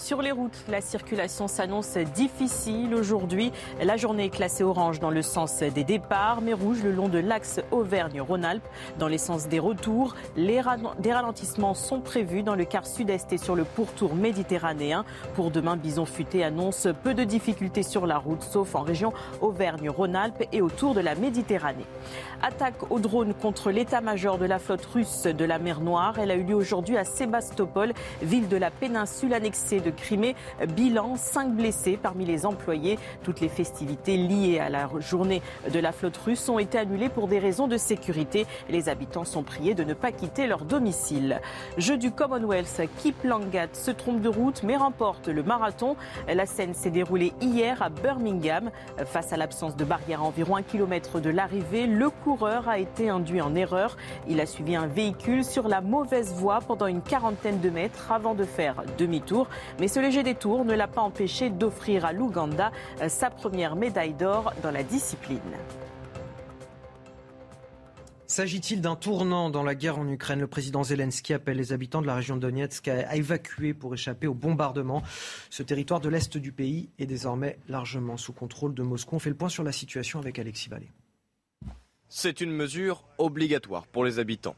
Sur les routes, la circulation s'annonce difficile aujourd'hui. La journée est classée orange dans le sens des départs, mais rouge le long de l'axe Auvergne-Rhône-Alpes dans les sens des retours. Des ralentissements sont prévus dans le quart sud-est et sur le pourtour méditerranéen. Pour demain, Bison Futé annonce peu de difficultés sur la route, sauf en région Auvergne-Rhône-Alpes et autour de la Méditerranée. Attaque au drone contre l'état-major de la flotte russe de la mer Noire. Elle a eu lieu aujourd'hui à Sébastopol, ville de la péninsule annexée de Crimée. Bilan, 5 blessés parmi les employés. Toutes les festivités liées à la journée de la flotte russe ont été annulées pour des raisons de sécurité. Les habitants sont priés de ne pas quitter leur domicile. Jeu du Commonwealth, Kip Langat se trompe de route mais remporte le marathon. La scène s'est déroulée hier à Birmingham. Face à l'absence de barrière à environ un kilomètre de l'arrivée, le coureur a été induit en erreur. Il a suivi un véhicule sur la mauvaise voie pendant une quarantaine de mètres avant de faire demi-tour. Mais ce léger détour ne l'a pas empêché d'offrir à l'Ouganda euh, sa première médaille d'or dans la discipline. S'agit-il d'un tournant dans la guerre en Ukraine? Le président Zelensky appelle les habitants de la région de Donetsk à évacuer pour échapper au bombardement. Ce territoire de l'est du pays est désormais largement sous contrôle de Moscou. On fait le point sur la situation avec Alexis Vallée. C'est une mesure obligatoire pour les habitants.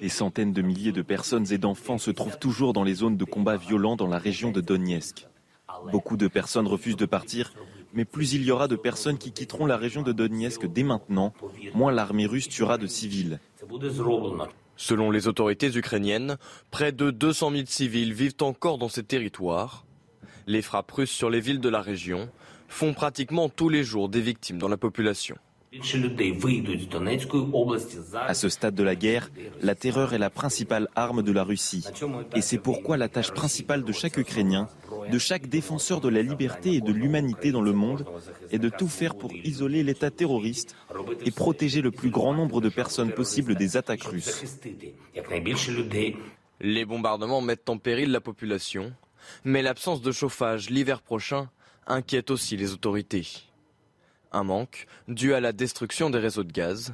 Des centaines de milliers de personnes et d'enfants se trouvent toujours dans les zones de combat violents dans la région de Donetsk. Beaucoup de personnes refusent de partir, mais plus il y aura de personnes qui quitteront la région de Donetsk dès maintenant, moins l'armée russe tuera de civils. Selon les autorités ukrainiennes, près de 200 000 civils vivent encore dans ces territoires. Les frappes russes sur les villes de la région font pratiquement tous les jours des victimes dans la population. À ce stade de la guerre, la terreur est la principale arme de la Russie. Et c'est pourquoi la tâche principale de chaque Ukrainien, de chaque défenseur de la liberté et de l'humanité dans le monde, est de tout faire pour isoler l'État terroriste et protéger le plus grand nombre de personnes possible des attaques russes. Les bombardements mettent en péril la population, mais l'absence de chauffage l'hiver prochain inquiète aussi les autorités. Un manque dû à la destruction des réseaux de gaz.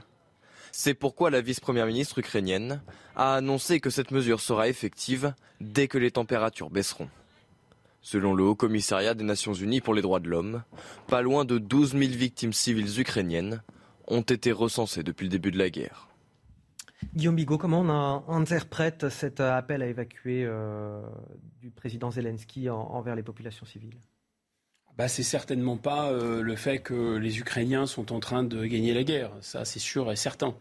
C'est pourquoi la vice-première ministre ukrainienne a annoncé que cette mesure sera effective dès que les températures baisseront. Selon le Haut Commissariat des Nations Unies pour les droits de l'homme, pas loin de 12 000 victimes civiles ukrainiennes ont été recensées depuis le début de la guerre. Guillaume Bigot, comment on interprète cet appel à évacuer euh, du président Zelensky envers les populations civiles? Bah, c'est certainement pas euh, le fait que les Ukrainiens sont en train de gagner la guerre. Ça, c'est sûr et certain.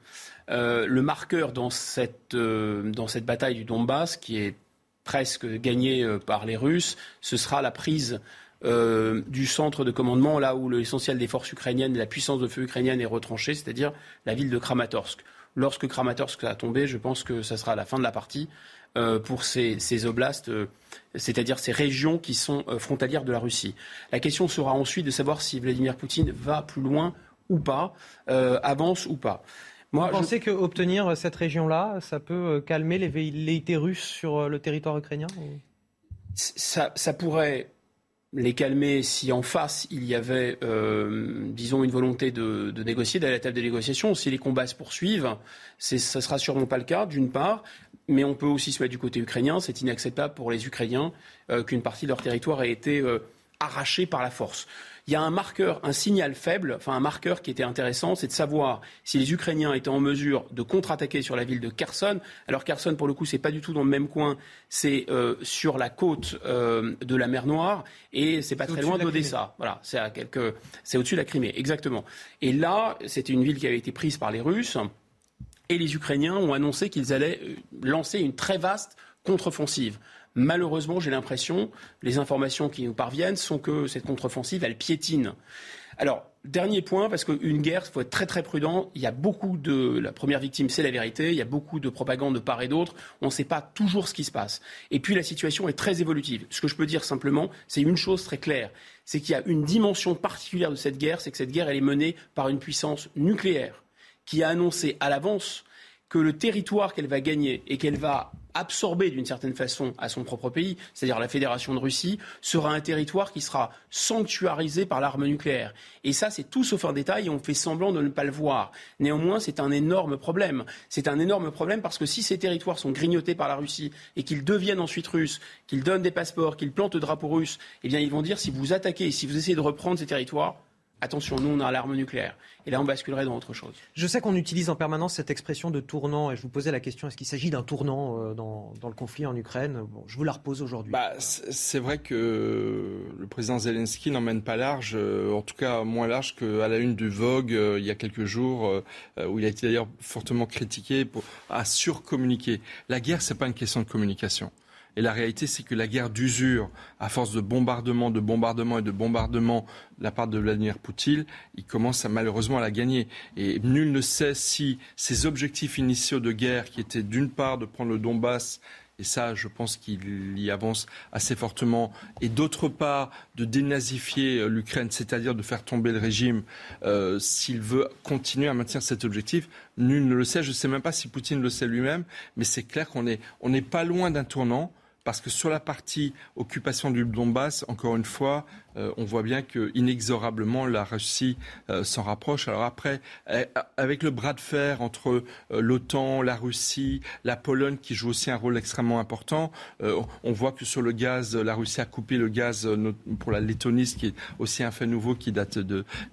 Euh, le marqueur dans cette, dans cette bataille du Donbass, qui est presque gagnée par les Russes, ce sera la prise du centre de commandement, là où l'essentiel des forces ukrainiennes, la puissance de feu ukrainienne est retranchée, c'est-à-dire la ville de Kramatorsk. Lorsque Kramatorsk a tombé, je pense que ça sera la fin de la partie euh, pour ces, oblasts, euh, c'est-à-dire ces régions qui sont euh, frontalières de la Russie. La question sera ensuite de savoir si Vladimir Poutine va plus loin ou pas, avance ou pas. Moi, Vous pensez qu'obtenir cette région-là, ça peut calmer les velléités russes sur le territoire ukrainien ça, ça pourrait les calmer si en face il y avait, euh, disons, une volonté de, négocier, d'aller à la table des négociations. Si les combats se poursuivent, ce ne sera sûrement pas le cas, d'une part. Mais on peut aussi se mettre du côté ukrainien. C'est inacceptable pour les Ukrainiens euh, qu'une partie de leur territoire ait été euh, arrachée par la force il y a un marqueur, un signal faible, enfin un marqueur qui était intéressant, c'est de savoir si les Ukrainiens étaient en mesure de contre-attaquer sur la ville de Kherson. Alors Kherson, pour le coup, c'est pas du tout dans le même coin, c'est euh, sur la côte de la mer Noire et c'est pas très loin d'Odessa. Voilà, c'est à quelques, c'est au-dessus de la Crimée, exactement. Et là, c'était une ville qui avait été prise par les Russes et les Ukrainiens ont annoncé qu'ils allaient euh, lancer une très vaste contre-offensive. Malheureusement, j'ai l'impression, les informations qui nous parviennent sont que cette contre-offensive, elle piétine. Alors, dernier point, parce qu'une guerre, il faut être très très prudent. Il y a beaucoup de. La première victime, c'est la vérité. Il y a beaucoup de propagande de part et d'autre. On ne sait pas toujours ce qui se passe. Et puis la situation est très évolutive. Ce que je peux dire simplement, c'est une chose très claire c'est qu'il y a une dimension particulière de cette guerre, c'est que cette guerre, elle est menée par une puissance nucléaire qui a annoncé à l'avance que le territoire qu'elle va gagner et qu'elle va absorber d'une certaine façon à son propre pays, c'est-à-dire la Fédération de Russie, sera un territoire qui sera sanctuarisé par l'arme nucléaire. Et ça, c'est tout sauf un détail et on fait semblant de ne pas le voir. Néanmoins, c'est un énorme problème. C'est un énorme problème parce que si ces territoires sont grignotés par la Russie et qu'ils deviennent ensuite russes, qu'ils donnent des passeports, qu'ils plantent le drapeau russe, eh bien, ils vont dire si vous attaquez, si vous essayez de reprendre ces territoires, attention, nous, on a l'arme nucléaire. Et là, on basculerait dans autre chose. Je sais qu'on utilise en permanence cette expression de tournant, et je vous posais la question, est-ce qu'il s'agit d'un tournant euh, dans, le conflit en Ukraine? Bon, Je vous la repose aujourd'hui. Bah, c'est vrai que le président Zelensky n'emmène pas large, euh, en tout cas moins large qu'à la une du Vogue euh, il y a quelques jours, où il a été d'ailleurs fortement critiqué pour, à surcommuniquer. La guerre, c'est pas une question de communication. Et la réalité, c'est que la guerre d'usure, à force de bombardement, de bombardement et de bombardement de la part de Vladimir Poutine, il commence malheureusement à la gagner. Et nul ne sait si ces objectifs initiaux de guerre, qui étaient d'une part de prendre le Donbass et ça, je pense qu'il y avance assez fortement. Et d'autre part, de dénazifier euh, l'Ukraine, c'est-à-dire de faire tomber le régime, euh, s'il veut continuer à maintenir cet objectif, nul ne le sait. Je ne sais même pas si Poutine le sait lui-même, mais c'est clair qu'on n'est pas loin d'un tournant parce que sur la partie occupation du Donbass, encore une fois, euh, on voit bien que inexorablement la Russie euh, s'en rapproche. Alors après, eh, avec le bras de fer entre euh, l'OTAN, la Russie, la Pologne qui joue aussi un rôle extrêmement important, on voit que sur le gaz, la Russie a coupé le gaz pour la Lettonie, ce qui est aussi un fait nouveau qui date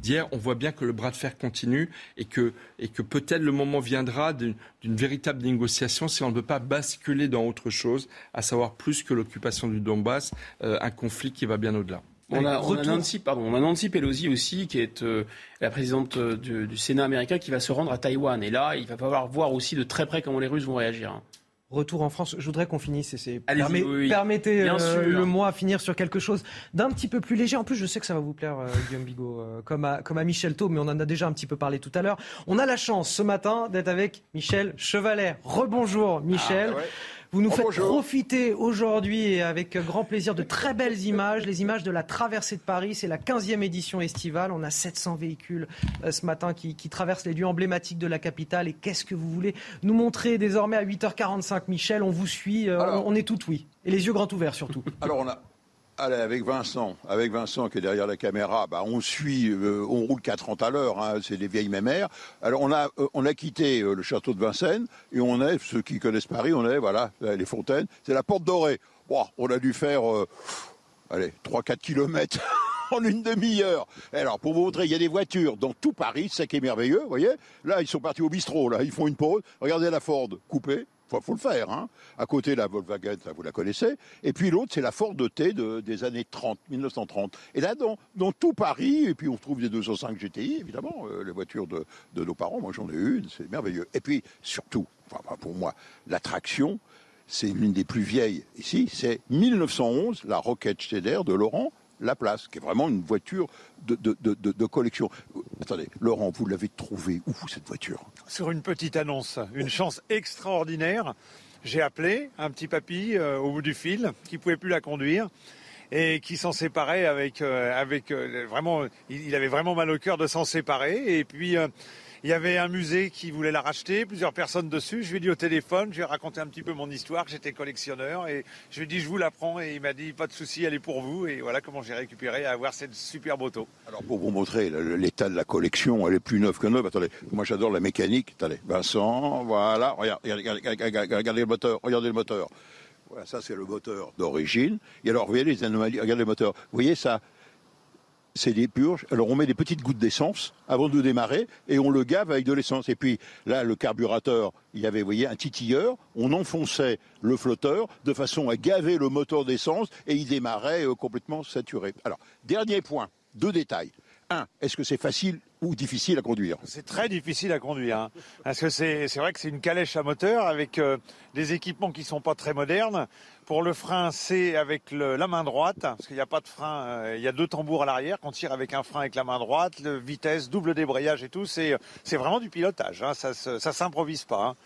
d'hier. On voit bien que le bras de fer continue et que, et que peut-être le moment viendra d'une véritable négociation si on ne veut pas basculer dans autre chose, à savoir plus que l'occupation du Donbass, un conflit qui va bien au-delà. On a, Nancy, pardon, on a Nancy Pelosi aussi, qui est euh, la présidente euh, du, Sénat américain, qui va se rendre à Taïwan. Et là, il va falloir voir aussi de très près comment les Russes vont réagir. Hein. Retour en France, je voudrais qu'on finisse. Et Permettez euh, le moi finir sur quelque chose d'un petit peu plus léger. En plus, je sais que ça va vous plaire, Guillaume Bigot, comme, à, comme à Michel Thau, mais on en a déjà un petit peu parlé tout à l'heure. On a la chance ce matin d'être avec Michel Chevalet. Rebonjour, Michel. Ah, vous nous faites profiter aujourd'hui et avec grand plaisir de très belles images, les images de la traversée de Paris. C'est la 15e édition estivale. On a 700 véhicules euh, ce matin qui, traversent les lieux emblématiques de la capitale. Et qu'est-ce que vous voulez nous montrer désormais à 8h45, Michel? On vous suit, euh, on, est tout oui. Et les yeux grands ouverts surtout. Alors on a, Allez, avec Vincent, avec Vincent qui est derrière la caméra, bah, on suit, euh, on roule 30 à l'heure, hein, c'est des vieilles mémères. Alors on a, euh, on a quitté euh, le château de Vincennes et on est, ceux qui connaissent Paris, on est, voilà, les fontaines, c'est la porte dorée. Bon, on a dû faire allez, 3-4 kilomètres en une demi-heure. Alors, pour vous montrer, il y a des voitures dans tout Paris, c'est ça qui est merveilleux, vous voyez? Là, ils sont partis au bistrot, là, ils font une pause. Regardez la Ford coupée. Faut, faut le faire. Hein. À côté, la Volkswagen, vous la connaissez. Et puis l'autre, c'est la Ford T de, des années 30, 1930. Et là, dans, tout Paris, et puis on trouve des 205 GTI, évidemment, euh, les voitures de, nos parents. Moi, j'en ai une, c'est merveilleux. Et puis, surtout, pour moi, l'attraction, c'est l'une des plus vieilles ici, c'est 1911, la Rocket Schneider de Laurent Laplace, qui est vraiment une voiture de, de, de, collection. Attendez, Laurent, vous l'avez trouvée où cette voiture? Sur une petite annonce, une chance extraordinaire. J'ai appelé un petit papy euh, au bout du fil qui pouvait plus la conduire et qui s'en séparait avec, euh, avec euh, vraiment, il, il avait vraiment mal au cœur de s'en séparer. Et puis il y avait un musée qui voulait la racheter, plusieurs personnes dessus. Je lui ai dit au téléphone, je lui ai raconté un petit peu mon histoire, j'étais collectionneur. Et je lui ai dit, je vous la prends. Et il m'a dit, pas de souci, elle est pour vous. Et voilà comment j'ai récupéré à avoir cette superbe auto. Alors pour vous montrer l'état de la collection, elle est plus neuve que neuve. Attendez, moi j'adore la mécanique. Attendez, Vincent, voilà, regarde, regardez, regardez, regardez, regardez le moteur, regardez le moteur. Voilà, ça c'est le moteur d'origine. Et alors, vous voyez les anomalies, regardez le moteur. Vous voyez ça c'est des purges. Alors on met des petites gouttes d'essence avant de démarrer et on le gave avec de l'essence. Et puis là, le carburateur, il y avait, vous voyez, un titilleur. On enfonçait le flotteur de façon à gaver le moteur d'essence et il démarrait euh, complètement saturé. Alors, dernier point, deux détails. Un, est-ce que c'est facile ou difficile à conduire? C'est très difficile à conduire. hein. parce que c'est vrai que c'est une calèche à moteur avec euh, des équipements qui sont pas très modernes. Pour le frein, c'est avec le- la main droite, parce qu'il n'y a pas de frein, euh, il y a deux tambours à l'arrière, qu'on tire avec un frein avec la main droite, le vitesse, double débrayage et tout. C'est vraiment du pilotage, hein. ça ça s'improvise pas. hein.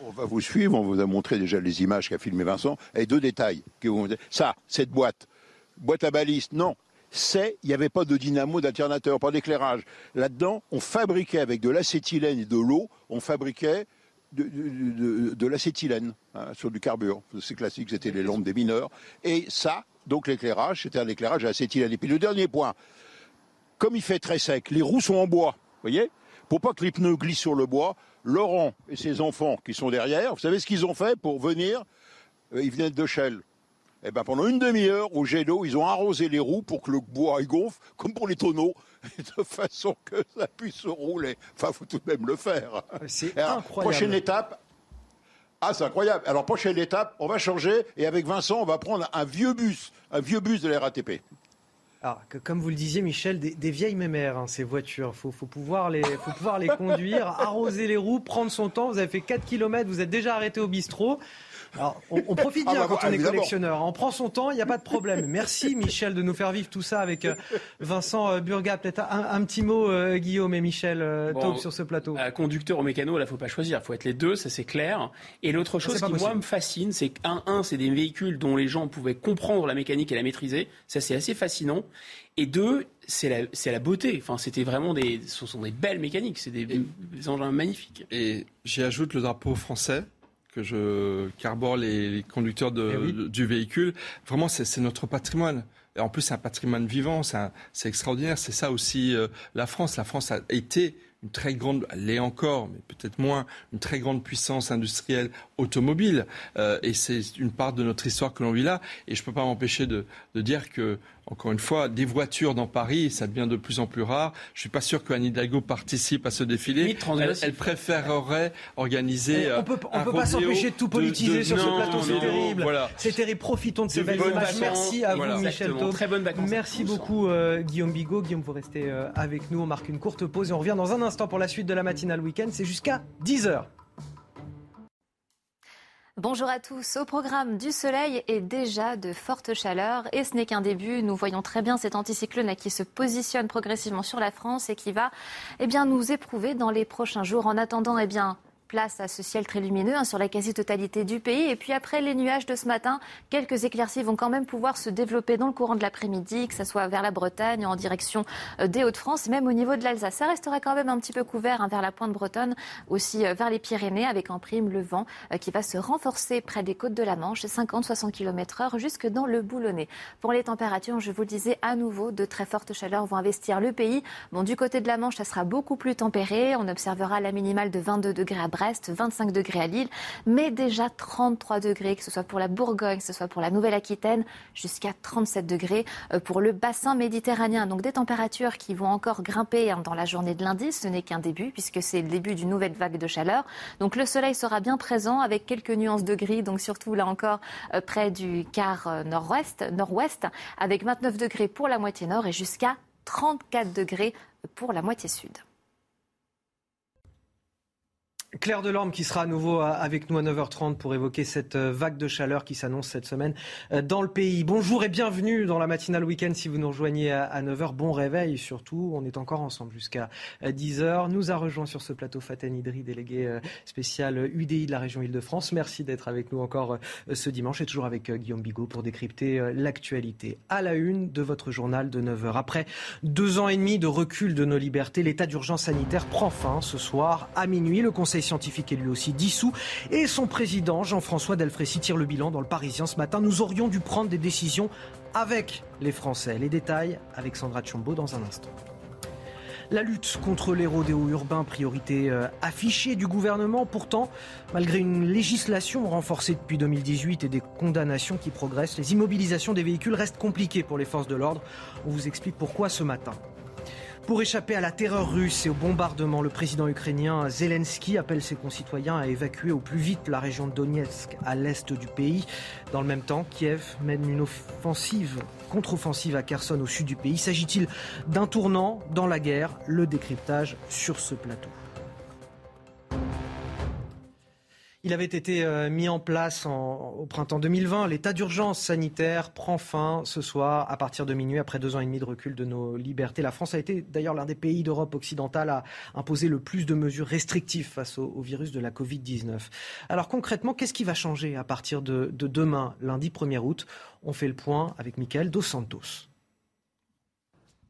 On va vous suivre, on vous a montré déjà les images qu'a filmé Vincent. Et deux détails. Que vous... Ça, cette boîte, boîte à baliste, non. C'est, il n'y avait pas de dynamo, d'alternateur, pas d'éclairage. Là-dedans, on fabriquait avec de l'acétylène et de l'eau, on fabriquait de, l'acétylène hein, sur du carbure. C'est classique, c'était les lampes des mineurs. Et ça, donc l'éclairage, c'était un éclairage à acétylène. Et puis le dernier point, comme il fait très sec, les roues sont en bois, voyez Pour pas que les pneus glissent sur le bois, Laurent et ses enfants qui sont derrière, vous savez ce qu'ils ont fait pour venir Euh, Ils venaient de Chelles. Eh ben, pendant une demi-heure, au jet d'eau, ils ont arrosé les roues pour que le bois il gonfle, comme pour les tonneaux, de façon que ça puisse se rouler. Enfin, faut tout de même le faire. C'est incroyable. Prochaine étape. Ah, c'est incroyable. Alors, prochaine étape, on va changer et avec Vincent, on va prendre un vieux bus, un vieux bus de la RATP. Alors, que- comme vous le disiez, Michel, des, des vieilles mémères, hein, ces voitures. Il faut, faut pouvoir les, faut pouvoir les conduire, arroser les roues, prendre son temps. Vous avez fait 4 km, vous êtes déjà arrêté au bistrot. Alors, on, on profite Ah bien bah, quand on est collectionneur. hein. On prend son temps, il n'y a pas de problème. Merci, Michel, de nous faire vivre tout ça avec euh, Vincent euh, Burga. Peut-être un, un petit mot, euh, Guillaume et Michel euh, Bon, Taube, sur ce plateau. Conducteur ou mécano, là, faut pas choisir. Il faut être les deux, ça c'est clair. Et l'autre chose qui, moi, me fascine, c'est qu'un, un, c'est des véhicules dont les gens pouvaient comprendre la mécanique et la maîtriser. Ça, c'est assez fascinant. Et deux, c'est la, c'est la beauté. Enfin, c'était vraiment des, ce sont des belles mécaniques. C'est des, des engins magnifiques. Et j'y ajoute le drapeau français que je carbore les, les conducteurs de- Eh oui. de- du véhicule. Vraiment, c'est notre patrimoine. Et en plus, c'est un patrimoine vivant, c'est extraordinaire. C'est ça aussi euh, la France. La France a été une très grande, elle l'est encore, mais peut-être moins, une très grande puissance industrielle automobile. Euh, et c'est une part de notre histoire que l'on vit là. Et je ne peux pas m'empêcher de, de dire que, encore une fois, des voitures dans Paris, ça devient de plus en plus rare. Je suis pas sûr qu'Anne Hidalgo participe à ce défilé. Elle, préférerait organiser. on euh, peut, on un peut pas s'empêcher de tout politiser de- sur ce plateau, c'est terrible. Voilà. C'est terrible. Profitons de ces belles images. vacances. Merci à Voilà. vous, Michel. Très vacances. Merci beaucoup, euh, Guillaume Bigot. Guillaume, vous restez euh, avec nous. On marque une courte pause et on revient dans un instant pour la suite de la matinale week-end. C'est jusqu'à 10h. Bonjour à tous. Au programme du soleil et déjà de fortes chaleurs. Et ce n'est qu'un début. Nous voyons très bien cet anticyclone qui se positionne progressivement sur la France et qui va eh bien, nous éprouver dans les prochains jours. En attendant, eh bien, place à ce ciel très lumineux hein, sur la quasi-totalité du pays. Et puis après les nuages de ce matin, quelques éclaircies vont quand même pouvoir se développer dans le courant de l'après-midi, que ce soit vers la Bretagne, en direction euh, des Hauts-de-France, même au niveau de l'Alsace. Ça restera quand même un petit peu couvert hein, vers la pointe bretonne, aussi euh, vers les Pyrénées, avec en prime le vent euh, qui va se renforcer près des côtes de la Manche, 50-60 km heure jusque dans le Boulonnais. Pour les températures, je vous le disais à nouveau, de très fortes chaleurs vont investir le pays. Bon, du côté de la Manche, ça sera beaucoup plus tempéré. On observera la minimale de 22 degrés à Brest. Brest, 25 degrés à Lille, mais déjà 33 degrés, que ce soit pour la Bourgogne, que ce soit pour la Nouvelle-Aquitaine, jusqu'à 37 degrés euh, pour le bassin méditerranéen. Donc des températures qui vont encore grimper hein, dans la journée de lundi. Ce n'est qu'un début puisque c'est le début d'une nouvelle vague de chaleur. Donc le soleil sera bien présent avec quelques nuances de gris, donc surtout là encore euh, près du quart euh, nord-ouest, nord-ouest, avec 29 degrés pour la moitié nord et jusqu'à 34 degrés pour la moitié sud. Claire Delorme qui sera à nouveau avec nous à 9h30 pour évoquer cette euh, vague de chaleur qui s'annonce cette semaine euh, dans le pays. Bonjour et bienvenue dans la matinale week-end si vous nous rejoignez à 9h. Bon réveil surtout, on est encore ensemble jusqu'à 10h. Euh, nous a rejoint sur ce plateau Faten Idri, délégué spécial UDI de la région Île-de-France. Merci d'être avec nous encore ce dimanche et toujours avec Guillaume Bigot pour décrypter l'actualité. À la une de votre journal de 9h. Après deux ans et demi de recul de nos libertés, l'état d'urgence sanitaire prend fin ce soir à minuit. Le Conseil scientifique est lui aussi dissous. Et son président, Jean-François Delfrécy, tire le bilan dans le Parisien ce matin. Nous aurions dû prendre des décisions avec les Français. Les détails avec Sandra Tchombo dans un instant. La lutte contre les rodéos urbains, priorité euh, affichée du gouvernement. Pourtant, malgré une législation renforcée depuis 2018 et des condamnations qui progressent, les immobilisations des véhicules restent compliquées pour les forces de l'ordre. On vous explique pourquoi ce matin. Pour échapper à la terreur russe et au bombardement, le président ukrainien Zelensky appelle ses concitoyens à évacuer au plus vite la région de Donetsk à l'est du pays. Dans le même temps, Kiev mène une offensive, contre-offensive à Kherson au sud du pays. S'agit-il d'un tournant dans la guerre? Le décryptage sur ce plateau. Il avait été euh, mis en place au printemps 2020. L'état d'urgence sanitaire prend fin ce soir à partir de minuit après deux ans et demi de recul de nos libertés. La France a été d'ailleurs l'un des pays d'Europe occidentale à imposer le plus de mesures restrictives face au, virus de la Covid-19. Alors concrètement, qu'est-ce qui va changer à partir de, de demain, lundi 1er août? On fait le point avec Michael Dos Santos.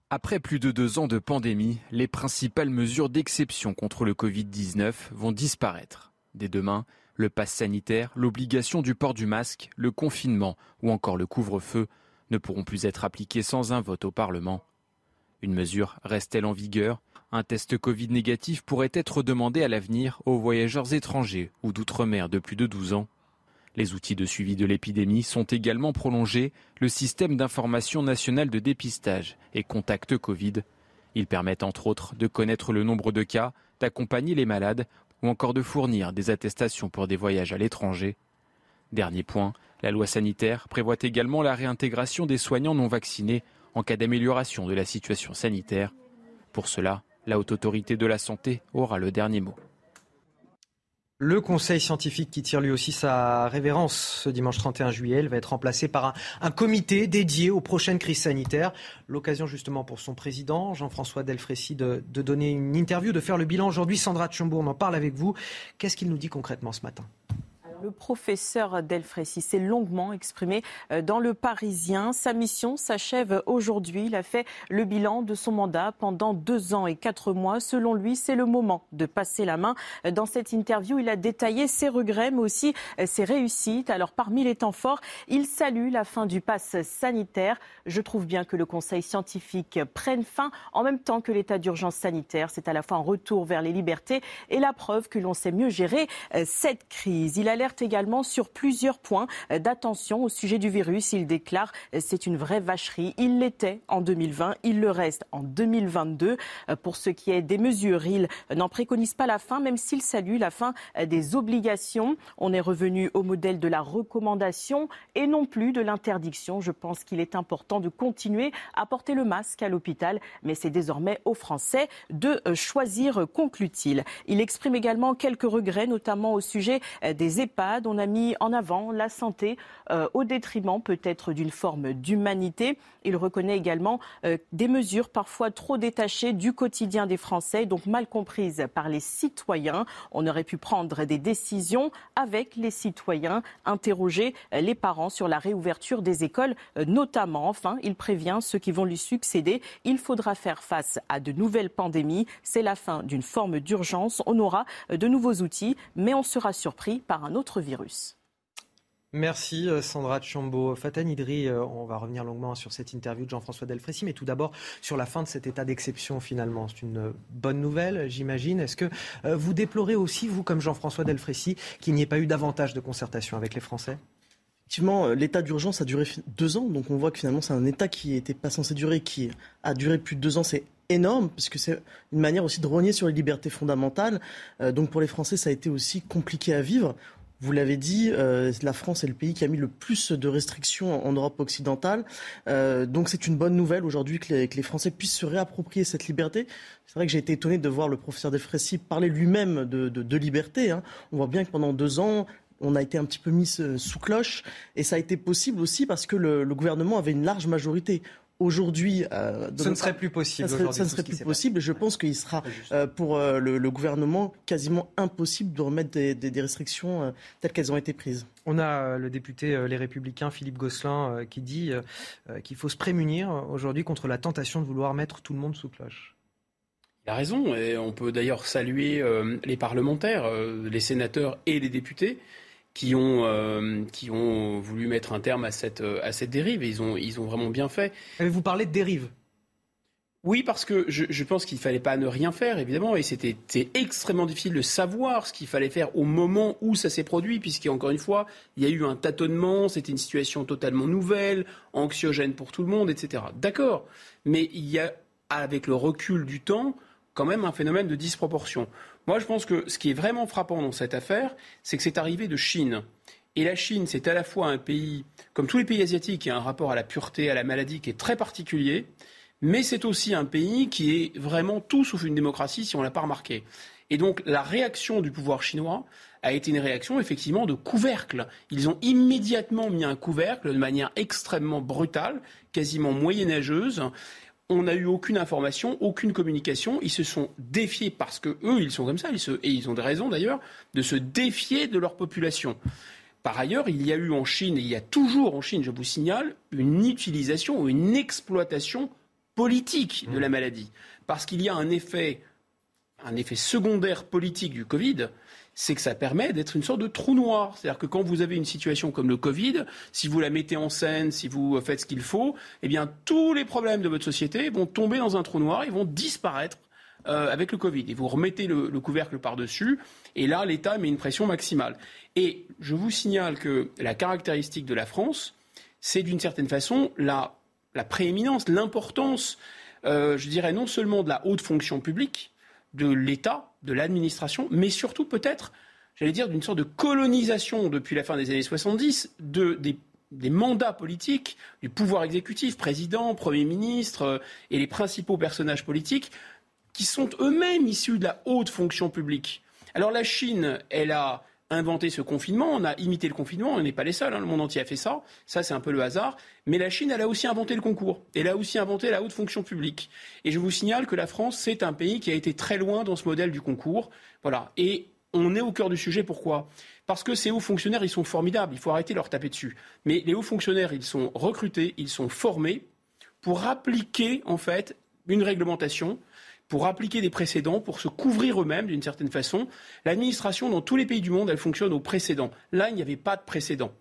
Après plus de deux ans de pandémie, les principales mesures d'exception contre le Covid-19 vont disparaître. Dès demain, le pass sanitaire, l'obligation du port du masque, le confinement ou encore le couvre-feu ne pourront plus être appliqués sans un vote au Parlement. Une mesure reste-t-elle en vigueur? Un test Covid négatif pourrait être demandé à l'avenir aux voyageurs étrangers ou d'outre-mer de plus de 12 ans. Les outils de suivi de l'épidémie sont également prolongés, le système d'information nationale de dépistage et contact Covid. Ils permettent entre autres de connaître le nombre de cas, d'accompagner les malades ou encore de fournir des attestations pour des voyages à l'étranger. Dernier point, la loi sanitaire prévoit également la réintégration des soignants non vaccinés en cas d'amélioration de la situation sanitaire. Pour cela, la haute autorité de la santé aura le dernier mot. Le conseil scientifique qui tire lui aussi sa révérence ce dimanche 31 juillet, va être remplacé par un, comité dédié aux prochaines crises sanitaires. L'occasion justement pour son président, Jean-François Delfrécy, de, de, donner une interview, de faire le bilan aujourd'hui. Sandra Tchombo, on en parle avec vous. Qu'est-ce qu'il nous dit concrètement ce matin? Le professeur Delfrécy s'est longuement exprimé euh, dans Le Parisien. Sa mission s'achève aujourd'hui. Il a fait le bilan de son mandat pendant deux ans et quatre mois. Selon lui, c'est le moment de passer la main. Dans cette interview, il a détaillé ses regrets, mais aussi euh, ses réussites. Alors, parmi les temps forts, il salue la fin du pass sanitaire. Je trouve bien que le Conseil scientifique prenne fin en même temps que l'état d'urgence sanitaire. C'est à la fois un retour vers les libertés et la preuve que l'on sait mieux gérer euh, cette crise. Il également sur plusieurs points d'attention au sujet du virus. Il déclare c'est une vraie vacherie. Il l'était en 2020, il le reste en 2022. Pour ce qui est des mesures, il n'en préconise pas la fin, même s'il salue la fin des obligations. On est revenu au modèle de la recommandation et non plus de l'interdiction. Je pense qu'il est important de continuer à porter le masque à l'hôpital, mais c'est désormais aux Français de choisir, conclut-il. Il exprime également quelques regrets, notamment au sujet des EHPAD on a mis en avant la santé euh, au détriment peut-être d'une forme d'humanité. Il reconnaît également euh, des mesures parfois trop détachées du quotidien des Français, donc mal comprises par les citoyens. On aurait pu prendre des décisions avec les citoyens, interroger euh, les parents sur la réouverture des écoles notamment. Enfin, il prévient ceux qui vont lui succéder. Il faudra faire face à de nouvelles pandémies. C'est la fin d'une forme d'urgence. On aura de nouveaux outils, mais on sera surpris par un autre virus. Merci euh, Sandra Chambaud. Fatan Idri, euh, on va revenir longuement sur cette interview de Jean-François Delfrécy, mais tout d'abord sur la fin de cet état d'exception finalement. C'est une bonne nouvelle, j'imagine. Est-ce que euh, vous déplorez aussi, vous comme Jean-François Delfrécy, qu'il n'y ait pas eu davantage de concertation avec les Français? Effectivement, l'état d'urgence a duré deux ans, donc on voit que finalement c'est un état qui n'était pas censé durer, qui a duré plus de deux ans. C'est énorme, parce que c'est une manière aussi de rogner sur les libertés fondamentales. donc pour les Français, ça a été aussi compliqué à vivre. Vous l'avez dit, euh, la France est le pays qui a mis le plus de restrictions en Europe occidentale. Euh, donc c'est une bonne nouvelle aujourd'hui que les, Français puissent se réapproprier cette liberté. C'est vrai que j'ai été étonné de voir le professeur Defressy parler lui-même de, liberté. Hein. On voit bien que pendant deux ans, on a été un petit peu mis sous cloche. Et ça a été possible aussi parce que le gouvernement avait une large majorité aujourd'hui. Euh, ce ne serait plus possible. Ça, ne serait plus possible. Je pense qu'il sera euh, pour euh, le, gouvernement quasiment impossible de remettre des, restrictions telles qu'elles ont été prises. On a le député Les Républicains Philippe Gosselin qui dit qu'il faut se prémunir aujourd'hui contre la tentation de vouloir mettre tout le monde sous cloche. Il a raison, et on peut d'ailleurs saluer les parlementaires, les sénateurs et les députés qui ont, euh, qui ont voulu mettre un terme à cette, euh, à cette dérive. Et ils ont, ils ont vraiment bien fait. Vous parlez de dérive? Oui, parce que je, je pense qu'il ne fallait pas ne rien faire, évidemment, et c'était extrêmement difficile de savoir ce qu'il fallait faire au moment où ça s'est produit, puisqu'encore une fois, il y a eu un tâtonnement, c'était une situation totalement nouvelle, anxiogène pour tout le monde, etc. D'accord, mais il y a, avec le recul du temps, quand même un phénomène de disproportion. Moi, je pense que ce qui est vraiment frappant dans cette affaire, c'est que c'est arrivé de Chine. Et la Chine, c'est à la fois un pays, comme tous les pays asiatiques, qui a un rapport à la pureté, à la maladie qui est très particulier, mais c'est aussi un pays qui est vraiment tout sauf une démocratie, si on ne l'a pas remarqué. Et donc, la réaction du pouvoir chinois a été une réaction effectivement de couvercle. Ils ont immédiatement mis un couvercle de manière extrêmement brutale, quasiment moyenâgeuse, on n'a eu aucune information, aucune communication. Ils se sont défiés parce que eux, ils sont comme ça, et ils ont des raisons d'ailleurs, de se défier de leur population. Par ailleurs, il y a eu en Chine, et il y a toujours en Chine, je vous signale, une utilisation ou une exploitation politique de la mmh. maladie. Parce qu'il y a un effet, un effet secondaire politique du Covid, c'est que ça permet d'être une sorte de trou noir. C'est-à-dire que quand vous avez une situation comme le Covid, si vous la mettez en scène, si vous faites ce qu'il faut, eh bien tous les problèmes de votre société vont tomber dans un trou noir, ils vont disparaître euh, avec le Covid. Et vous remettez le, couvercle par-dessus, et là, l'État met une pression maximale. Et je vous signale que la caractéristique de la France, c'est d'une certaine façon la, prééminence, l'importance, euh, je dirais, non seulement de la haute fonction publique, de l'État, de l'administration, mais surtout peut-être, j'allais dire, d'une sorte de colonisation depuis la fin des années 70 de, des, mandats politiques, du pouvoir exécutif, président, Premier ministre euh, et les principaux personnages politiques, qui sont eux-mêmes issus de la haute fonction publique. Alors la Chine, elle a inventé ce confinement, on a imité le confinement, on n'est pas les seuls, hein, le monde entier a fait ça, ça c'est un peu le hasard, mais la Chine, elle a aussi inventé le concours, elle a aussi inventé la haute fonction publique. Et je vous signale que la France, c'est un pays qui a été très loin dans ce modèle du concours, voilà, et on est au cœur du sujet, pourquoi? Parce que ces hauts fonctionnaires, ils sont formidables, il faut arrêter de leur taper dessus. Mais les hauts fonctionnaires, ils sont recrutés, ils sont formés pour appliquer, en fait, une réglementation pour appliquer des précédents, pour se couvrir eux-mêmes d'une certaine façon. L'administration, dans tous les pays du monde, elle fonctionne au précédent. Là, il n'y avait pas de précédent.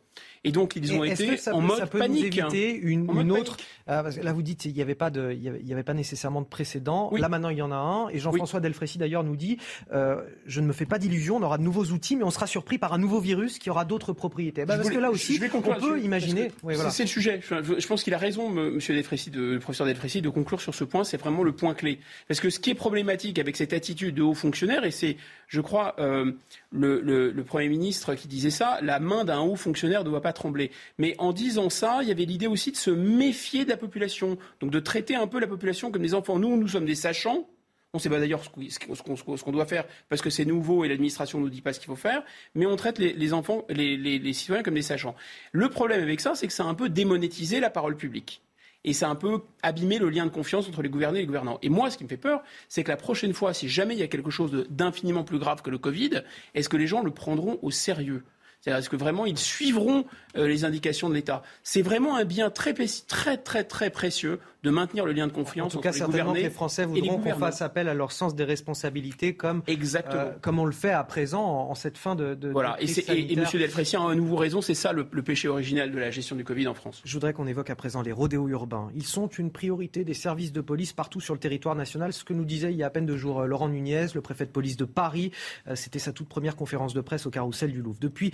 Et donc, ils ont été en mode panique. Hein. une, autre. Euh, là, vous dites qu'il n'y avait, pas de, il y avait, pas nécessairement de précédent. Là, maintenant, il y en a un. Et Jean-François Delfrécy, d'ailleurs, nous dit euh, Je ne me fais pas d'illusions, on aura de nouveaux outils, mais on sera surpris par un nouveau virus qui aura d'autres propriétés. Bah, parce que là aussi, on peut imaginer. C'est le sujet. Je, pense qu'il a raison, monsieur Delfrécy, de, le professeur Delfrécy, de conclure sur ce point. C'est vraiment le point clé. Parce que ce qui est problématique avec cette attitude de haut fonctionnaire, et c'est, je crois, euh, le, le Premier ministre qui disait ça, la main d'un haut fonctionnaire ne doit pas trembler. Mais en disant ça, il y avait l'idée aussi de se méfier de la population, donc de traiter un peu la population comme des enfants. Nous, nous sommes des sachants. On ne sait pas d'ailleurs ce qu'on doit faire parce que c'est nouveau et l'administration ne nous dit pas ce qu'il faut faire, mais on traite les, enfants, les, citoyens comme des sachants. Le problème avec ça, c'est que ça a un peu démonétisé la parole publique. Et ça a un peu abîmé le lien de confiance entre les gouvernés et les gouvernants. Et moi, ce qui me fait peur, c'est que la prochaine fois, si jamais il y a quelque chose d'infiniment plus grave que le Covid, est-ce que les gens le prendront au sérieux? C'est-à-dire, est-ce que vraiment ils suivront euh, les indications de l'État? C'est vraiment un bien très, très, très, très précieux de maintenir le lien de confiance en tout cas, certainement que les Français voudront qu'on fasse appel à leur sens des responsabilités comme, Exactement. Euh, comme on le fait à présent en, cette fin de, de Voilà, et, et, M. Delfrécy a à nouveau raison, c'est ça le, péché originel de la gestion du Covid en France. Je voudrais qu'on évoque à présent les rodéos urbains. Ils sont une priorité des services de police partout sur le territoire national, ce que nous disait il y a à peine deux jours euh, Laurent Nunez, le préfet de police de Paris. C'était sa toute première conférence de presse au carrousel du Louvre. Depuis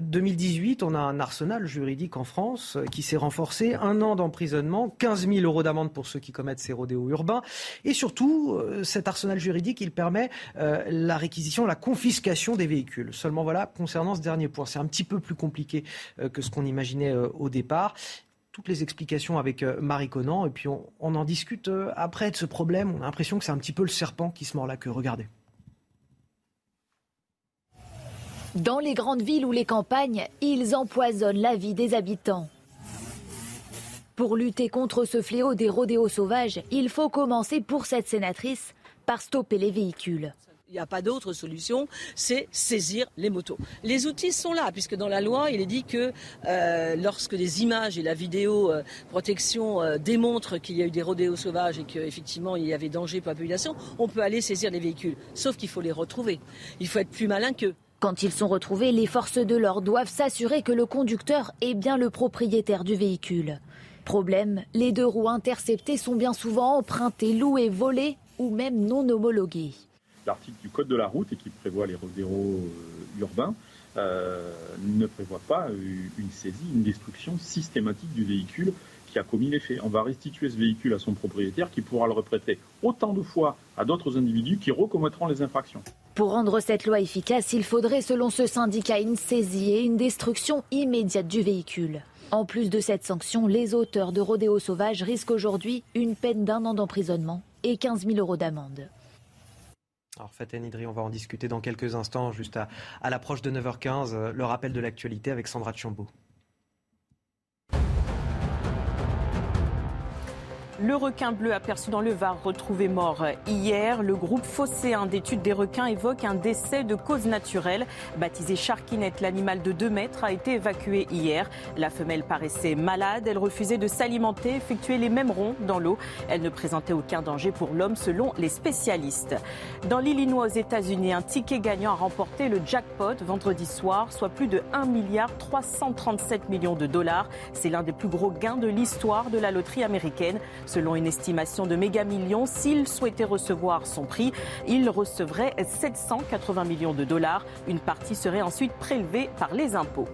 2018, on a un arsenal juridique en France qui s'est renforcé. Un an d'emprisonnement, 15 000 euros d'amende pour ceux qui commettent ces rodéos urbains. Et surtout, euh, cet arsenal juridique, il permet euh, la réquisition, la confiscation des véhicules. Seulement voilà, concernant ce dernier point, c'est un petit peu plus compliqué euh, que ce qu'on imaginait au départ toutes les explications avec Marie Conan et puis on en discute après de ce problème. On a l'impression que c'est un petit peu le serpent qui se mord la queue. Regardez. Dans les grandes villes ou les campagnes, ils empoisonnent la vie des habitants. Pour lutter contre ce fléau des rodéos sauvages, il faut commencer pour cette sénatrice par stopper les véhicules. Il n'y a pas d'autre solution, c'est saisir les motos. Les outils sont là, puisque dans la loi, il est dit que euh, lorsque les images et la vidéo euh, protection euh, démontrent qu'il y a eu des rodéos sauvages et qu'effectivement il y avait danger pour la population, on peut aller saisir les véhicules. Sauf qu'il faut les retrouver. Il faut être plus malin qu'eux. Quand ils sont retrouvés, les forces de l'ordre doivent s'assurer que le conducteur est bien le propriétaire du véhicule. Problème, les deux roues interceptées sont bien souvent empruntées, louées, volées ou même non homologuées. L'article du Code de la route et qui prévoit les rodéos euh, urbains euh, ne prévoit pas une saisie, une destruction systématique du véhicule qui a commis les faits. On va restituer ce véhicule à son propriétaire qui pourra le reprêter autant de fois à d'autres individus qui recommettront les infractions. Pour rendre cette loi efficace, il faudrait, selon ce syndicat, une saisie et une destruction immédiate du véhicule. En plus de cette sanction, les auteurs de rodéos sauvages risquent aujourd'hui une peine d'un an d'emprisonnement et 15 000 euros d'amende. Alors Faten Idri, on va en discuter dans quelques instants, juste à, à l'approche de 9h15, le rappel de l'actualité avec Sandra Chambaud. Le requin bleu aperçu dans le Var retrouvé mort hier. Le groupe phocéen d'études des requins évoque un décès de cause naturelle. Baptisé Sharkinette, l'animal de 2 mètres a été évacué hier. La femelle paraissait malade. Elle refusait de s'alimenter, effectuer les mêmes ronds dans l'eau. Elle ne présentait aucun danger pour l'homme selon les spécialistes. Dans l'Illinois aux États-Unis, un ticket gagnant a remporté le jackpot vendredi soir, soit plus de 1 milliard 337 millions de dollars. C'est l'un des plus gros gains de l'histoire de la loterie américaine. Selon une estimation de Méga Millions, s'il souhaitait recevoir son prix, il recevrait 780 millions de dollars. Une partie serait ensuite prélevée par les impôts.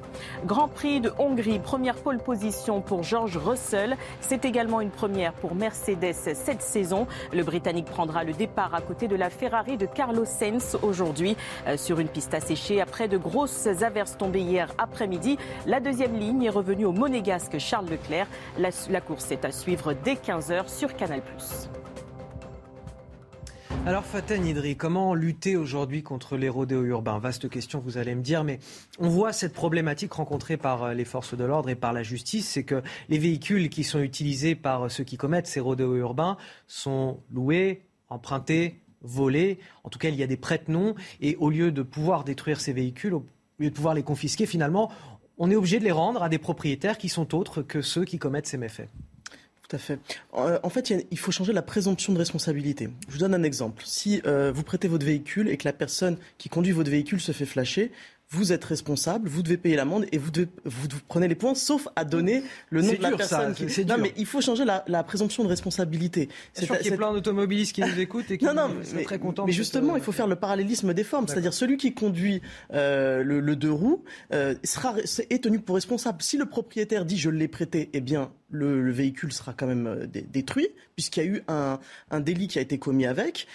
Grand Prix de Hongrie, première pole position pour George Russell. C'est également une première pour Mercedes cette saison. Le Britannique prendra le départ à côté de la Ferrari de Carlos Sainz aujourd'hui euh, sur une piste asséchée après de grosses averses tombées hier après-midi. La deuxième ligne est revenue au monégasque Charles Leclerc. La, la course est à suivre dès 15 sur Canal+. Alors Faten Idri, comment lutter aujourd'hui contre les rodéos urbains? Vaste question, vous allez me dire, mais on voit cette problématique rencontrée par euh, les forces de l'ordre et par la justice, c'est que les véhicules qui sont utilisés par ceux qui commettent ces rodéos urbains sont loués, empruntés, volés. En tout cas, il y a des prête-noms. Et au lieu de pouvoir détruire ces véhicules, au lieu de pouvoir les confisquer, finalement, on est obligé de les rendre à des propriétaires qui sont autres que ceux qui commettent ces méfaits. Euh, en fait, il faut changer la présomption de responsabilité. Je vous donne un exemple. Si euh, vous prêtez votre véhicule et que la personne qui conduit votre véhicule se fait flasher, vous êtes responsable, vous devez payer l'amende et vous, vous, prenez les points, sauf à donner le nom de la personne. Ça, Non, mais il faut changer la, présomption de responsabilité. C'est sûr qu'il y a plein d'automobilistes qui nous écoutent et qui sont très contents. Mais justement, il faut faire le parallélisme des formes. C'est-à-dire celui qui conduit euh, le, deux roues euh, sera, est tenu pour responsable. Si le propriétaire dit je l'ai prêté, eh bien le, véhicule sera quand même euh, détruit puisqu'il y a eu un, délit qui a été commis avec.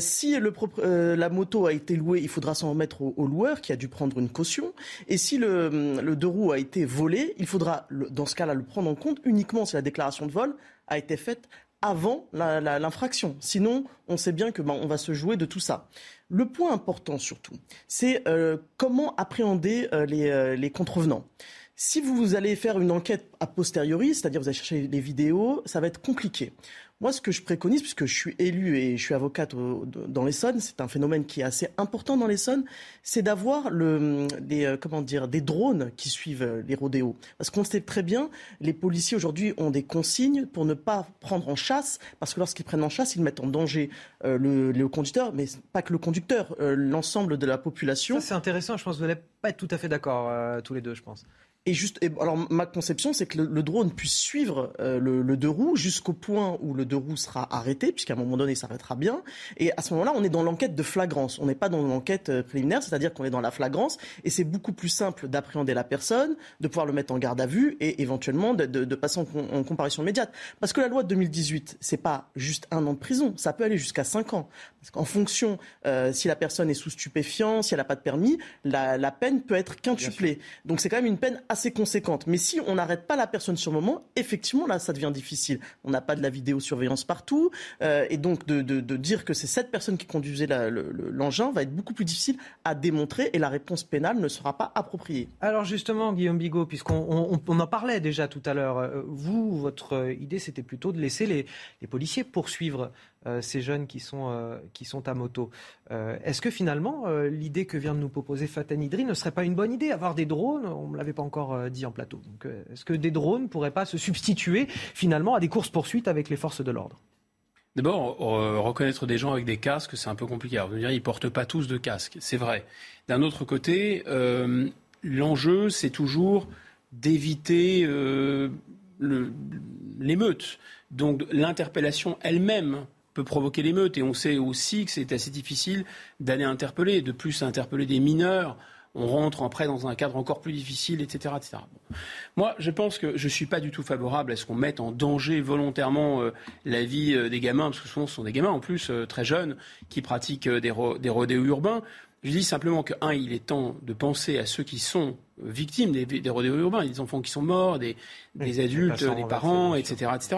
Si le, la moto a été louée, il faudra s'en remettre au, loueur qui a dû prendre une caution. Et si le, le deux roues a été volé, il faudra, dans ce cas-là, le prendre en compte uniquement si la déclaration de vol a été faite avant l'infraction. Sinon, on sait bien que ben, on va se jouer de tout ça. Le point important surtout, c'est euh, comment appréhender euh, les, euh, les contrevenants. Si vous allez faire une enquête a posteriori, c'est-à-dire vous allez chercher les vidéos, ça va être compliqué. Moi, ce que je préconise, puisque je suis élu et je suis avocate dans l'Essonne, c'est un phénomène qui est assez important dans l'Essonne, c'est d'avoir des, euh, comment dire, des drones qui suivent euh, les rodéos. Parce qu'on sait très bien, les policiers aujourd'hui ont des consignes pour ne pas prendre en chasse, parce que lorsqu'ils prennent en chasse, ils mettent en danger euh, le, conducteur, mais pas que le conducteur, l'ensemble de la population. C'est intéressant. Je pense que vous n'allez pas être tout à fait d'accord tous les deux, je pense. Et juste, alors ma conception, c'est que le, drone puisse suivre euh, le, deux roues jusqu'au point où le deux roues sera arrêté, puisqu'à un moment donné, il s'arrêtera bien. Et à ce moment-là, on est dans l'enquête de flagrance. On n'est pas dans l'enquête euh, préliminaire, c'est-à-dire qu'on est dans la flagrance. Et c'est beaucoup plus simple d'appréhender la personne, de pouvoir le mettre en garde à vue et éventuellement de, passer en, en, comparution immédiate. Parce que la loi de 2018, c'est pas juste un an de prison, ça peut aller jusqu'à cinq ans. Parce qu'en fonction, euh, si la personne est sous stupéfiant, si elle n'a pas de permis, la, la peine peut être quintuplée. Donc c'est quand même une peine assez conséquente. Mais si on n'arrête pas la personne sur le moment, effectivement, là, ça devient difficile. On n'a pas de la vidéosurveillance partout. Euh, et donc, de, dire que c'est cette personne qui conduisait l'engin va être beaucoup plus difficile à démontrer et la réponse pénale ne sera pas appropriée. Alors, justement, Guillaume Bigot, puisqu'on on, en parlait déjà tout à l'heure, euh, vous, votre idée, c'était plutôt de laisser les, les policiers poursuivre ces jeunes qui sont, euh, qui sont à moto. Euh, est-ce que finalement, l'idée que vient de nous proposer Fatah Idri ne serait pas une bonne idée Avoir des drones, on ne l'avait pas encore dit en plateau. est-ce que des drones ne pourraient pas se substituer finalement à des courses-poursuites avec les forces de l'ordre? D'abord, reconnaître des gens avec des casques, c'est un peu compliqué. Alors, ils portent pas tous de casques, c'est vrai. D'un autre côté, l'enjeu, c'est toujours d'éviter l'émeute. Donc l'interpellation elle-même peut provoquer l'émeute. Et on sait aussi que c'est assez difficile d'aller interpeller. De plus, interpeller des mineurs, on rentre après dans un cadre encore plus difficile, etc. Moi, je pense que je ne suis pas du tout favorable à ce qu'on mette en danger volontairement euh, la vie euh, des gamins, parce que souvent ce sont des gamins en plus euh, très jeunes qui pratiquent des, des rodéos urbains. Je dis simplement que, un, il est temps de penser à ceux qui sont victimes des, des rodéos urbains, des enfants qui sont morts, des, des adultes, des parents, etc., etc.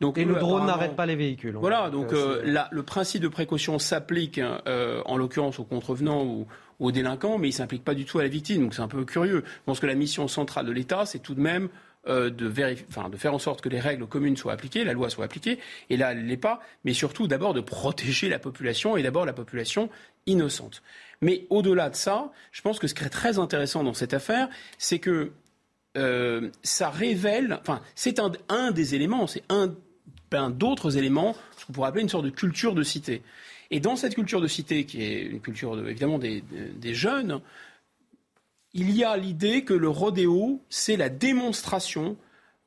Donc, et le drone n'arrête pas les véhicules. Voilà, donc euh, euh le principe de précaution s'applique, euh, en l'occurrence, aux contrevenants ou, aux délinquants, mais il ne s'implique pas du tout à la victime. Donc c'est un peu curieux. Je pense que la mission centrale de l'État, c'est tout de même euh, de, enfin, de faire en sorte que les règles communes soient appliquées, la loi soit appliquée, et là, elle ne l'est pas, mais surtout d'abord de protéger la population, et d'abord la population innocente. Mais au-delà de ça, je pense que ce qui est très intéressant dans cette affaire, c'est que euh, ça révèle, enfin, c'est un, des éléments, c'est un, un d'autres éléments, ce qu'on pourrait appeler une sorte de culture de cité. Et dans cette culture de cité, qui est une culture de, évidemment des, jeunes, il y a l'idée que le rodéo, c'est la démonstration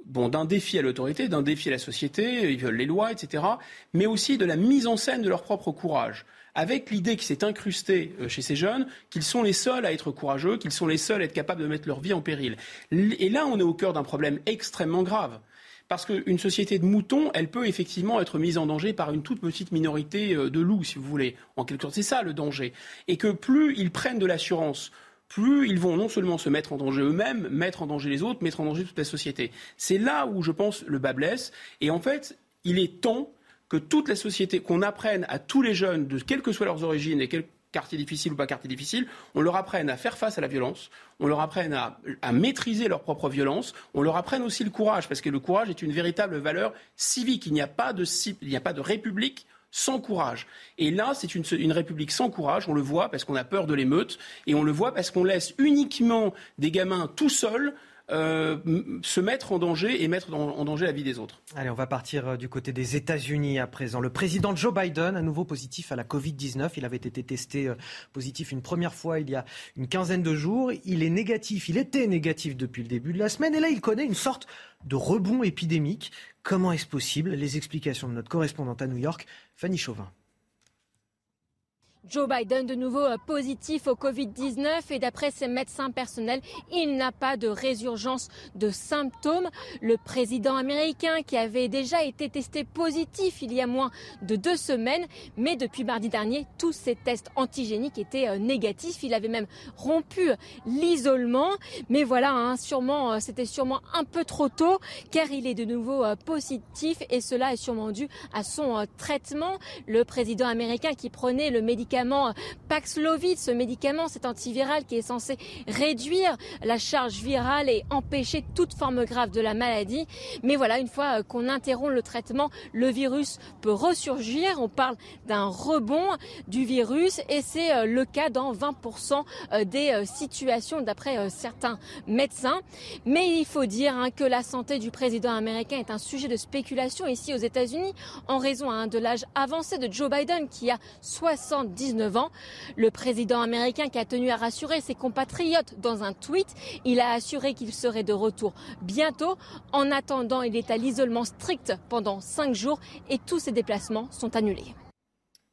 d'un défi à l'autorité, d'un défi à la société, ils veulent les lois, etc., mais aussi de la mise en scène de leur propre courage avec l'idée qui s'est incrustée euh, chez ces jeunes qu'ils sont les seuls à être courageux, qu'ils sont les seuls à être capables de mettre leur vie en péril. Et là, on est au cœur d'un problème extrêmement grave. Parce qu'une société de moutons, elle peut effectivement être mise en danger par une toute petite minorité euh, de loups, si vous voulez. En quelque sorte, c'est ça le danger. Et que plus ils prennent de l'assurance, plus ils vont non seulement se mettre en danger eux-mêmes, mettre en danger les autres, mettre en danger toute la société. C'est là où je pense le bas blesse. Et en fait, il est temps que toute la société, qu'on apprenne à tous les jeunes, de quelles que soient leurs origines et quel quartier difficile ou pas quartier difficile, on leur apprenne à faire face à la violence, on leur apprenne à, maîtriser leur propre violence, on leur apprenne aussi le courage, parce que le courage est une véritable valeur civique. Il n'y a pas de, a pas de république sans courage. Et là, c'est une, une, république sans courage. On le voit parce qu'on a peur de l'émeute et on le voit parce qu'on laisse uniquement des gamins tout seuls euh, se mettre en danger et mettre en danger la vie des autres. Allez, on va partir euh, du côté des États-Unis à présent. Le président Joe Biden, à nouveau positif à la Covid-19. Il avait été testé euh, positif une première fois il y a une quinzaine de jours. Il est négatif, il était négatif depuis le début de la semaine. Et là, il connaît une sorte de rebond épidémique. Comment est-ce possible? Les explications de notre correspondante à New York, Fanny Chauvin. Joe Biden de nouveau euh, positif au Covid-19 et d'après ses médecins personnels, il n'a pas de résurgence de symptômes. Le président américain qui avait déjà été testé positif il y a moins de deux semaines, mais depuis mardi dernier, tous ses tests antigéniques étaient euh, négatifs. Il avait même rompu l'isolement. Mais voilà, hein, sûrement, euh, c'était sûrement un peu trop tôt car il est de nouveau positif et cela est sûrement dû à son traitement. Le président américain qui prenait le médicament médicament Paxlovid. Ce médicament, c'est antiviral qui est censé réduire la charge virale et empêcher toute forme grave de la maladie. Mais voilà, une fois qu'on interrompt le traitement, le virus peut ressurgir. On parle d'un rebond du virus et c'est le cas dans 20% des situations d'après certains médecins. Mais il faut dire hein, que la santé du président américain est un sujet de spéculation ici aux États-Unis en raison hein, de l'âge avancé de Joe Biden qui a 79 ans. Le président américain qui a tenu à rassurer ses compatriotes dans un tweet, il a assuré qu'il serait de retour bientôt. En attendant, il est à l'isolement strict pendant cinq jours et tous ses déplacements sont annulés.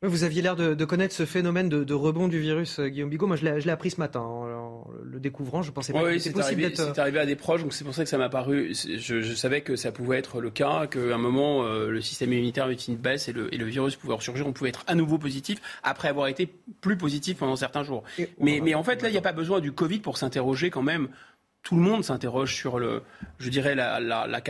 Vous aviez l'air de, connaître ce phénomène de, rebond du virus, euh, Guillaume Bigot. Moi, je l'ai appris ce matin en, le découvrant. Je pensais pas que c'était possible d'être. C'est arrivé à des proches, donc c'est pour ça que ça m'a paru. Je, savais que ça pouvait être le cas, qu'à un moment, euh, le système immunitaire avait une baisse et le, et le, virus pouvait ressurgir. On pouvait être à nouveau positif après avoir été plus positif pendant certains jours. mais, mais en fait, là, il n'y a pas besoin du Covid pour s'interroger quand même tout le monde s'interroge sur le, je dirais la, la, la,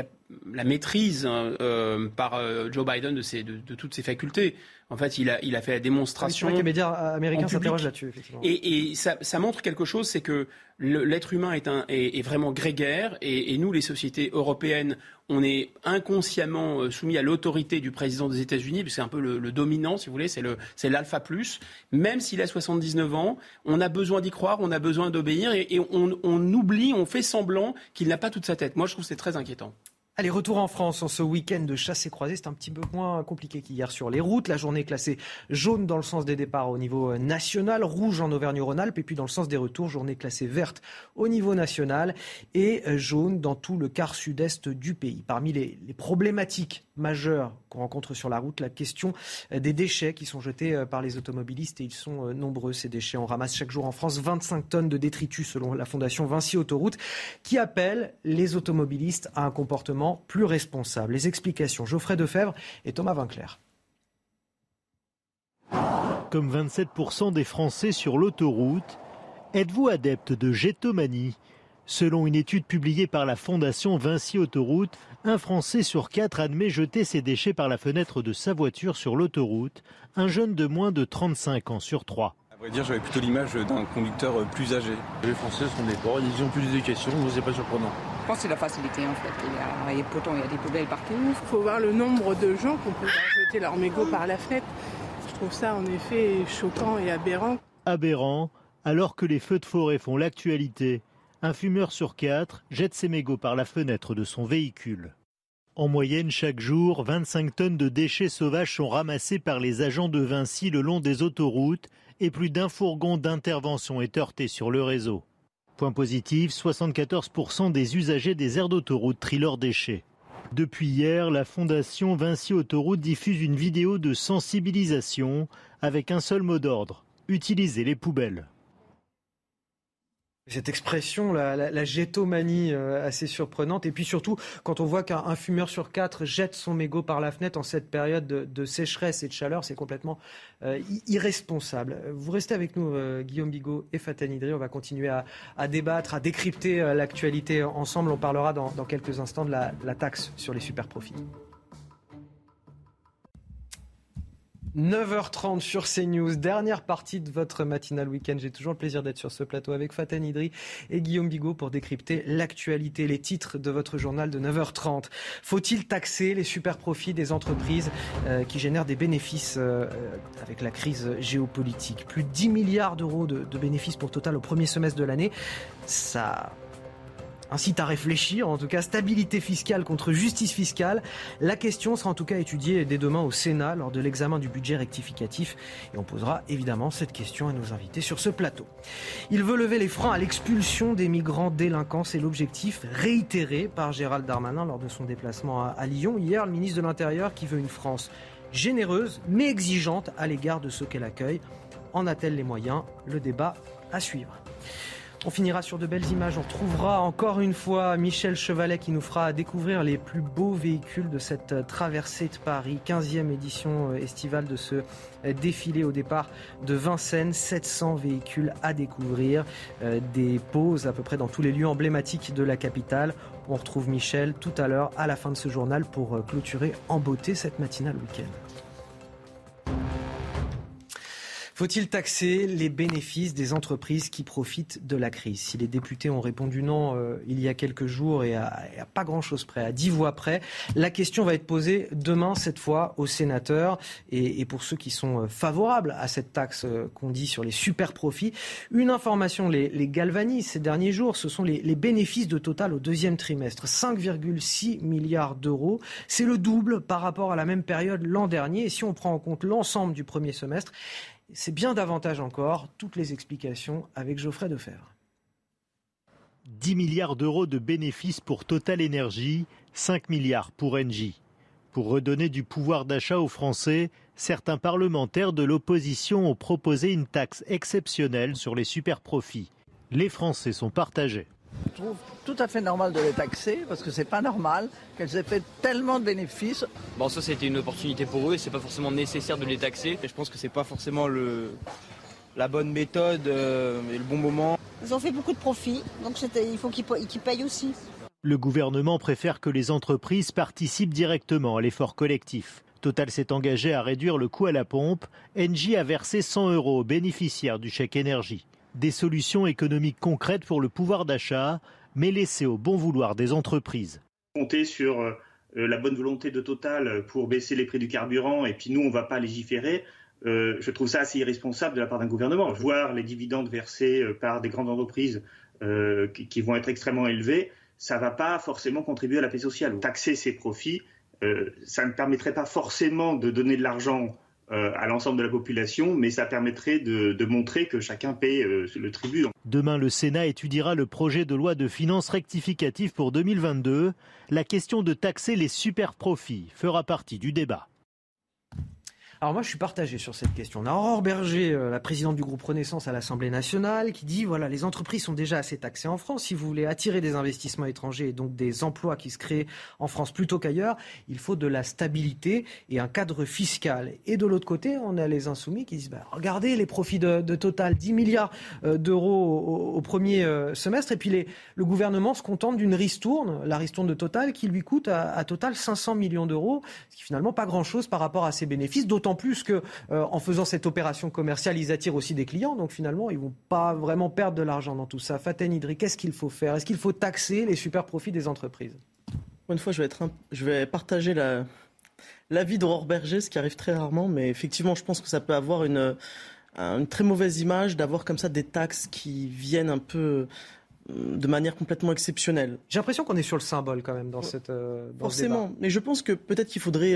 la maîtrise hein, euh, par Joe Biden de, ses, de, de, toutes ses facultés. En fait, il a, il a fait la démonstration. Les médias américains s'interrogent là-dessus, effectivement. Et, et ça, ça, montre quelque chose, c'est que l'être humain est, un, est, est, vraiment grégaire, et, et, nous, les sociétés européennes, on est inconsciemment euh, soumis à l'autorité du président des États-Unis, c'est un peu le, le, dominant, si vous voulez, c'est l'alpha plus. Même s'il a 79 ans, on a besoin d'y croire, on a besoin d'obéir, et, on, on oublie, on fait semblant qu'il n'a pas toute sa tête. Moi, je trouve que c'est très inquiétant. Allez, retour en France en ce week-end de chasse et croisée. C'est un petit peu moins compliqué qu'hier sur les routes. La journée est classée jaune dans le sens des départs au niveau national, rouge en Auvergne-Rhône-Alpes et puis dans le sens des retours, journée classée verte au niveau national et jaune dans tout le quart sud-est du pays. Parmi les problématiques majeures qu'on rencontre sur la route, la question des déchets qui sont jetés par les automobilistes et ils sont nombreux ces déchets. On ramasse chaque jour en France 25 tonnes de détritus selon la fondation Vinci Autoroute qui appelle les automobilistes à un comportement plus responsable. Les explications, Geoffrey Defebvre et Thomas Vinclair. Comme 27% des Français sur l'autoroute, êtes-vous adepte de gétomanie Selon une étude publiée par la fondation Vinci Autoroute, un Français sur quatre admet jeter ses déchets par la fenêtre de sa voiture sur l'autoroute, un jeune de moins de 35 ans sur trois. À vrai dire, j'avais plutôt l'image d'un conducteur plus âgé. Les Français sont des porcs, ils ont plus d'éducation, c'est pas surprenant. Je pense que c'est la facilité en fait. Il y a, pourtant, il y a des poubelles partout. Il faut voir le nombre de gens qui ont jeter leur mégot par la fenêtre. Je trouve ça en effet choquant et aberrant. Aberrant, alors que les feux de forêt font l'actualité. Un fumeur sur quatre jette ses mégots par la fenêtre de son véhicule. En moyenne, chaque jour, 25 tonnes de déchets sauvages sont ramassés par les agents de Vinci le long des autoroutes et plus d'un fourgon d'intervention est heurté sur le réseau. Point positif, 74% des usagers des aires d'autoroute trient leurs déchets. Depuis hier, la fondation Vinci Autoroute diffuse une vidéo de sensibilisation avec un seul mot d'ordre, utiliser les poubelles. Cette expression, la, la, euh, assez surprenante. Et puis surtout, quand on voit qu'un fumeur sur quatre jette son mégot par la fenêtre en cette période de, sécheresse et de chaleur, c'est complètement euh, irresponsable. Vous restez avec nous, euh, Guillaume Bigot et Fatah Idri. On va continuer à, débattre, à décrypter l'actualité ensemble. On parlera dans, quelques instants de la, la taxe sur les super 9h30 sur CNews, dernière partie de votre matinale week-end. J'ai toujours le plaisir d'être sur ce plateau avec Fatah Idri et Guillaume Bigot pour décrypter l'actualité, les titres de votre journal de 9h30. Faut-il taxer les super profits des entreprises euh, qui génèrent des bénéfices euh, avec la crise géopolitique? Plus de 10 milliards d'euros de, de bénéfices pour Total au premier semestre de l'année. Ça incite à réfléchir, en tout cas stabilité fiscale contre justice fiscale. La question sera en tout cas étudiée dès demain au Sénat lors de l'examen du budget rectificatif et on posera évidemment cette question à nos invités sur ce plateau. Il veut lever les freins à l'expulsion des migrants délinquants, c'est l'objectif réitéré par Gérald Darmanin lors de son déplacement à Lyon hier, le ministre de l'Intérieur qui veut une France généreuse mais exigeante à l'égard de ceux qu'elle accueille. En a-t-elle les moyens? Le débat à suivre. On finira sur de belles images. On retrouvera encore une fois Michel Chevalet qui nous fera découvrir les plus beaux véhicules de cette traversée de Paris. 15e édition estivale de ce défilé au départ de Vincennes. 700 véhicules à découvrir. Des pauses à peu près dans tous les lieux emblématiques de la capitale. On retrouve Michel tout à l'heure à la fin de ce journal pour clôturer en beauté cette matinale week-end. Faut-il taxer les bénéfices des entreprises qui profitent de la crise? Si les députés ont répondu non euh, il y a quelques jours et à, pas grand-chose près, à dix voix près, la question va être posée demain, cette fois, aux sénateurs. Et, pour ceux qui sont euh, favorables à cette taxe euh, qu'on dit sur les super profits, une information les, les galvanise ces derniers jours, ce sont les, les bénéfices de Total au deuxième trimestre. 5,6 milliards d'euros. C'est le double par rapport à la même période l'an dernier. Et si on prend en compte l'ensemble du premier semestre, c'est bien davantage encore. Toutes les explications avec Geoffrey Defer. 10 milliards d'euros de bénéfices pour Total Energy, 5 milliards pour Engie. Pour redonner du pouvoir d'achat aux Français, certains parlementaires de l'opposition ont proposé une taxe exceptionnelle sur les superprofits. Les Français sont partagés. Je trouve tout à fait normal de les taxer parce que c'est pas normal qu'elles aient fait tellement de bénéfices. Bon, ça c'était une opportunité pour eux et c'est pas forcément nécessaire de les taxer. Et je pense que c'est pas forcément le, la bonne méthode euh, et le bon moment. Ils ont fait beaucoup de profits, donc il faut qu'ils payent aussi. Le gouvernement préfère que les entreprises participent directement à l'effort collectif. Total s'est engagé à réduire le coût à la pompe. Engie a versé 100 euros aux bénéficiaires du chèque énergie des solutions économiques concrètes pour le pouvoir d'achat, mais laissées au bon vouloir des entreprises. Compter sur euh, la bonne volonté de Total pour baisser les prix du carburant et puis nous, on ne va pas légiférer. Euh, je trouve ça assez irresponsable de la part d'un gouvernement. Voir les dividendes versés euh, par des grandes entreprises qui, vont être extrêmement élevés, ça ne va pas forcément contribuer à la paix sociale. Taxer ces profits, ça ne permettrait pas forcément de donner de l'argent euh, à l'ensemble de la population, mais ça permettrait de, montrer que chacun paie euh, le tribut. Demain, le Sénat étudiera le projet de loi de finances rectificative pour 2022. La question de taxer les super profits fera partie du débat. Alors moi, je suis partagé sur cette question. On a Aurore Berger, euh, la présidente du groupe Renaissance à l'Assemblée nationale, qui dit voilà, les entreprises sont déjà assez taxées en France. Si vous voulez attirer des investissements étrangers et donc des emplois qui se créent en France plutôt qu'ailleurs, il faut de la stabilité et un cadre fiscal. Et de l'autre côté, on a les insoumis qui disent bah, regardez les profits de, Total, 10 milliards euh, d'euros au, premier euh, semestre, et puis le gouvernement se contente d'une ristourne, la ristourne de Total, qui lui coûte à, à Total 500 millions d'euros, ce qui finalement pas grand-chose par rapport à ses bénéfices, d'autant plus que euh, en faisant cette opération commerciale, ils attirent aussi des clients. Donc finalement, ils vont pas vraiment perdre de l'argent dans tout ça. Faten Idri, qu'est-ce qu'il faut faire? Est-ce qu'il faut taxer les super profits des entreprises? Une fois, je vais, être je vais partager la, l'avis d'Aurore Berger, ce qui arrive très rarement, mais effectivement, je pense que ça peut avoir une, une très mauvaise image d'avoir comme ça des taxes qui viennent un peu euh, de manière complètement exceptionnelle. J'ai l'impression qu'on est sur le symbole quand même dans cette. Euh, Forcément, mais je pense que peut-être qu'il faudrait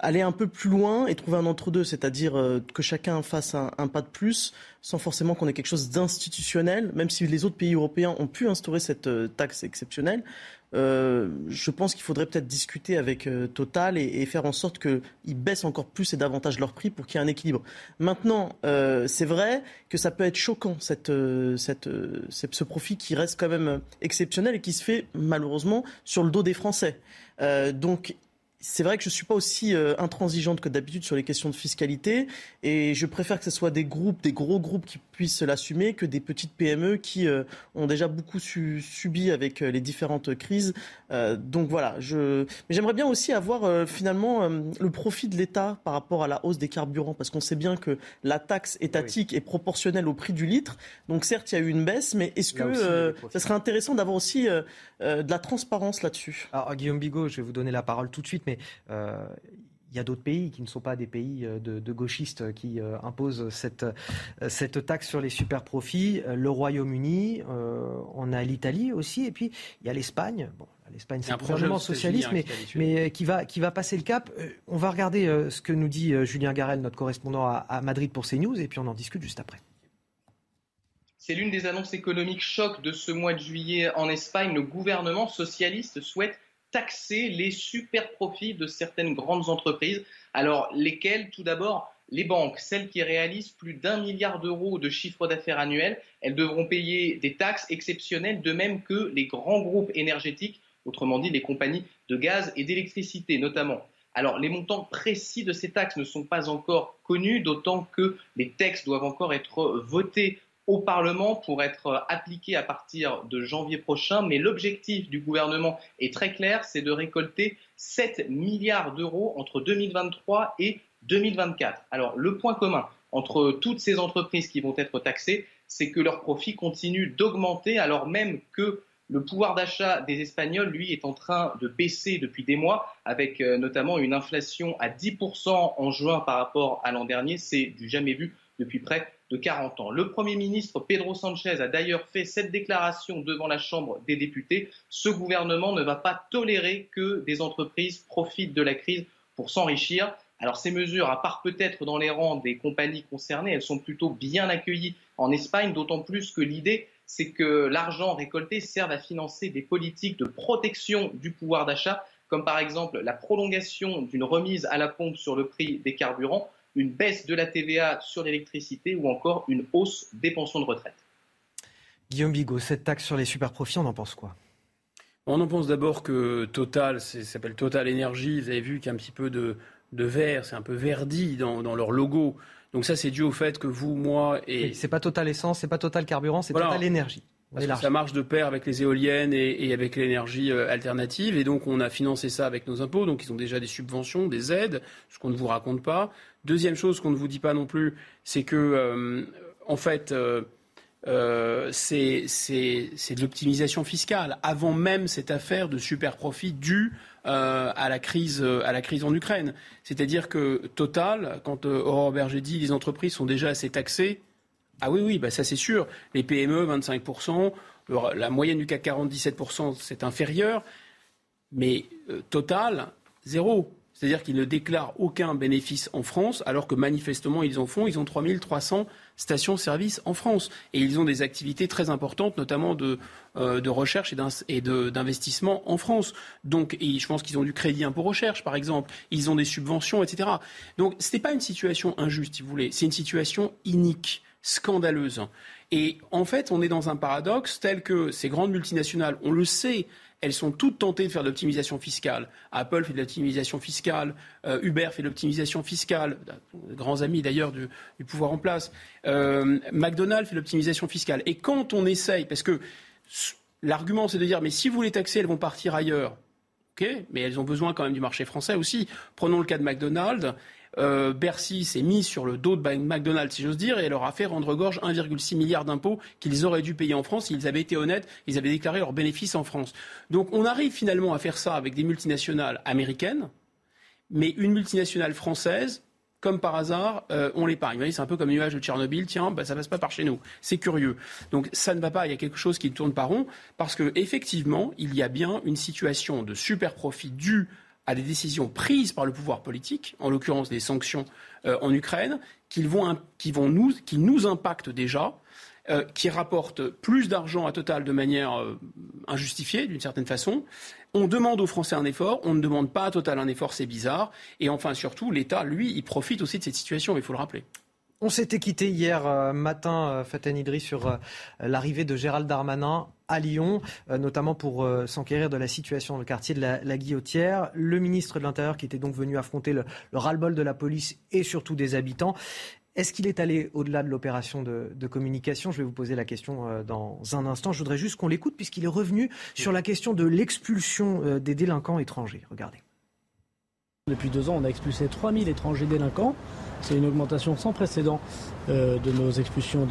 aller un peu plus loin et trouver un entre-deux, c'est-à-dire euh, que chacun fasse un, pas de plus sans forcément qu'on ait quelque chose d'institutionnel, même si les autres pays européens ont pu instaurer cette euh, taxe exceptionnelle. Euh, je pense qu'il faudrait peut-être discuter avec Total et, faire en sorte qu'ils baissent encore plus et davantage leur prix pour qu'il y ait un équilibre. Maintenant, c'est vrai que ça peut être choquant, cette, cette, ce profit qui reste quand même exceptionnel et qui se fait malheureusement sur le dos des Français. donc c'est vrai que je ne suis pas aussi euh, intransigeante que d'habitude sur les questions de fiscalité et je préfère que ce soit des groupes, des gros groupes qui puissent l'assumer que des petites PME qui euh, ont déjà beaucoup subi avec euh, les différentes crises. donc voilà, je... mais j'aimerais bien aussi avoir finalement le profit de l'État par rapport à la hausse des carburants parce qu'on sait bien que la taxe étatique est proportionnelle au prix du litre. Donc certes, il y a eu une baisse, mais est-ce que ça serait intéressant d'avoir aussi de la transparence là-dessus? Alors Guillaume Bigot, je vais vous donner la parole tout de suite mais euh, il y a d'autres pays qui ne sont pas des pays euh, de, gauchistes qui euh, imposent cette, cette taxe sur les super profits. Le Royaume-Uni, on a l'Italie aussi, et puis il y a l'Espagne. Bon, L'Espagne, c'est un gouvernement socialiste, mais, mais qui, va, qui va passer le cap. On va regarder ce que nous dit Julien Garel, notre correspondant à, à Madrid pour CNews, et puis on en discute juste après. C'est l'une des annonces économiques choc de ce mois de juillet en Espagne. Le gouvernement socialiste souhaite taxer les super profits de certaines grandes entreprises. Alors, lesquelles? Tout d'abord, les banques, celles qui réalisent plus d'un milliard d'euros de chiffre d'affaires annuel, elles devront payer des taxes exceptionnelles, de même que les grands groupes énergétiques, autrement dit les compagnies de gaz et d'électricité notamment. Alors, les montants précis de ces taxes ne sont pas encore connus, d'autant que les textes doivent encore être votés au Parlement pour être appliqué à partir de janvier prochain. Mais l'objectif du gouvernement est très clair, c'est de récolter 7 milliards d'euros entre 2023 et 2024. Alors le point commun entre toutes ces entreprises qui vont être taxées, c'est que leurs profits continuent d'augmenter alors même que le pouvoir d'achat des Espagnols, lui, est en train de baisser depuis des mois, avec euh, notamment une inflation à 10% en juin par rapport à l'an dernier. C'est du jamais vu depuis près de 40 ans. Le Premier ministre Pedro Sanchez a d'ailleurs fait cette déclaration devant la Chambre des députés. Ce gouvernement ne va pas tolérer que des entreprises profitent de la crise pour s'enrichir. Alors ces mesures, à part peut-être dans les rangs des compagnies concernées, elles sont plutôt bien accueillies en Espagne, d'autant plus que l'idée, c'est que l'argent récolté serve à financer des politiques de protection du pouvoir d'achat, comme par exemple la prolongation d'une remise à la pompe sur le prix des carburants, une baisse de la TVA sur l'électricité ou encore une hausse des pensions de retraite. Guillaume Bigot, cette taxe sur les superprofits, on en pense quoi? On en pense d'abord que Total, ça s'appelle Total Energy, vous avez vu qu'il y a un petit peu de, vert, c'est un peu verdi dans leur logo. Donc ça, c'est dû au fait que vous, moi et... c'est pas Total Essence, c'est pas Total Carburant, c'est Total Énergie. Ça marche de pair avec les éoliennes et, avec l'énergie euh, alternative. Et donc, on a financé ça avec nos impôts. Donc, ils ont déjà des subventions, des aides, ce qu'on ne vous raconte pas. Deuxième chose qu'on ne vous dit pas non plus, c'est que, euh, en fait, euh, c'est de l'optimisation fiscale. Avant même cette affaire de super profit due euh, à, la crise, euh, à la crise en Ukraine. C'est-à-dire que Total, quand Aurore Berger dit les entreprises sont déjà assez taxées, ah oui, oui, bah ça c'est sûr. Les PME, 25%, la moyenne du CAC 40, 17%, c'est inférieur. Mais Total, zéro. C'est-à-dire qu'ils ne déclarent aucun bénéfice en France, alors que manifestement ils en font. Ils ont 3300 stations-service en France. Et ils ont des activités très importantes, notamment de, euh, recherche et d'investissement en France. Donc, je pense qu'ils ont du crédit impôt recherche, par exemple. Ils ont des subventions, etc. Donc, ce n'est pas une situation injuste, si vous voulez. C'est une situation inique, scandaleuse. Et en fait, on est dans un paradoxe tel que ces grandes multinationales, on le sait, elles sont toutes tentées de faire de l'optimisation fiscale. Apple fait de l'optimisation fiscale, euh, Uber fait de l'optimisation fiscale, grands amis d'ailleurs du, pouvoir en place. Euh, McDonald's fait de l'optimisation fiscale. Et quand on essaye, parce que l'argument c'est de dire, mais si vous les taxez, elles vont partir ailleurs. ok mais elles ont besoin quand même du marché français aussi. Prenons le cas de McDonald's. Euh, Bercy s'est mis sur le dos de McDonald's, si j'ose dire, et leur a fait rendre gorge 1,6 milliard d'impôts qu'ils auraient dû payer en France s'ils avaient été honnêtes, ils avaient déclaré leurs bénéfices en France. Donc on arrive finalement à faire ça avec des multinationales américaines, mais une multinationale française, comme par hasard, euh, on l'épargne. C'est un peu comme le nuage de Tchernobyl, tiens, bah, ça passe pas par chez nous. C'est curieux. Donc ça ne va pas, il y a quelque chose qui ne tourne pas rond, parce qu'effectivement, il y a bien une situation de super profit due à des décisions prises par le pouvoir politique, en l'occurrence des sanctions euh, en Ukraine, qui, nous impactent déjà, euh, qui rapportent plus d'argent à Total de manière euh, injustifiée, d'une certaine façon. On demande aux Français un effort, on ne demande pas à Total un effort, c'est bizarre. Et enfin, surtout, l'État, lui, il profite aussi de cette situation, il faut le rappeler. On s'était quitté hier euh, matin, euh, Fatah Idri, sur euh, l'arrivée de Gérald Darmanin à Lyon, notamment pour s'enquérir de la situation dans le quartier de la, Guillotière. Le ministre de l'Intérieur qui était donc venu affronter le, ras-le-bol de la police et surtout des habitants. Est-ce qu'il est allé au-delà de l'opération de, de, communication? Je vais vous poser la question dans un instant. Je voudrais juste qu'on l'écoute puisqu'il est revenu sur la question de l'expulsion des délinquants étrangers. Regardez. Depuis deux ans, on a expulsé 3000 étrangers délinquants. C'est une augmentation sans précédent euh, de nos expulsions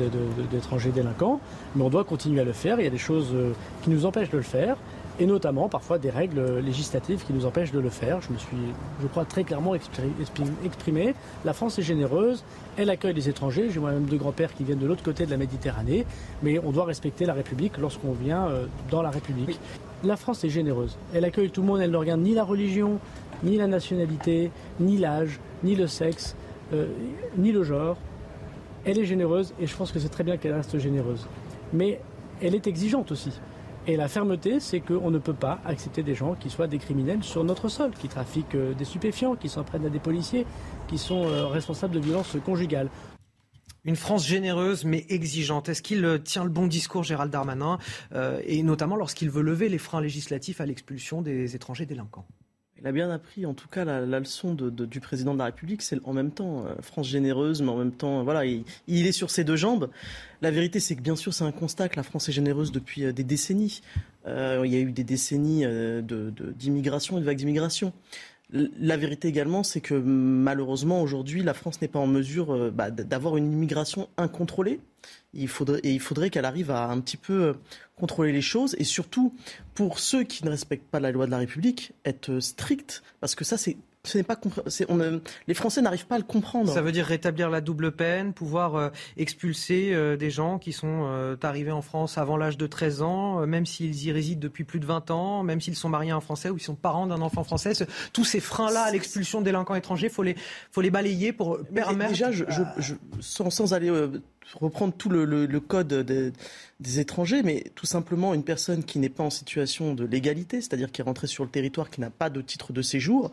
d'étrangers délinquants, mais on doit continuer à le faire. Il y a des choses euh, qui nous empêchent de le faire, et notamment parfois des règles législatives qui nous empêchent de le faire. Je me suis, je crois, très clairement exprimé. La France est généreuse, elle accueille les étrangers. J'ai moi-même deux grands-pères qui viennent de l'autre côté de la Méditerranée, mais on doit respecter la République lorsqu'on vient euh, dans la République. La France est généreuse. Elle accueille tout le monde, elle ne regarde ni la religion, ni la nationalité, ni l'âge, ni le sexe. Euh, ni le genre. Elle est généreuse et je pense que c'est très bien qu'elle reste généreuse. Mais elle est exigeante aussi. Et la fermeté, c'est qu'on ne peut pas accepter des gens qui soient des criminels sur notre sol, qui trafiquent euh, des stupéfiants, qui s'en prennent à des policiers, qui sont euh, responsables de violences conjugales. Une France généreuse mais exigeante. Est-ce qu'il tient le bon discours, Gérald Darmanin, et notamment lorsqu'il veut lever les freins législatifs à l'expulsion des étrangers délinquants? Il a bien appris, en tout cas, la, leçon du président de la République. C'est en même temps euh, France généreuse, mais en même temps, voilà, il, est sur ses deux jambes. La vérité, c'est que bien sûr, c'est un constat que la France est généreuse depuis euh, des décennies. Euh, il y a eu des décennies d'immigration et de vagues d'immigration. La vérité également, c'est que malheureusement aujourd'hui, la France n'est pas en mesure euh, bah, d'avoir une immigration incontrôlée. Il faudrait, et il faudrait qu'elle arrive à un petit peu euh, contrôler les choses et surtout pour ceux qui ne respectent pas la loi de la République, être strict parce que ça c'est ce n'est pas on, les Français n'arrivent pas à le comprendre. Ça veut dire rétablir la double peine, pouvoir euh, expulser euh, des gens qui sont euh, arrivés en France avant l'âge de 13 ans, même s'ils y résident depuis plus de 20 ans, même s'ils sont mariés à un Français ou ils sont parents d'un enfant français. tous ces freins-là à l'expulsion de délinquants étrangers, il faut les, faut les balayer pour permettre. Déjà, je, je, sans, sans, aller reprendre tout le, code des, étrangers, mais tout simplement une personne qui n'est pas en situation de légalité, c'est-à-dire qui est rentrée sur le territoire, qui n'a pas de titre de séjour,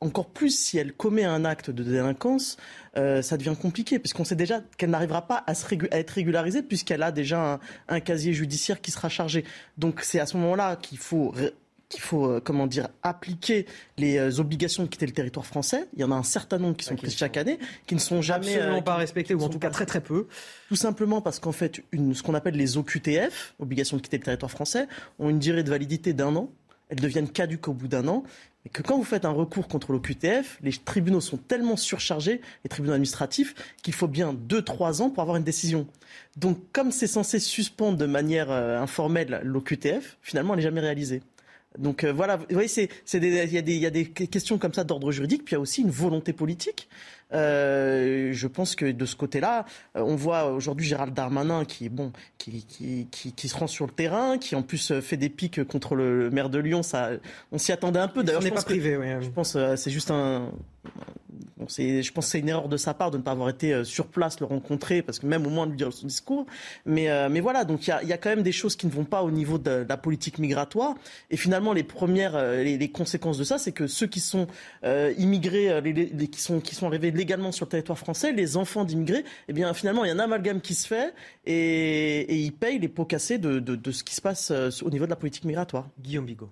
encore plus si elle commet un acte de délinquance, euh, ça devient compliqué, puisqu'on sait déjà qu'elle n'arrivera pas à, être régularisée, puisqu'elle a déjà un, un, casier judiciaire qui sera chargé. Donc c'est à ce moment-là qu'il faut qu'il faut, euh, comment dire, appliquer les euh, obligations de quitter le territoire français. Il y en a un certain nombre qui sont prises chaque année, qui ne sont jamais absolument euh, pas respectées, ou en tout cas très très peu. Tout simplement parce qu'en fait, une, ce qu'on appelle les OQTF, obligations de quitter le territoire français, ont une durée de validité d'un an. Elles deviennent caduques au bout d'un an. Et que quand vous faites un recours contre l'OQTF, les tribunaux sont tellement surchargés, les tribunaux administratifs, qu'il faut bien 2-3 ans pour avoir une décision. Donc, comme c'est censé suspendre de manière informelle l'OQTF, finalement, elle n'est jamais réalisée. Donc euh, voilà, vous voyez, il y, y, a des questions comme ça d'ordre juridique, puis il y a aussi une volonté politique. Euh, je pense que de ce côté-là, euh, on voit aujourd'hui Gérald Darmanin qui, bon, qui, qui, qui, qui, se rend sur le terrain, qui en plus fait des pics contre le, maire de Lyon. Ça, on s'y attendait un peu. D'ailleurs, je, pas privé, je pense c'est juste un, je pense que c'est une erreur de sa part de ne pas avoir été euh, sur place, le rencontrer, parce que même au moins de lui dire son discours. Mais, euh, mais voilà, donc il y a, y a, quand même des choses qui ne vont pas au niveau de, la politique migratoire. Et finalement, les premières, euh, les, conséquences de ça, c'est que ceux qui sont immigrés, les, qui, sont, qui sont arrivés légalement sur le territoire français, les enfants d'immigrés, eh bien finalement, il y a un amalgame qui se fait et, et ils payent les pots cassés de, de, de ce qui se passe au niveau de la politique migratoire. Guillaume Bigot.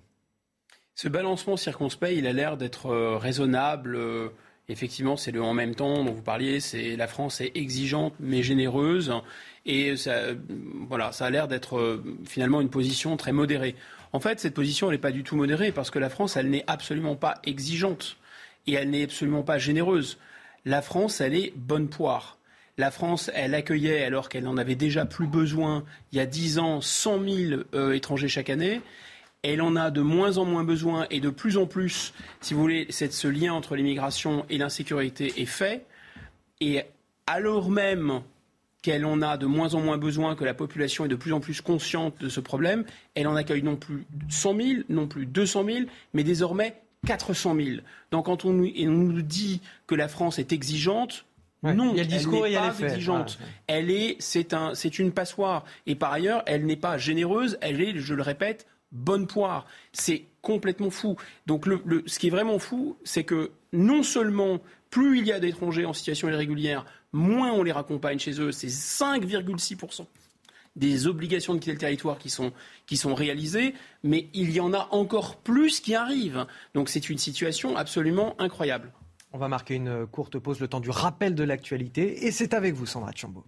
Ce balancement circonspect, il a l'air d'être raisonnable Effectivement, c'est le en même temps dont vous parliez. C'est la France est exigeante mais généreuse et ça, voilà, ça a l'air d'être euh, finalement une position très modérée. En fait, cette position n'est pas du tout modérée parce que la France, elle n'est absolument pas exigeante et elle n'est absolument pas généreuse. La France, elle est bonne poire. La France, elle accueillait, alors qu'elle n'en avait déjà plus besoin, il y a dix ans, 100 000 euh, étrangers chaque année elle en a de moins en moins besoin et de plus en plus, si vous voulez, ce lien entre l'immigration et l'insécurité est fait. Et alors même qu'elle en a de moins en moins besoin, que la population est de plus en plus consciente de ce problème, elle en accueille non plus 100 000, non plus 200 000, mais désormais 400 000. Donc quand on, nous dit que la France est exigeante, non, il y a le discours elle n'est pas exigeante. Elle est, c'est un, c'est une passoire. Et par ailleurs, elle n'est pas généreuse. Elle est, je le répète, bonne poire. C'est complètement fou. Donc le, ce qui est vraiment fou, c'est que non seulement plus il y a d'étrangers en situation irrégulière, moins on les raccompagne chez eux, c'est 5,6% des obligations de quitter le territoire qui sont, réalisées, mais il y en a encore plus qui arrivent. Donc c'est une situation absolument incroyable. On va marquer une courte pause, le temps du rappel de l'actualité, et c'est avec vous, Sandra Chambaud.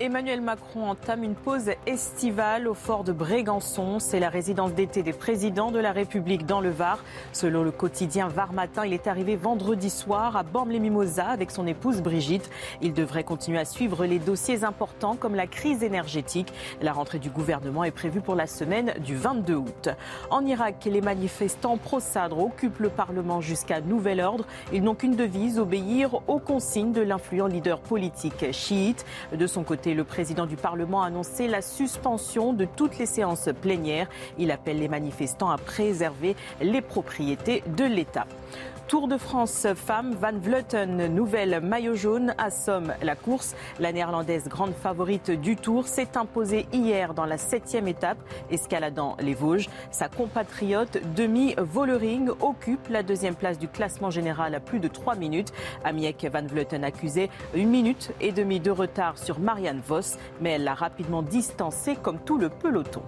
Emmanuel Macron entame une pause estivale au fort de Brégançon. C'est la résidence d'été des présidents de la République dans le Var. Selon le quotidien Var Matin, il est arrivé vendredi soir à Bormes-les-Mimosas avec son épouse Brigitte. Il devrait continuer à suivre les dossiers importants comme la crise énergétique. La rentrée du gouvernement est prévue pour la semaine du 22 août. En Irak, les manifestants pro-Sadr occupent le Parlement jusqu'à nouvel ordre. Ils n'ont qu'une devise, obéir aux consignes de l'influent leader politique chiite. De son côté, le président du Parlement a annoncé la suspension de toutes les séances plénières. Il appelle les manifestants à préserver les propriétés de l'État. Tour de France femme, Van Vleuten, nouvelle maillot jaune, assomme la course. La néerlandaise grande favorite du Tour s'est imposée hier dans la septième étape, escaladant les Vosges. Sa compatriote Demi Vollering occupe la deuxième place du classement général à plus de trois minutes. Amiek Van Vleuten accusait une minute et demie de retard sur Marianne Vos, mais elle l'a rapidement distancée comme tout le peloton.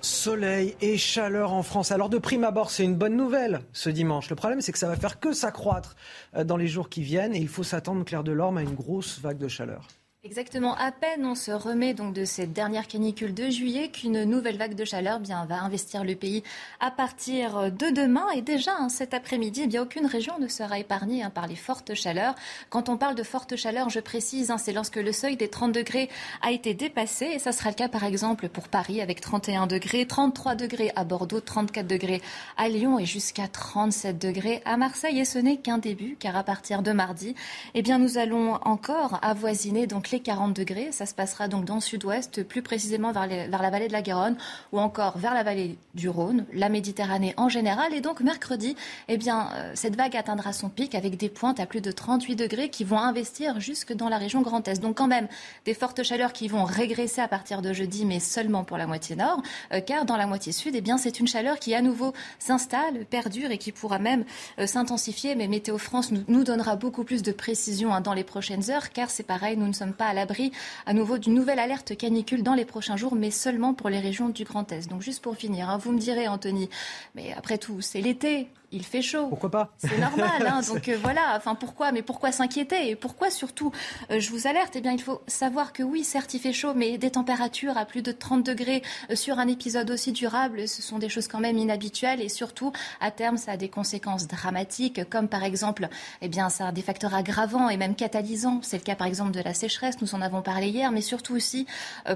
Soleil et chaleur en France. Alors de prime abord, c'est une bonne nouvelle ce dimanche. Le problème, c'est que ça va faire que s'accroître euh, dans les jours qui viennent et il faut s'attendre, Claire Delorme, à une grosse vague de chaleur. Exactement. À peine on se remet donc de cette dernière canicule de juillet qu'une nouvelle vague de chaleur bien, va investir le pays à partir de demain. Et déjà, hein, cet après-midi, eh aucune région ne sera épargnée hein, par les fortes chaleurs. Quand on parle de fortes chaleurs, je précise, hein, c'est lorsque le seuil des 30 degrés a été dépassé. Et ça sera le cas, par exemple, pour Paris avec 31 degrés, 33 degrés à Bordeaux, 34 degrés à Lyon et jusqu'à 37 degrés à Marseille. Et ce n'est qu'un début, car à partir de mardi, eh bien, nous allons encore avoisiner donc les 40 degrés. Ça se passera donc dans le sud-ouest, plus précisément vers, la vallée de la Garonne ou encore vers la vallée du Rhône, la Méditerranée en général. Et donc mercredi, eh bien, euh, cette vague atteindra son pic avec des pointes à plus de 38 degrés qui vont investir jusque dans la région Grand Est. Donc quand même des fortes chaleurs qui vont régresser à partir de jeudi, mais seulement pour la moitié nord, euh, car dans la moitié sud, eh bien, c'est une chaleur qui à nouveau s'installe, perdure et qui pourra même euh, s'intensifier. Mais Météo France nous, donnera beaucoup plus de précision hein, dans les prochaines heures, car c'est pareil, nous ne sommes pas à l'abri à nouveau d'une nouvelle alerte canicule dans les prochains jours, mais seulement pour les régions du Grand Est. Donc juste pour finir, hein, vous me direz, Anthony, mais après tout, c'est l'été il fait chaud. Pourquoi pas C'est normal. Hein, donc euh, voilà. Enfin, pourquoi Mais pourquoi s'inquiéter Et pourquoi surtout euh, Je vous alerte? Eh bien, il faut savoir que oui, certes, il fait chaud, mais des températures à plus de 30 degrés euh, sur un épisode aussi durable, ce sont des choses quand même inhabituelles. Et surtout, à terme, ça a des conséquences dramatiques, comme par exemple, eh bien, ça a des facteurs aggravants et même catalysants. C'est le cas par exemple de la sécheresse. Nous en avons parlé hier, mais surtout aussi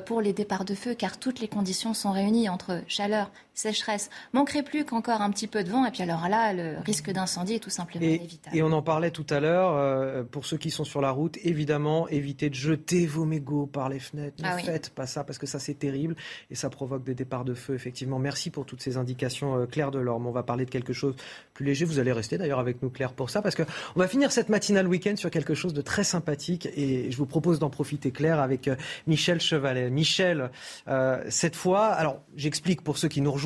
pour les départs de feu, car toutes les conditions sont réunies entre chaleur, sécheresse. Manquerait plus qu'encore un petit peu de vent. Et puis alors là, le risque d'incendie est tout simplement et, inévitable. Et on en parlait tout à l'heure. Euh, pour ceux qui sont sur la route, évidemment, évitez de jeter vos mégots par les fenêtres. Ne Ah oui. faites pas ça parce que ça c'est terrible et ça provoque des départs de feu. Effectivement, merci pour toutes ces indications, euh, Claire Delorme. On va parler de quelque chose plus léger. Vous allez rester d'ailleurs avec nous, Claire, pour ça parce que on va finir cette matinale week-end sur quelque chose de très sympathique et je vous propose d'en profiter, Claire, avec euh, Michel Chevalet. Michel, euh, cette fois, alors j'explique pour ceux qui nous rejoignent.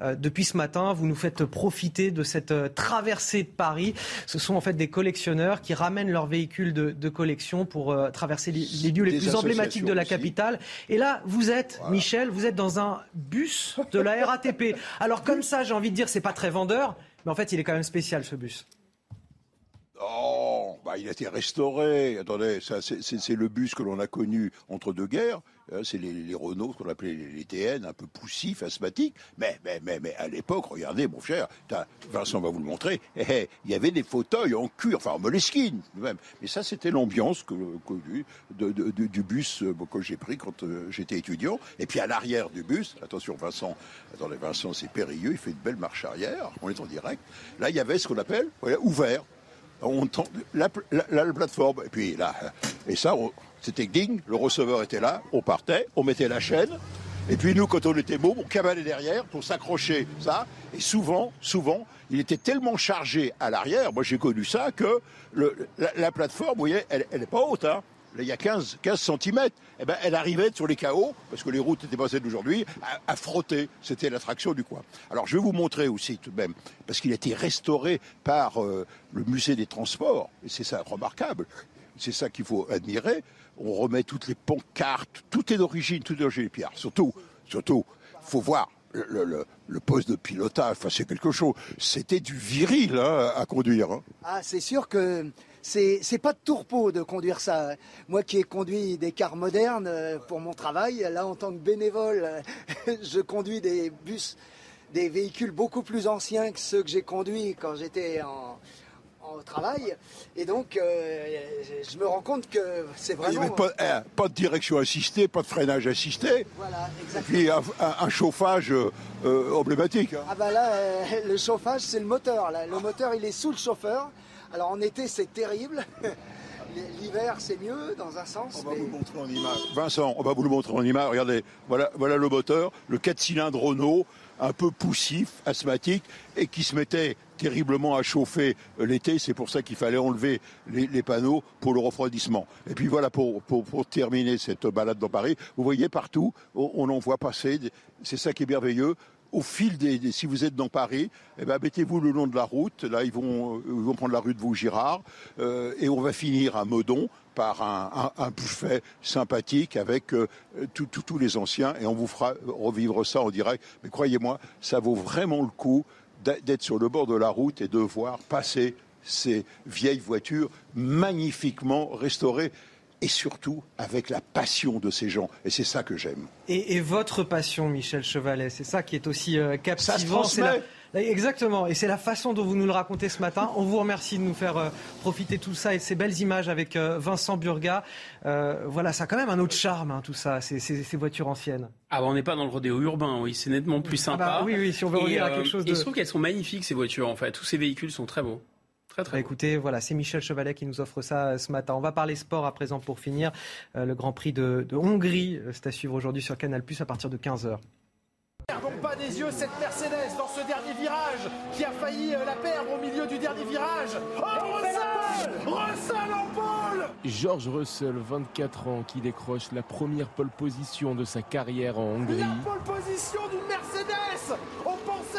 Euh, depuis ce matin, vous nous faites profiter de cette euh, traversée de Paris. Ce sont en fait des collectionneurs qui ramènent leurs véhicules de, de collection pour euh, traverser les, les lieux les Des plus emblématiques de la aussi. capitale. Et là, vous êtes, Michel, vous êtes dans un bus de la RATP. Alors comme ça, j'ai envie de dire, c'est pas très vendeur, mais en fait, il est quand même spécial ce bus. Oh, bah, il a été restauré. Attendez, c'est le bus que l'on a connu entre deux guerres. Euh, C'est les, Renault, ce qu'on appelait les, TN, un peu poussifs, asthmatiques. Mais, mais, mais, mais à l'époque, regardez, mon cher, Vincent va vous le montrer, eh, il y avait des fauteuils en cuir, enfin en moleskine même. Mais ça, c'était l'ambiance que, de- du bus euh, que j'ai pris quand euh, j'étais étudiant. Et puis à l'arrière du bus, attention, Vincent, attendez, Vincent, c'est périlleux, il fait une belle marche arrière, on est en direct. Là, il y avait ce qu'on appelle ouvert on tend- la- la plateforme, et puis là, et ça, on- c'était ding, le receveur était là, on partait, on mettait la chaîne, et puis nous, quand on était môme, on cavalait derrière pour s'accrocher, ça, et souvent, souvent, il était tellement chargé à l'arrière, moi j'ai connu ça, que la, la plateforme, vous voyez, elle n'est pas haute, hein. Il y a 15, 15 cm. Ben, elle arrivait sur les chaos, parce que les routes n'étaient pas celles d'aujourd'hui, à, à frotter. C'était l'attraction du coin. Alors, je vais vous montrer aussi, tout de même, parce qu'il a été restauré par euh, le musée des transports, et c'est ça remarquable. C'est ça qu'il faut admirer. On remet toutes les pancartes, tout est d'origine, tout est d'origine. Puis, surtout, surtout, faut voir le, poste de pilotage. Enfin, c'est quelque chose. C'était du viril hein, à conduire. hein. Ah, c'est sûr que c'est pas de tourpeau de conduire ça. Moi qui ai conduit des cars modernes euh, pour mon travail, là en tant que bénévole, euh, je conduis des bus, des véhicules beaucoup plus anciens que ceux que j'ai conduits quand j'étais en, en travail. Et donc, euh, je me rends compte que c'est Il n'y vraiment. avait pas, hein, pas de direction assistée, pas de freinage assisté. Voilà, Et exactement. puis un, chauffage euh, euh, emblématique. hein. Ah bah là, euh, le chauffage, c'est le moteur. Là. Le moteur, il est sous le chauffeur. Alors en été, c'est terrible. L'hiver, c'est mieux dans un sens. On va mais- vous le montrer en image. Vincent, on va vous le montrer en image. Regardez, voilà, voilà le moteur, le 4 cylindres Renault, un peu poussif, asthmatique, et qui se mettait terriblement à chauffer euh, l'été. C'est pour ça qu'il fallait enlever les, panneaux pour le refroidissement. Et puis voilà, pour, pour, terminer cette balade dans Paris, vous voyez partout, on, en voit passer. C'est ça qui est merveilleux. Au fil des, si vous êtes dans Paris, eh ben, mettez-vous le long de la route. Là, ils vont, euh, prendre la rue de Vaugirard, euh, et on va finir à Meudon par un, buffet sympathique avec euh, tous les anciens, et on vous fera revivre ça en direct. Mais croyez-moi, ça vaut vraiment le coup d'être sur le bord de la route et de voir passer ces vieilles voitures magnifiquement restaurées. Et surtout avec la passion de ces gens. Et c'est ça que j'aime. Et, votre passion, Michel Chevalet, c'est ça qui est aussi euh, captivant. Ça se Exactement, et c'est la façon dont vous nous le racontez ce matin. On vous remercie de nous faire euh, profiter de tout ça et de ces belles images avec euh, Vincent Burga. Euh, voilà, ça a quand même un autre charme, hein, tout ça, ces, ces, voitures anciennes. Ah bah on n'est pas dans le rodéo urbain, oui, c'est nettement plus ah bah sympa. oui, oui, si on veut revenir à quelque chose de... Et je trouve qu'elles sont magnifiques, ces voitures, en fait. Tous ces véhicules sont très beaux. Très, très bah, écoutez, voilà, c'est Michel Chevalet qui nous offre ça ce matin. On va parler sport à présent pour finir. le Grand Prix de, de Hongrie, c'est à suivre aujourd'hui sur Canal+, à partir de 15h. Perdons pas des yeux cette Mercedes dans ce dernier virage qui a failli euh, la perdre au milieu du dernier virage. Oh, Russell Russell en pole George Russell, 24 ans, qui décroche la première pole position de sa carrière en Hongrie. La pole position d'une Mercedes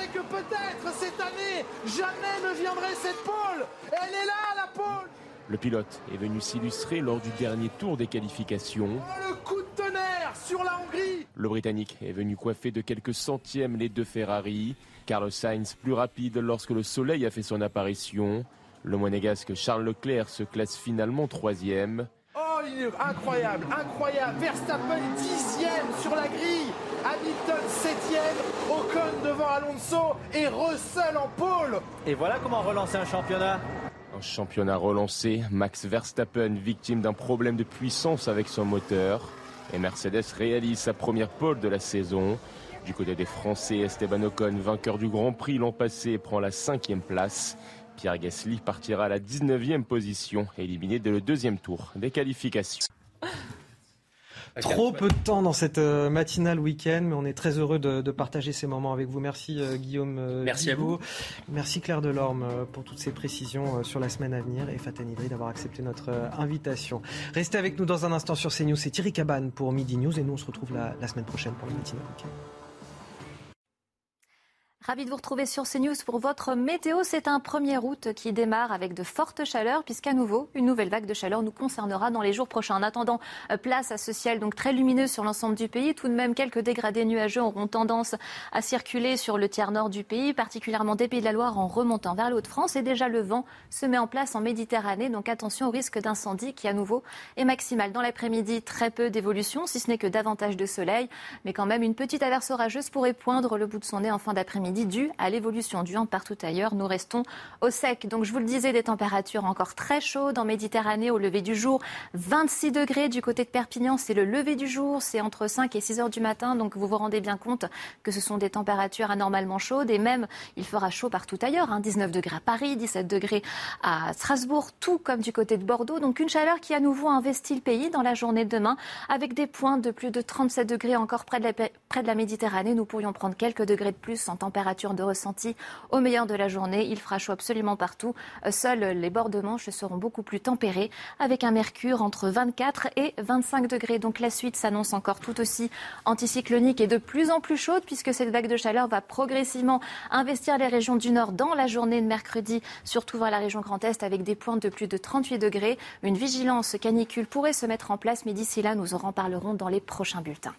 pensait que peut-être cette année, jamais ne viendrait cette pole Elle est là, la pole le pilote est venu s'illustrer lors du dernier tour des qualifications. Oh, le coup de tonnerre sur la Hongrie Le Britannique est venu coiffer de quelques centièmes les deux Ferrari. Carlos Sainz plus rapide lorsque le soleil a fait son apparition. Le monégasque Charles Leclerc se classe finalement troisième. Oh, il est incroyable, incroyable. Verstappen dixième sur la grille. Hamilton septième. Ocon devant Alonso et Russell en pôle. Et voilà comment relancer un championnat. Un championnat relancé, Max Verstappen victime d'un problème de puissance avec son moteur. Et Mercedes réalise sa première pole de la saison. Du côté des Français, Esteban Ocon, vainqueur du Grand Prix l'an passé, prend la cinquième place. Pierre Gasly partira à la 19e position, éliminé dès le deuxième tour des qualifications. Trop peu de temps dans cette euh, matinale week-end, mais on est très heureux de, partager ces moments avec vous. Merci euh, Guillaume. Euh, Merci à vous. Merci Claire Delorme pour toutes ces précisions sur la semaine à venir et Fatah Idri d'avoir accepté notre invitation. Restez avec nous dans un instant sur CNews. C'est Thierry Cabane pour Midi News et nous on se retrouve la, la semaine prochaine pour le matinale week-end. Ravi de vous retrouver sur CNews pour votre météo. C'est un 1er août qui démarre avec de fortes chaleurs, puisqu'à nouveau, une nouvelle vague de chaleur nous concernera dans les jours prochains. En attendant, place à ce ciel donc très lumineux sur l'ensemble du pays. Tout de même, quelques dégradés nuageux auront tendance à circuler sur le tiers nord du pays, particulièrement des Pays de la Loire en remontant vers le Haut-de-France. Et déjà, le vent se met en place en Méditerranée, donc attention au risque d'incendie qui, à nouveau, est maximal. Dans l'après-midi, très peu d'évolution, si ce n'est que davantage de soleil, mais quand même une petite averse orageuse pourrait poindre le bout de son nez en fin d'après-midi dû à l'évolution du vent partout ailleurs. Nous restons au sec. Donc je vous le disais, des températures encore très chaudes en Méditerranée au lever du jour. 26 degrés du côté de Perpignan, c'est le lever du jour. C'est entre 5 et 6 heures du matin. Donc vous vous rendez bien compte que ce sont des températures anormalement chaudes. Et même, il fera chaud partout ailleurs. 19 hein. degrés à Paris, 17 degrés à Strasbourg, tout comme du côté de Bordeaux. Donc une chaleur qui à nouveau investit le pays dans la journée de demain avec des points de plus de 37 degrés encore près de la Méditerranée. Nous pourrions prendre quelques degrés de plus en température de ressenti au meilleur de la journée. Il fera chaud absolument partout. Euh, seuls les bords de Manche seront beaucoup plus tempérés avec un mercure entre 24 et 25 degrés. Donc la suite s'annonce encore tout aussi anticyclonique et de plus en plus chaude puisque cette vague de chaleur va progressivement investir les régions du nord dans la journée de mercredi, surtout vers la région Grand Est avec des pointes de plus de 38 degrés. Une vigilance canicule pourrait se mettre en place, mais d'ici là, nous en reparlerons dans les prochains bulletins.